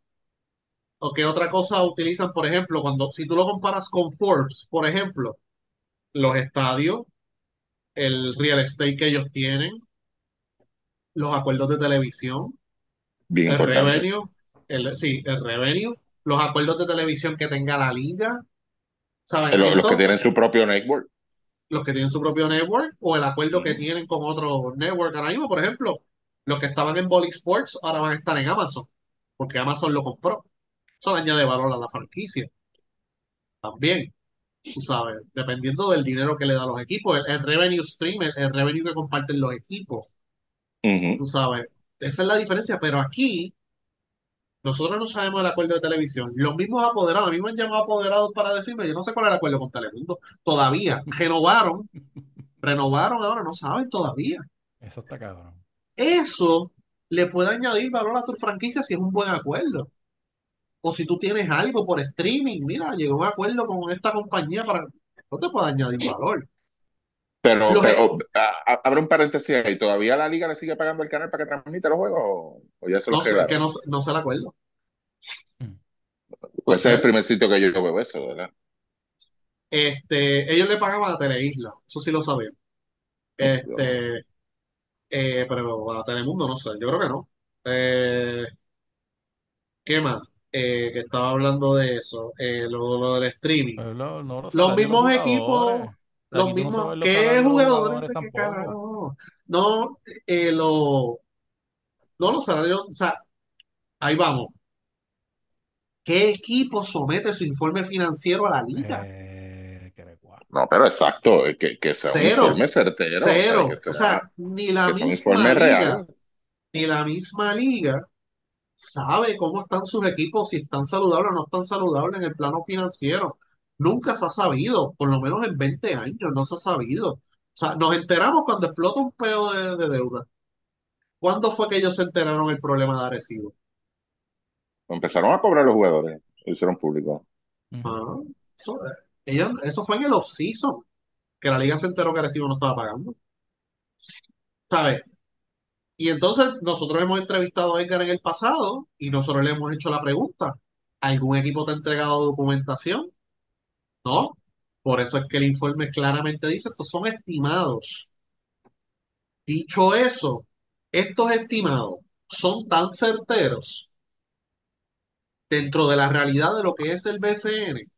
B: ¿O qué otra cosa utilizan, por ejemplo, cuando si tú lo comparas con Forbes, por ejemplo, los estadios, el real estate que ellos tienen, los acuerdos de televisión,
C: Bien
B: el
C: importante.
B: revenue, el, sí, el revenue, los acuerdos de televisión que tenga la liga, ¿sabes?
C: Eh, lo- Los, que tienen su propio network.
B: los que tienen su propio network o el acuerdo que tienen con otro network ahora mismo, por ejemplo, los que estaban en Bally Sports ahora van a estar en Amazon, porque Amazon lo compró. Eso le añade valor a la franquicia también. tú sabes, dependiendo del dinero que le da a los equipos, el, el revenue stream, el, el revenue que comparten los equipos, tú sabes, esa es la diferencia, pero aquí nosotros no sabemos el acuerdo de televisión. Los mismos apoderados, a mí me han llamado apoderados para decirme, yo no sé cuál es el acuerdo con Telemundo, todavía, renovaron, renovaron ahora, no saben todavía.
D: Eso está cabrón.
B: Eso le puede añadir valor a tu franquicia si es un buen acuerdo. O si tú tienes algo por streaming, mira, llegó a un acuerdo con esta compañía para... No te puede añadir valor.
C: Pero,
B: Los-
C: pero a- a- abre un paréntesis ahí. ¿Todavía la liga le sigue pagando el canal para que transmita los juegos? ¿O, o ya se
B: No sé,
C: quedaron?
B: que no, no sé el acuerdo.
C: Pues ese es el primer sitio que yo veo eso, ¿verdad?
B: Este, ellos le pagaban a Teleisla, eso sí lo sabía. Este, eh, pero a Telemundo no sé, yo creo que no. Eh, ¿qué más? Eh, que estaba hablando de eso, eh, lo, lo del streaming.
D: No
B: Los mismos equipos,
D: jugadores.
B: Los
D: Aquí no
B: mismos,
D: sabes los
B: ¿qué jugadores
D: jugadores
B: de qué? No, eh, lo, no los salarios, o sea, ahí vamos. ¿Qué equipo somete su informe financiero a la liga?
D: Eh,
C: No, pero exacto, que, que sea un
B: Cero,
C: informe certero, o sea,
B: cero. O
C: sea,
B: ni la
C: un
B: misma
C: informe
B: liga,
C: real.
B: ni la misma liga sabe cómo están sus equipos, si están saludables o no están saludables en el plano financiero. Nunca se ha sabido, por lo menos en 20 años no se ha sabido. O sea, nos enteramos cuando explota un peo de, de deuda. ¿Cuándo fue que ellos se enteraron el problema de Arecibo?
C: Empezaron a cobrar los jugadores, lo hicieron público.
B: Ah, eso, ellos- eso fue en el off-season, que la liga se enteró que Arecibo no estaba pagando. ¿Sabes? Y entonces nosotros hemos entrevistado a Edgar en el pasado y nosotros le hemos hecho la pregunta, ¿algún equipo te ha entregado documentación? No. Por eso es que el informe claramente dice, estos son estimados. Dicho eso, estos estimados son tan certeros dentro de la realidad de lo que es el BCN,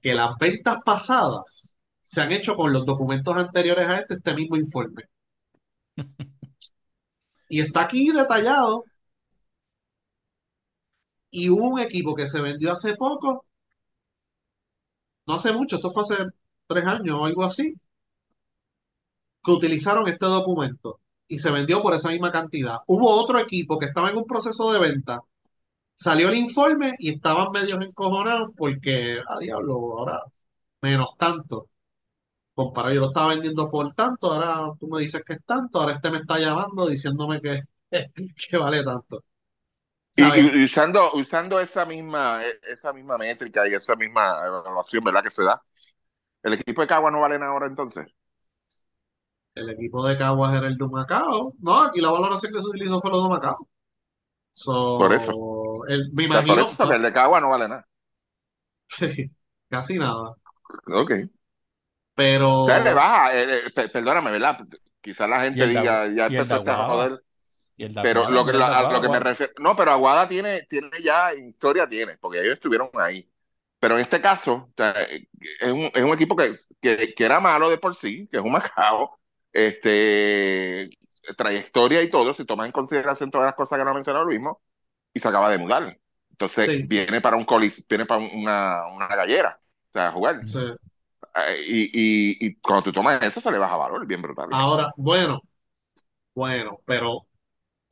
B: que las ventas pasadas se han hecho con los documentos anteriores a este, este mismo informe. Y está aquí detallado. Y hubo un equipo que se vendió hace poco, no hace mucho, esto fue hace tres años o algo así, que utilizaron este documento y se vendió por esa misma cantidad. Hubo otro equipo que estaba en un proceso de venta, salió el informe y estaban medios encojonados porque, a diablo, ahora menos tanto. Comparado, yo lo estaba vendiendo por tanto, ahora tú me dices que es tanto, ahora este me está llamando diciéndome que, que vale tanto.
C: Y, usando, usando esa misma, e- esa misma métrica y esa misma evaluación, ¿verdad? Que se da. ¿El equipo de Cagua no vale nada ahora entonces?
B: El equipo de Caguas era el de Humacao. No, aquí la valoración que se utilizó fue lo de Humacao. So,
C: Por eso.
B: el- me
C: O sea, por
B: imagino
C: eso que el de Cagua no vale nada.
B: casi nada.
C: Ok.
B: Pero
C: O sea, le baja, eh, eh, pe- perdóname, ¿verdad? Quizás la gente diga, ya
D: de
C: empezaste a joder.
D: Y el
C: Pero lo que, la- a lo que me refiero, no, pero Aguada tiene, tiene ya historia, tiene, porque ellos estuvieron ahí. Pero en este caso, o sea, es un, es un equipo que, que, que era malo de por sí, que es un Macao, este, trayectoria y todo, si tomas en consideración todas las cosas que no ha mencionado lo mismo, y se acaba de mudar. Entonces
B: Sí.
C: viene para un colis, viene para una, una gallera, o sea, a jugar.
B: sí.
C: Eh, y, y, y cuando tú tomas eso, se le baja valor, bien brutal.
B: ahora, bueno, bueno, pero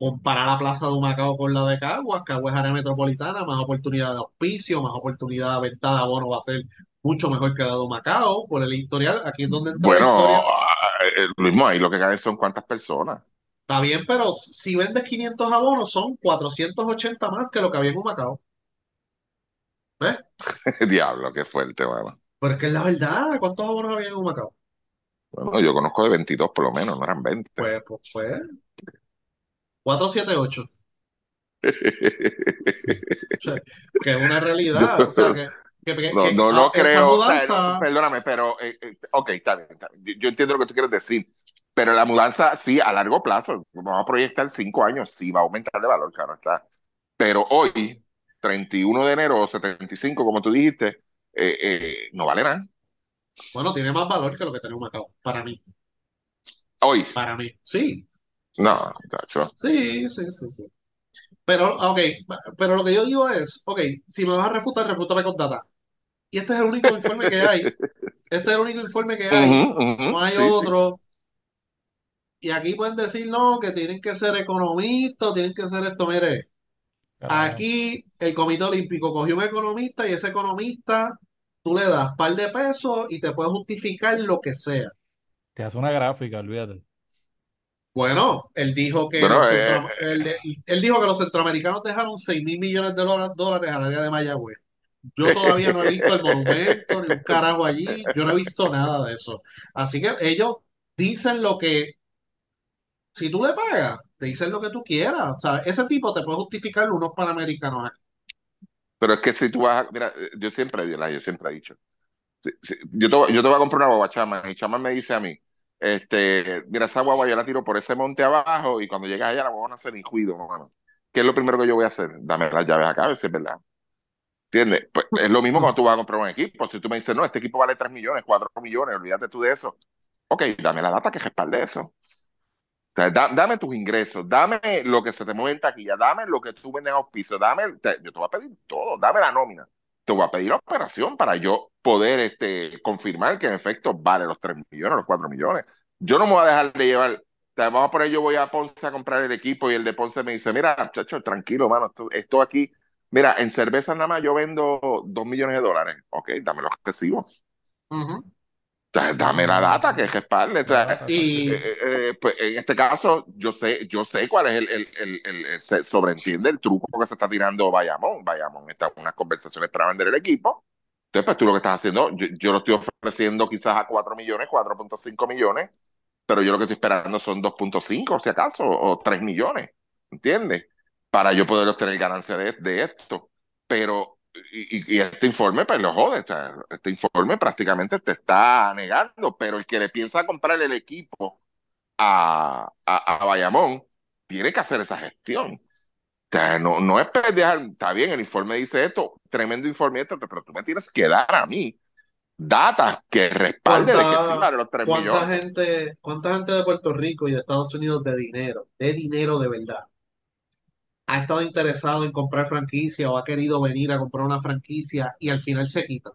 B: comparar la plaza de Humacao con la de Caguas, Caguas es área metropolitana, más oportunidad de auspicio, más oportunidad de venta de abono va a ser mucho mejor que la de Humacao, por el historial, aquí es donde entra la
C: Bueno,
B: historia.
C: eh, lo mismo ahí lo que cae son cuántas personas.
B: Está bien, pero si vendes 500 abonos, son 480 más que lo que había en Humacao. ¿Ves?
C: Diablo, qué fuerte, mano.
B: Pero es que es la verdad, ¿cuántos abonos había en Humacao?
C: Bueno, yo conozco de 22 por lo menos, no eran 20.
B: Pues, pues, pues. 478. O sea, que es una realidad. O sea, que, que- que-
C: No, no, creo. o sea,
B: mudanza.
C: perdóname, pero. eh, eh, ok, está bien, está bien. Yo, yo entiendo lo que tú quieres decir. Pero la mudanza, sí, a largo plazo, vamos a proyectar cinco años, sí, va a aumentar de valor, claro está. Pero hoy, 31 de enero o 75, como tú dijiste, eh, eh, no vale nada.
B: Bueno, tiene más valor que lo que tenía Humacao. Para mí.
C: Hoy,
B: Para mí. Sí.
C: No, chacho.
B: Sí, sí, sí, sí. Pero, ok, pero lo que yo digo es, ok, si me vas a refutar, refútame con data. Y este es el único informe que hay. Este es el único informe que hay. No hay
C: sí, sí.
B: otro. Y aquí pueden decir, no, que tienen que ser economistas, tienen que ser esto. Mire, aquí el Comité Olímpico cogió un economista y ese economista tú le das par de pesos y te puede justificar lo que sea.
D: Te hace una gráfica, olvídate.
B: Bueno, él dijo que
C: Bueno,
B: los
C: eh,
B: él, él dijo que los centroamericanos dejaron 6 mil millones de dólares, al área de Mayagüez. Yo todavía no he visto el monumento ni un carajo allí, yo no he visto nada de eso. Así que ellos dicen lo que, si tú le pagas, te dicen lo que tú quieras. O sea, ese tipo te puede justificar unos panamericanos aquí.
C: Pero es que si tú vas a, mira, yo siempre, yo siempre he dicho, si- si- yo, te, voy- yo te voy a comprar una guagua, chama, y chama me dice a mí, este, mira, esa guagua yo la tiro por ese monte abajo y cuando llegas allá la guagua no hace ni juido. ¿Qué es lo primero que yo voy a hacer? Dame las llaves acá, a ver si es verdad. ¿Entiendes? Pues es lo mismo cuando tú vas a comprar un equipo. Si tú me dices, no, este equipo vale 3 millones, 4 millones, olvídate tú de eso. Ok, dame la data que respalde eso. Da- dame tus ingresos, dame lo que se te mueve en taquilla, dame lo que tú vendes a auspicio, dame, yo te voy a pedir todo, dame la nómina, te voy a pedir operación para yo poder este, confirmar que en efecto vale los 3 millones, los 4 millones. Yo no me voy a dejar de llevar, sea, vamos a poner, yo voy a Ponce a comprar el equipo y el de Ponce me dice, mira, muchacho, tranquilo, mano, esto, aquí, mira, en cerveza nada más yo vendo 2 millones de dólares, ok, dame los recibos. Sea, dame la data que respalde.
B: Y
C: eh, eh, eh, pues en este caso, yo sé, yo sé cuál es el, el, el, el- el- se sobreentiende el truco que se está tirando Bayamón. Bayamón está en unas conversaciones para vender el equipo. Entonces, pues tú lo que estás haciendo, yo, yo lo estoy ofreciendo quizás a 4 millones, 4.5 millones, pero yo lo que estoy esperando son 2.5, si acaso, o 3 millones, ¿entiendes? Para yo poder obtener ganancia de, de esto. Pero, y, este informe, pues lo jode, este informe prácticamente te está negando, pero el que le piensa comprar el equipo a, a, a Bayamón tiene que hacer esa gestión. O sea, no, no es dejar, está bien, el informe dice esto, tremendo informe esto, pero tú me tienes que dar a mí data que respalde de que
B: ¿Cuánta-
C: sí vale los 3
B: ¿Cuánta
C: millones.
B: gente, cuánta gente de Puerto Rico y de Estados Unidos de dinero, de dinero de verdad, ha estado interesado en comprar franquicia o ha querido venir a comprar una franquicia y al final se quita?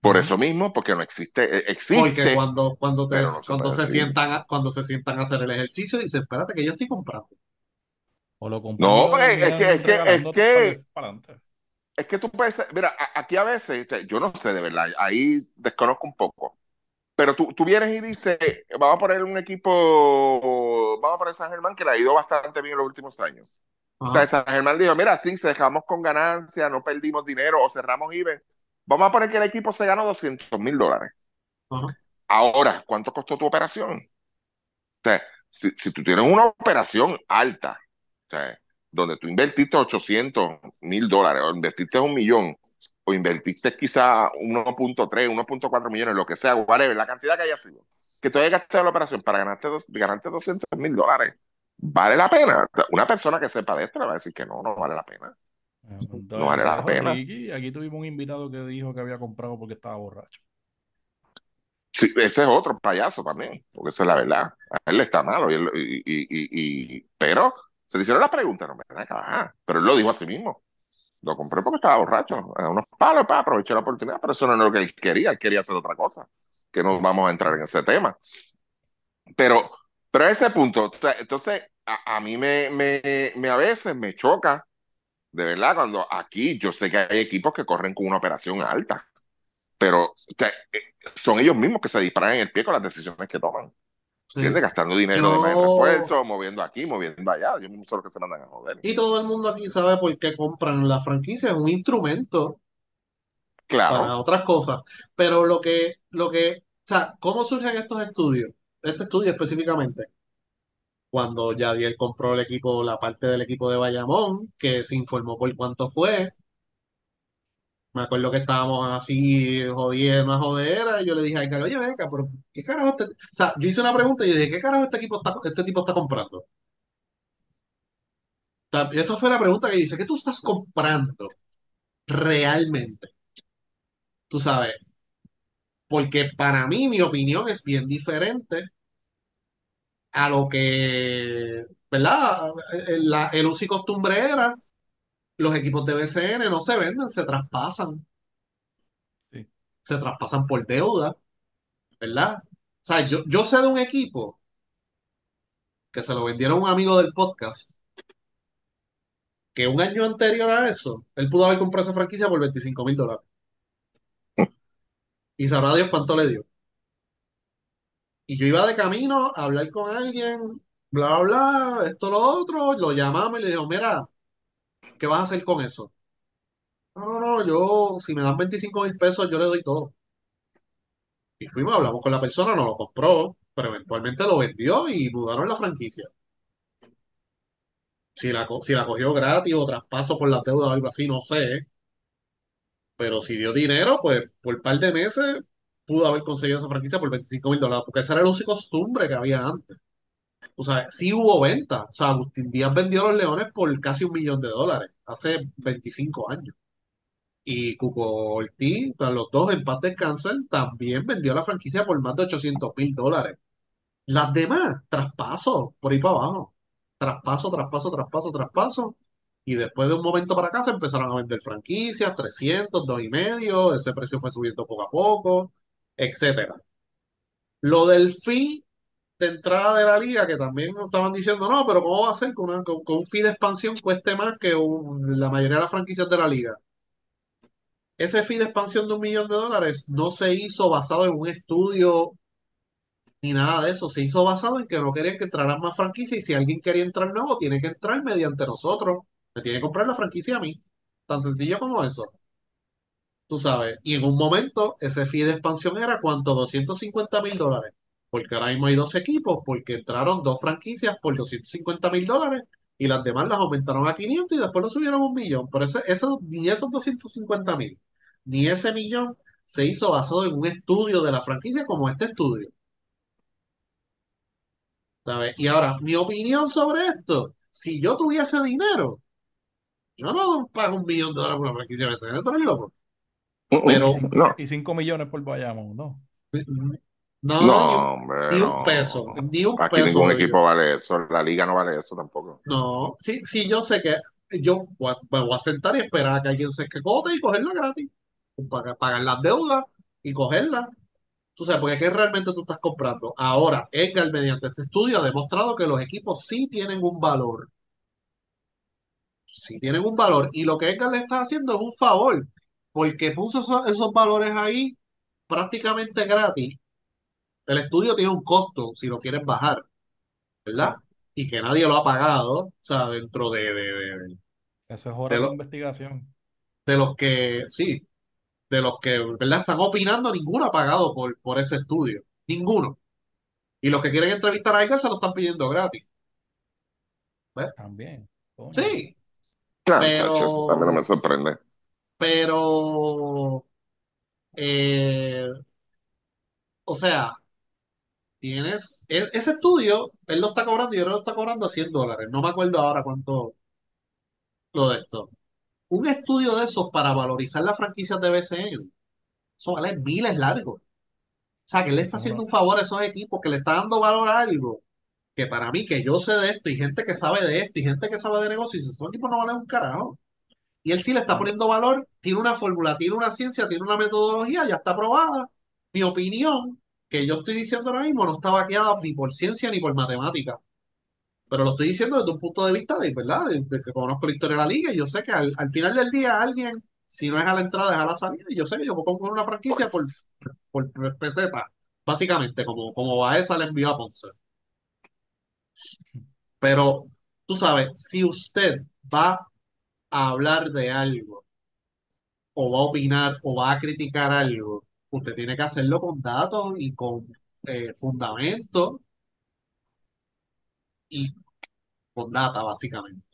C: Por eso mismo, porque no existe, eh,
B: Porque
C: existe,
B: cuando, cuando, te-
C: pero no se
B: cuando se sientan a, cuando se sientan a hacer el ejercicio, dicen, espérate que yo estoy comprando.
D: O lo compran
C: No, porque es
D: terminan
C: que, es que, es que, es que tú puedes, mira, aquí a veces, este, yo no sé de verdad, ahí desconozco un poco, pero tú, tú vienes y dices, vamos a poner un equipo, vamos a poner San Germán que le ha ido bastante bien en los últimos años. O sea. San Germán dijo, mira, sí, cerramos con ganancia, no perdimos dinero o cerramos IBE. Vamos a poner que el equipo se ganó 200 mil dólares. Ahora, ¿cuánto costó tu operación? O sea, si, si tú tienes una operación alta, o sea, donde tú invertiste 800 mil dólares, o invertiste un millón, o invertiste quizá 1.3, 1.4 millones, lo que sea, whatever, la cantidad que haya sido, que tú hayas gastado la operación para ganarte, dos- ganarte 200 mil dólares, ¿vale la pena? Una persona que sepa de esto le va a decir que no, no vale la pena. No vale la pena.
D: Ricky, aquí tuvimos un invitado que dijo que había comprado porque estaba borracho.
C: Sí, ese es otro payaso también, porque esa es la verdad. A él le está malo, y, él- y- y- pero se le hicieron las preguntas, no me acá, ajá. pero él lo dijo a sí mismo. Lo compré porque estaba borracho, a unos palos para aprovechar la oportunidad, pero eso no es lo que él quería, él quería hacer otra cosa, que no vamos a entrar en ese tema. Pero, pero a ese punto, entonces, a, a mí me, me, me a veces me choca, de verdad, cuando aquí yo sé que hay equipos que corren con una operación alta, pero eh, son ellos mismos que se disparan en el pie con las decisiones que toman.
B: Sí.
C: ¿Entiendes? Gastando dinero de más refuerzo, moviendo aquí, moviendo allá. Ellos mismos son los que se mandan a joder.
B: Y todo el mundo aquí sabe por qué compran la franquicia, es un instrumento para
C: Claro,
B: otras cosas. Pero lo que, lo que, o sea, ¿cómo surgen estos estudios? Este estudio específicamente. Cuando Yadiel compró el equipo, la parte del equipo de Bayamón, que se informó por cuánto fue. Me acuerdo que estábamos así jodiendo, una jodera, y yo le dije a Icar, oye, ven acá, pero ¿qué carajo este? O sea, yo hice una pregunta y yo dije, ¿qué carajo este equipo está, este tipo está comprando? O sea, esa fue la pregunta que yo hice, ¿qué tú estás comprando realmente? Tú sabes, porque para mí mi opinión es bien diferente a lo que, ¿verdad? El, la- el uso y costumbre era, los equipos de BCN no se venden, se traspasan,
D: Sí.
B: se traspasan por deuda, ¿verdad? O sea, yo, yo sé de un equipo que se lo vendieron a un amigo del podcast, que un año anterior a eso, él pudo haber comprado esa franquicia por 25 mil dólares. Y sabrá Dios cuánto le dio. Y yo iba de camino a hablar con alguien, bla, bla, bla, esto, lo otro, lo llamamos y le dijo, mira, ¿qué vas a hacer con eso? No, no, no, yo, si me dan 25 mil pesos, yo le doy todo. Y fuimos, hablamos con la persona, no lo compró, pero eventualmente lo vendió y mudaron la franquicia. Si la, si la cogió gratis o traspaso por la deuda o algo así, no sé. Pero si dio dinero, pues por un par de meses pudo haber conseguido esa franquicia por 25 mil dólares, porque esa era el uso y costumbre que había antes. O sea, sí hubo venta. O sea, Agustín Díaz vendió a los Leones por casi un millón de dólares hace 25 años. Y Cuco Ortiz, los dos en paz descansen, también vendió la franquicia por más de 800 mil dólares. Las demás, traspaso, por ahí para abajo. Traspaso, traspaso, traspaso, traspaso. Y después de un momento para acá se empezaron a vender franquicias, 300, dos y medio, ese precio fue subiendo poco a poco, etcétera. Lo del fee de entrada de la liga, que también estaban diciendo, no, pero ¿cómo va a ser que, una- que un fee de expansión cueste más que la mayoría de las franquicias de la liga? Ese fee de expansión de un millón de dólares no se hizo basado en un estudio ni nada de eso. Se hizo basado en que no querían que entraran más franquicias y si alguien quería entrar nuevo, tiene que entrar mediante nosotros. Me tiene que comprar la franquicia a mí. Tan sencillo como eso. Tú sabes. Y en un momento, ese fee de expansión era cuánto, 250 mil dólares. Porque ahora mismo hay dos equipos, porque entraron dos franquicias por 250 mil dólares y las demás las aumentaron a 500 y después lo subieron a un millón. Pero ese, eso, ni esos 250 mil, ni ese millón se hizo basado en un estudio de la franquicia como este estudio. ¿sabes? Y ahora, mi opinión sobre esto, si yo tuviese dinero, yo no pago un millón de dólares por una franquicia de BCN, ¿tú eres loco? Pero-
D: Y cinco,
C: No,
D: y cinco millones por Bayamón, ¿no?
B: No,
C: no,
B: ni un,
C: hombre,
B: ni un
C: no.
B: peso, ni un
C: Aquí
B: peso.
C: ningún
B: yo.
C: equipo vale eso, la liga no vale eso tampoco.
B: No, sí, sí, yo sé que yo me voy a sentar y esperar a que alguien se escote y cogerla gratis. Pagar, pagar las deudas y cogerla. Tú sabes, porque ¿qué realmente tú estás comprando? Ahora, Edgar, mediante este estudio, ha demostrado que los equipos sí tienen un valor. Sí tienen un valor. Y lo que Edgar le está haciendo es un favor, porque puso esos, esos valores ahí prácticamente gratis. El estudio tiene un costo si lo quieres bajar, ¿verdad? Y que nadie lo ha pagado, o sea, dentro de, de, de-
D: Eso es hora
B: De
D: de
B: lo-
D: investigación.
B: de los que, sí, de los que, ¿verdad? Están opinando, ninguno ha pagado por, por ese estudio. Ninguno. Y los que quieren entrevistar a Edgar se lo están pidiendo gratis. ¿Ves?
D: También. coño.
B: Sí,
C: Claro,
B: Pero-
C: chacho, a mí no me sorprende.
B: pero, eh, o sea, tienes, e- ese estudio, él lo está cobrando, yo creo que lo está cobrando 100 dólares. No me acuerdo ahora cuánto lo de esto. Un estudio de esos para valorizar las franquicias de BCN, eso vale miles largos. O sea, que él le está haciendo un favor a esos equipos, que le está dando valor a algo, que para mí, que yo sé de esto, y gente que sabe de esto, y gente que sabe de negocios, y esos equipos no valen un carajo. Y él sí le está poniendo valor, tiene una fórmula, tiene una ciencia, tiene una metodología, ya está aprobada. Mi opinión, que yo estoy diciendo ahora mismo, no está vaqueada ni por ciencia ni por matemática. Pero lo estoy diciendo desde un punto de vista de, ¿verdad? De, de que conozco la historia de la liga y yo sé que al, al final del día alguien, si no es a la entrada, es a la salida. Y yo sé que yo puedo comprar una franquicia por, por peseta, básicamente, como, como Baeza le envió a Ponce. Pero tú sabes, si usted va a hablar de algo, o va a opinar, o va a criticar algo, usted tiene que hacerlo con datos y con eh, fundamento y con data, básicamente.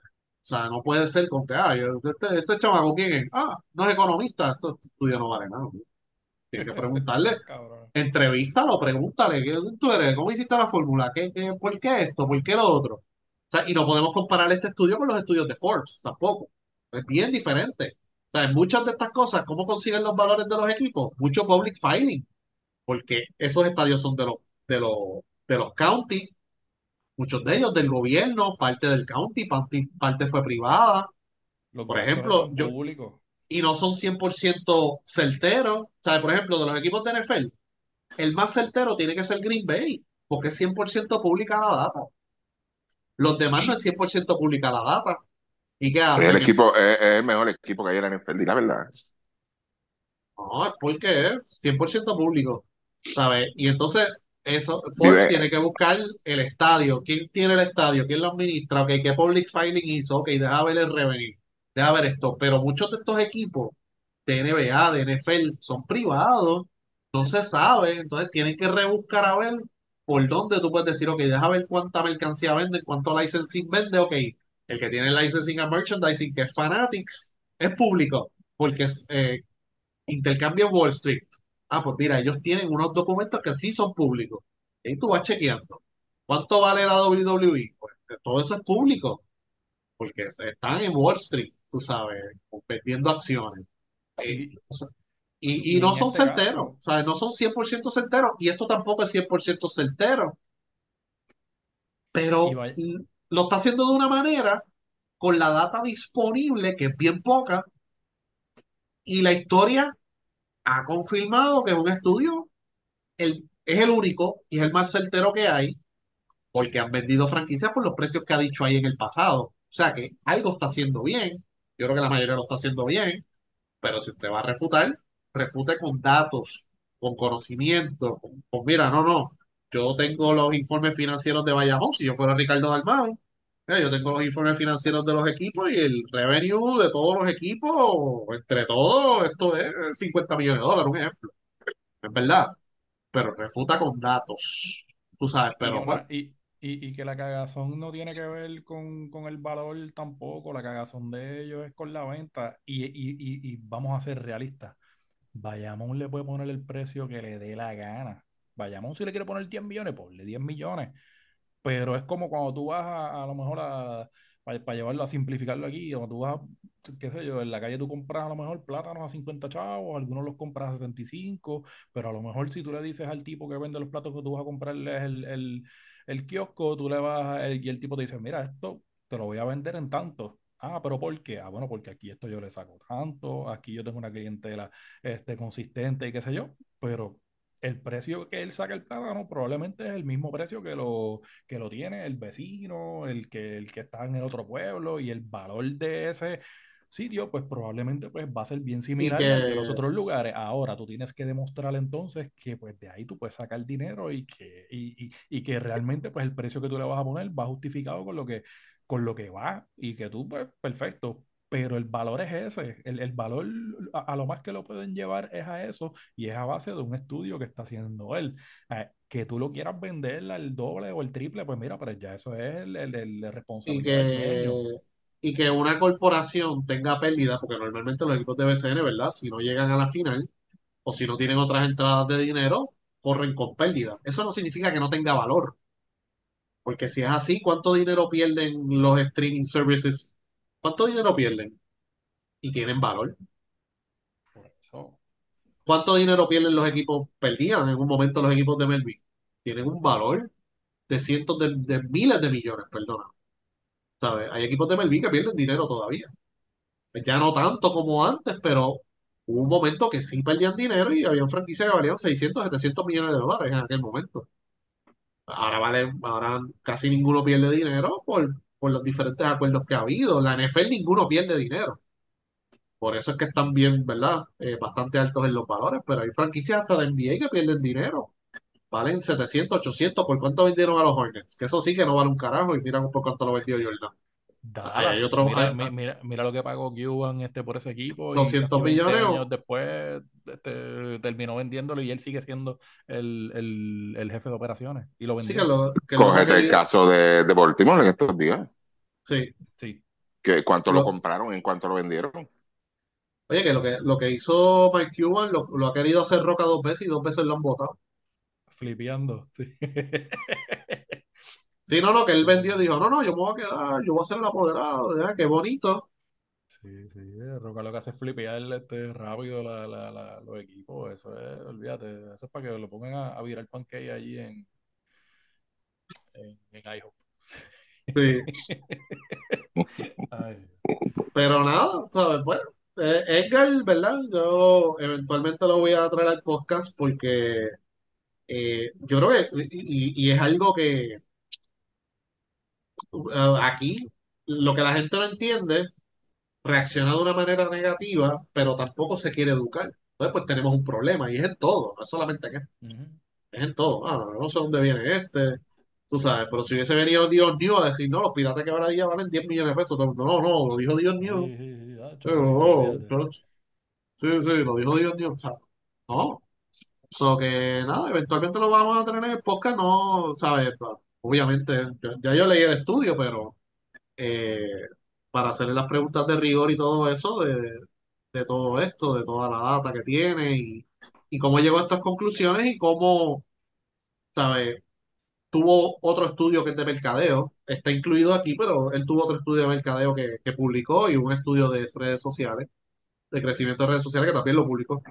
B: O sea, no puede ser con que, ah, este, este chamaco, ¿quién es? Ah, no es economista, esto, estudio no vale nada. Tiene que preguntarle, entrevístalo, pregúntale, ¿qué tú eres? ¿Cómo hiciste la fórmula? ¿Qué, qué- por qué esto? ¿Por qué lo otro? O sea, y no podemos comparar este estudio con los estudios de Forbes, tampoco. Es bien diferente. O sea, en muchas de estas cosas, ¿cómo consiguen los valores de los equipos? Mucho public filing, porque esos estadios son de los, de los, de los counties, muchos de ellos del gobierno, parte del county, parte, parte fue privada,
D: Los
B: Por ejemplo, yo-
D: públicos.
B: Y no son 100% certeros. O sea, por ejemplo, de los equipos de NFL, el más certero tiene que ser Green Bay, porque es 100% pública la data. Los demás no es 100% pública la data. ¿Y qué
C: Es
B: hacen?
C: el equipo, es, es el mejor equipo que hay en la NFL, la verdad.
B: No, es porque es 100% público, ¿sabes? Y entonces, eso,
C: Vive-
B: tiene que buscar el estadio. ¿Quién tiene el estadio? ¿Quién lo administra? Ok, ¿qué public filing hizo? Ok, deja ver el revenue. Deja ver esto. Pero muchos de estos equipos de NBA, de NFL, son privados. No se sabe. Entonces tienen que rebuscar a ver por dónde tú puedes decir, ok, deja ver cuánta mercancía vende, cuánto licensing vende, ok. El que tiene licensing and merchandising, que es Fanatics, es público, porque es eh, intercambio Wall Street. Ah, pues mira, ellos tienen unos documentos que sí son públicos. Y tú vas chequeando. ¿Cuánto vale la WWE? Pues todo eso es público, porque están en Wall Street, tú sabes, vendiendo acciones. Eh,
D: Y,
B: o sea, y, y
D: y
B: no son
D: este
B: certeros, o sea, no son 100% certeros, y esto tampoco es 100% certero, pero mm, lo está haciendo de una manera con la data disponible, que es bien poca, y la historia ha confirmado que es un estudio, el, es el único y es el más certero que hay, porque han vendido franquicias por los precios que ha dicho ahí en el pasado. O sea que algo está haciendo bien, yo creo que la mayoría lo está haciendo bien, pero si usted va a refutar, refute con datos, con conocimiento, con, con, mira, no, no, yo tengo los informes financieros de Bayamón, si yo fuera Ricardo Dalmau, yo tengo los informes financieros de los equipos y el revenue de todos los equipos, entre todos, esto es 50 millones de dólares, un ejemplo. Es verdad, pero refuta con datos, tú sabes, pero pues,
D: y, y, y que la cagazón no tiene que ver con, con el valor tampoco, la cagazón de ellos es con la venta. Y, y, y, vamos a ser realistas. Bayamón le puede poner el precio que le dé la gana. Bayamón si le quiere poner 10 millones, ponle 10 millones. Pero es como cuando tú vas a, a lo mejor a, para, llevarlo a simplificarlo aquí, cuando tú vas, a, qué sé yo, en la calle tú compras a lo mejor plátanos a 50 chavos, algunos los compras a 75, pero a lo mejor si tú le dices al tipo que vende los platos que tú vas a comprarle el, el kiosco, tú le vas a- y el tipo te dice, mira, esto te lo voy a vender en tanto. Ah, pero ¿por qué? Ah, bueno, porque aquí esto yo le saco tanto, aquí yo tengo una clientela este, consistente y qué sé yo, pero el precio que él saca el plátano probablemente es el mismo precio que lo, que lo tiene el vecino, el que, el que está en el otro pueblo y el valor de ese sitio, pues probablemente pues, va a ser bien similar al de los
B: que,
D: otros lugares. Ahora, tú tienes que demostrar entonces que pues de ahí tú puedes sacar dinero y que, y, y, y que realmente pues el precio que tú le vas a poner va justificado con lo que, con lo que va y que tú pues perfecto. Pero el valor es ese, el, el valor a, a lo más que lo pueden llevar es a eso y es a base de un estudio que está haciendo él. Eh, que tú lo quieras vender al doble o el triple, pues mira, pero ya eso es el, el- el- la
B: y que, y que una corporación tenga pérdida, porque normalmente los equipos de BCN, ¿verdad? Si no llegan a la final o si no tienen otras entradas de dinero, corren con pérdida. Eso no significa que no tenga valor, porque si es así, ¿cuánto dinero pierden los streaming services? ¿Cuánto dinero pierden? Y tienen valor.
D: Eso.
B: ¿Cuánto dinero pierden los equipos? Perdían en un momento los equipos de Melvin. Tienen un valor de cientos de, de miles de millones, perdona. ¿Sabes? Hay equipos de Melvin que pierden dinero todavía. Ya no tanto como antes, pero hubo un momento que sí perdían dinero y había franquicias que valían 600, 700 millones de dólares en aquel momento. Ahora vale, ahora casi ninguno pierde dinero por, por los diferentes acuerdos que ha habido. La NFL ninguno pierde dinero. Por eso es que están bien, ¿verdad? Eh, bastante altos en los valores, pero hay franquicias hasta de NBA que pierden dinero. Valen 700, 800. ¿Por cuánto vendieron a los Hornets? Que eso sí que no vale un carajo y miran por cuánto lo vendió Jordan. Hay hay-
D: mira, mi- mira, mira lo que pagó Cuban este, por ese equipo y
B: 200
D: casi 20
B: millones
D: años después este, terminó vendiéndolo y él sigue siendo el, el, el jefe de operaciones y lo
B: sí que
D: vendió.
B: lo, que lo ha
C: Cógete el caso de, de Baltimore en estos días.
B: Sí.
D: Sí,
C: Que ¿Cuánto lo
B: Lo-
C: compraron? ¿En cuánto lo vendieron?
B: oye, que lo que, lo que hizo Mike Cuban lo, lo ha querido hacer Roca dos veces y dos veces lo han votado.
D: Flipeando. Sí.
B: No, no, que él vendió, dijo, no, no, yo me voy a quedar, yo voy a ser el apoderado, ¿verdad? Qué bonito.
D: Sí, sí, Roca lo que hace es flipear este, rápido la, la, la- los equipos. Eso es, olvídate, eso es para que lo pongan a, a virar pancake allí en, en, en IHOP.
B: Sí.
D: Ay,
B: Pero nada, ¿sabes? Bueno, eh, Edgar, ¿verdad? Yo eventualmente lo voy a traer al podcast porque eh, yo creo que, y, y es algo que eh, aquí lo que la gente no entiende reacciona de una manera negativa, pero tampoco se quiere educar. Entonces, pues tenemos un problema y es en todo, no es solamente en esto, es en todo. Ah, no, no sé dónde viene este, tú sabes, pero si hubiese venido Dios New a decir, no, los piratas que ahora día valen 10 millones de pesos, no, no, lo dijo Dios New.
D: Sí, sí, ah,
B: sí, sí, lo dijo Dios New. O sea, no. So que nada, eventualmente lo vamos a tener en el podcast, no, ¿sabes? Pa- Obviamente, ya yo leí el estudio, pero eh, para hacerle las preguntas de rigor y todo eso, de, de todo esto, de toda la data que tiene y, y cómo llegó a estas conclusiones y cómo, ¿sabes? Tuvo otro estudio que es de mercadeo, está incluido aquí, pero él tuvo otro estudio de mercadeo que, que publicó y un estudio de redes sociales, de crecimiento de redes sociales que también lo publicó.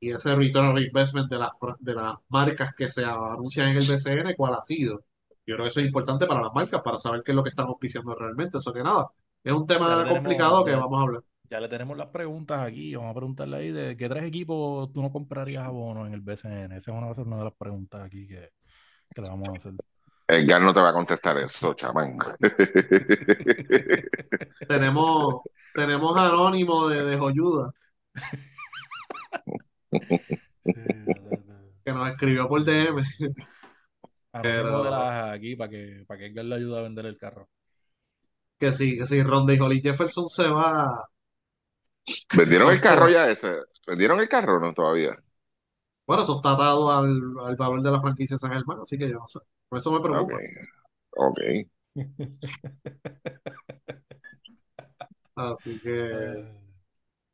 B: Y ese return on investment de las, de las marcas que se anuncian en el BCN, ¿cuál ha sido? Yo creo que eso es importante para las marcas, para saber qué es lo que están auspiciando realmente. Eso que nada, es un tema
D: tenemos,
B: complicado que
D: ya,
B: vamos a hablar.
D: ya le tenemos las preguntas aquí. Vamos a preguntarle ahí de qué tres equipos tú no comprarías abono en el BCN. Esa es una, va a ser una de las preguntas aquí que, que le vamos a hacer.
C: Edgar no te va a contestar eso, chamán.
B: Tenemos, tenemos Anónimo de, de Joyuda, que nos escribió por DM. Pero
D: las aquí para que, para que Edgar le ayude a vender el carro.
B: que sí, que sí, Ronda y Holly Jefferson se va.
C: ¿Vendieron el carro ya ese? ¿Vendieron el carro o no todavía?
B: Bueno, eso está atado al, al valor de la franquicia San Germán, así que yo no sé. Por eso me
C: Ok,
B: preocupa.
C: ok.
B: Así que,
D: Eh,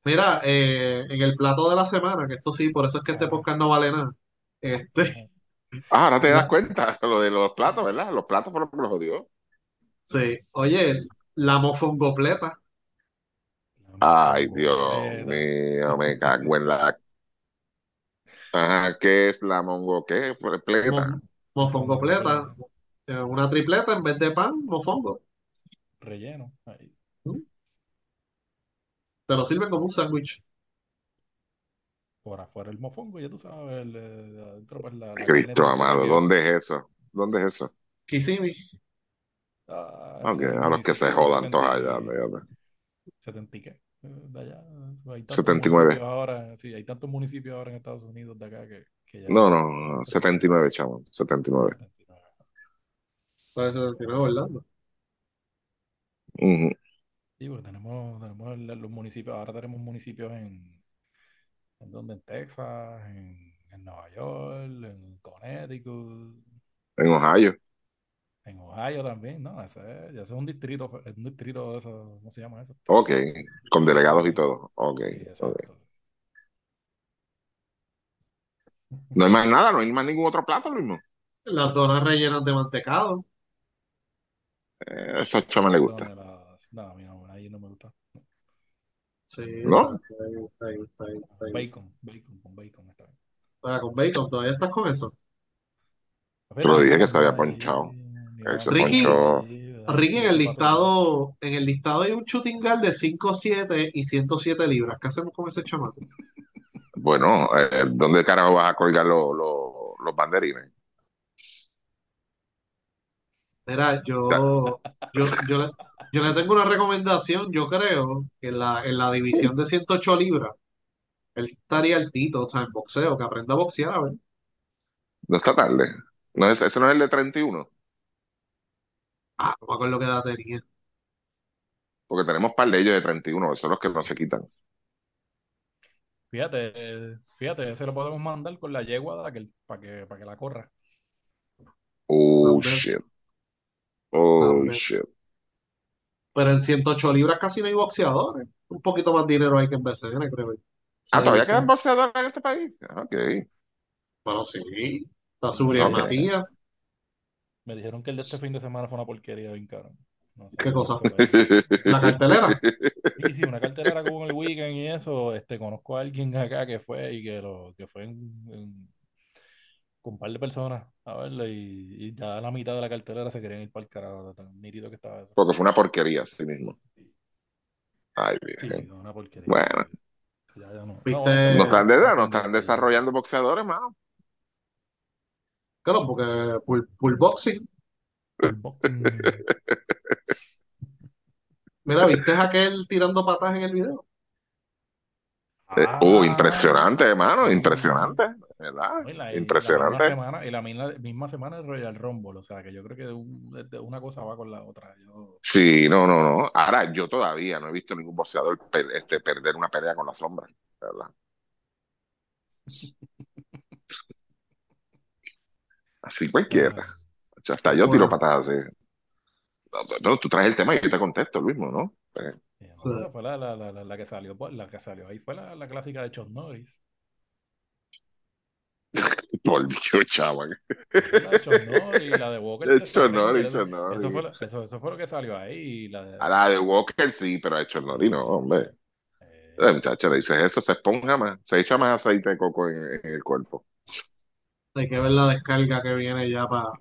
B: mira, eh, en el plato de la semana, que esto sí, por eso es que este podcast no vale nada. Este.
C: Ah, ahora te das cuenta, lo de los platos, ¿verdad? Los platos fueron los jodió.
B: sí, oye, la mofongopleta,
C: Ay, Dios mío, me cago en la... Ajá, ¿qué es la mongo? ¿Qué? Pleta.
B: mo- mofongopleta,
D: Mofongopleta.
B: eh, una tripleta en vez de pan, mofongo.
D: Relleno. Ahí.
B: Te lo sirven como un sándwich.
D: Por afuera el mofongo, ya tú sabes. El, eh, adentro, pues la, la
C: Cristo amado,
D: que
C: ¿dónde es eso? ¿Dónde es eso?
B: Kissimmee.
D: Ah, el
C: a los que se jodan todos
D: 70
C: allá.
D: y-
C: fíjate.
D: 70 y qué, eh, de allá. Hay tantos
C: 79.
D: municipios ahora, sí, hay tantos municipios ahora en Estados Unidos de acá que, que ya
C: No, no, no, 79, chavo, 79.
D: 79.
B: Parece 79 Orlando.
C: Ujú.
D: Sí, porque tenemos, tenemos los municipios, ahora tenemos municipios en, en donde, en Texas, en, en Nueva York, en Connecticut,
C: En Ohio.
D: en Ohio también, ¿no? Ese, es- ya ese es un distrito, es un distrito de eso, ¿cómo se llama eso?
C: Ok, con delegados y todo. Ok,
D: Sí,
C: ok.
D: exacto.
C: No hay más nada, no hay más ningún otro plato, lo mismo.
B: Las donas rellenas de mantecado.
C: Eh, Eso a Chama le gusta.
D: No, a mí no, a mí no me gusta.
B: Sí,
C: ¿No?
B: está ahí, está ahí, está ahí, está ahí.
D: Bacon, bacon, con bacon está bien.
B: Ah, con bacon, ¿todavía estás con eso?
C: Te lo dije que se había
D: Ahí,
C: ponchado.
D: mira,
C: Él se
B: Ricky-
C: ponchó.
B: Ricky, en el listado, en el listado hay un shooting guard de 5'7 y 107 libras. ¿Qué hacemos con ese chamaco?
C: Bueno, eh, ¿dónde carajo vas a colgar los, los, los banderines?
B: Mira, yo, yo, yo, le, yo le tengo una recomendación. Yo creo que en la, en la división de 108 libras, él estaría altito, o sea, en boxeo, que aprenda a boxear, a ver.
C: No está tarde. No es, ese no es el de 31,
B: Ah, no me acuerdo qué edad tenía.
C: porque tenemos par de ellos de 31, esos son los que no se quitan.
D: Fíjate, fíjate, ese lo podemos mandar con la yegua de aquel, para que, para que la corra.
C: Oh, shit. Oh, shit.
B: Pero en 108 libras casi no hay boxeadores. Un poquito más dinero hay que en BCN, creo. Esa
C: Ah, ¿todavía quedan boxeadores en este país? Ok.
B: Bueno, sí. Está Subriel
C: Ok.
B: Matías.
D: Me dijeron que el de este fin de semana fue una porquería bien cara. No sé
B: ¿Qué cosa? La cartelera.
D: Sí, sí, una cartelera como en el weekend y eso. Este, conozco a alguien acá que fue y que lo que fue en- en- con un par de personas a verlo y, y ya la mitad de la cartelera se querían ir para el carajo. Tan nítido que estaba eso.
C: Porque fue una porquería, así mismo. Ay,
D: Sí,
C: virgen.
D: una porquería.
C: Bueno.
D: Ya, ya no.
B: ¿Viste?
D: No,
C: están, de-
D: no,
C: no están desarrollando boxeadores, mano.
B: Claro, porque pull, pull boxing. Mira, ¿viste a aquel tirando patas en el video?
D: Ah,
C: impresionante, hermano, impresionante, ¿verdad?
D: y la- y la misma
C: Impresionante.
D: semana, y la misma, misma semana el Royal Rumble, o sea que yo creo que de un- de una cosa va con la otra. Yo,
C: Sí, no, no, no. Ahora, yo todavía no he visto ningún boxeador este, perder una pelea con la sombra, ¿verdad? Así cualquiera.
D: ah,
C: Hasta yo tiro
B: Bueno.
C: patadas así. No, tú traes el tema y yo te contesto. Eh,
D: Y, no,
B: Sí.
D: fue la, la, la, la- la que salió, pues, la que salió ahí fue la, la clásica de Chuck Norris.
C: por Dios, chaval.
D: La Norris, la de Walker.
C: De Norris,
D: Ranger, eso- fue, lo, eso, eso fue lo que salió ahí. y La de,
C: A la de Walker sí, pero a hecho Nori no, hombre.
D: eh,
C: muchacho, le dices eso, se esponja más, se echa más aceite de coco en, en el cuerpo.
B: Hay que ver la descarga que viene ya para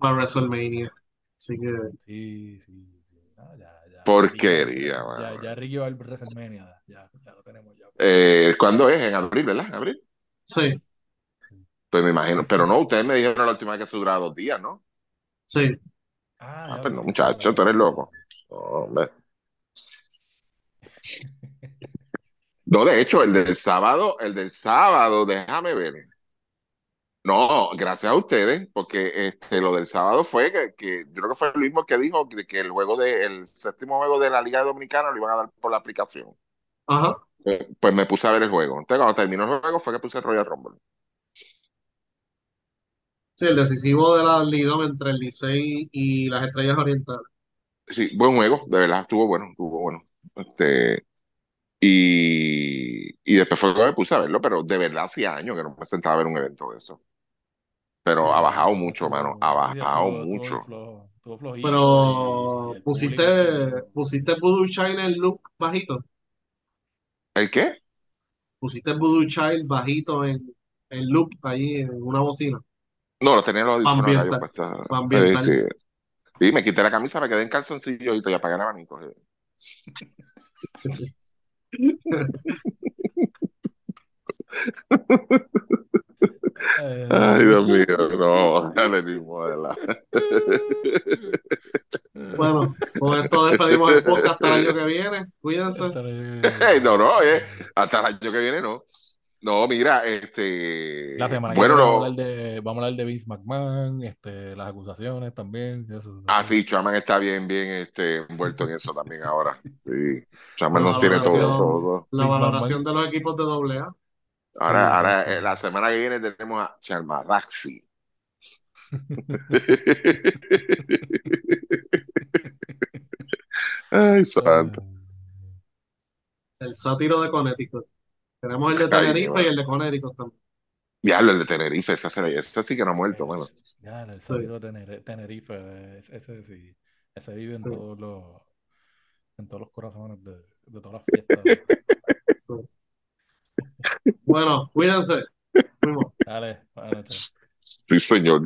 B: WrestleMania. Así que
D: sí, sí, sí. No, ya, ya,
C: Porquería,
D: Ya,
C: mano.
D: ya, ya Ricky va al WrestleMania. Ya, ya lo tenemos ya.
C: Eh, ¿cuándo es? En abril, ¿verdad? ¿Abril?
B: sí,
C: Pues me imagino, pero no, ustedes me dijeron la última vez que se duraba dos días, ¿no?
B: sí.
D: Ah,
C: Ah,
D: ya
C: pues
D: lo
C: no, muchacho, tú eres loco. No, hombre. No, de hecho, el del sábado, el del sábado, déjame ver. No, gracias a ustedes, porque este, lo del sábado fue que, que yo creo que fue el mismo que dijo de que el juego de, el séptimo juego de la Liga Dominicana lo iban a dar por la aplicación.
B: Ajá.
C: Pues, pues me puse a ver el juego. Entonces, cuando terminó el juego fue que puse el Royal Rumble.
B: Sí, el decisivo de la Lidom entre el Licey y las Estrellas Orientales.
C: Sí, buen juego, de verdad, estuvo bueno, estuvo bueno. Este, y, y después fue que me puse a verlo, pero de verdad hacía años que no me sentaba a ver un evento de eso. Pero
D: Sí,
C: ha bajado mucho, mano, ha bajado mucho.
D: bien flojo, estuvo flojito y- y
B: Pero
D: el
B: pusiste,
D: público
B: pusiste Voodoo Child en look bajito.
C: ¿El qué?
B: Pusiste Voodoo Child bajito en, en loop ahí en una bocina.
C: No, lo tenía los audífonos
B: Ambiental-.
C: Sí, sí. Sí, me quité la camisa, me quedé en calzoncillo y apagué el abanico. sí. Ay, Dios mío, no, dale de verdad.
B: Bueno, con esto despedimos el podcast hasta el año que viene. Cuídense.
C: Ey, no, no, eh, hasta el año que viene no. No, mira, este.
D: La semana que
C: bueno,
D: viene
C: no.
D: vamos a hablar de, vamos a hablar de Vince McMahon, este, las acusaciones también. Eso,
C: Ah, sí, Chaman está bien, bien este, envuelto en eso también ahora. Sí, Chaman
B: La
C: nos tiene todo.
B: La valoración de los equipos de AA.
C: Ahora,
D: Sí,
C: ahora eh, la semana que viene tenemos a Charmaraxi. Ay, santo.
B: El sátiro de Connecticut. Tenemos el de Tenerife y el de Connecticut también.
C: Diablo, el de Tenerife, ese, se- ese sí que no ha muerto, mano.
D: Ya, el salido de Tener- Tenerife, ese, sí, ese vive en
B: Sí.
D: todos los, en todos los corazones de, de todas las fiestas.
B: Sí. Bueno, cuídense. Fuimos.
D: Dale, buenas noches.
C: Sí, señor.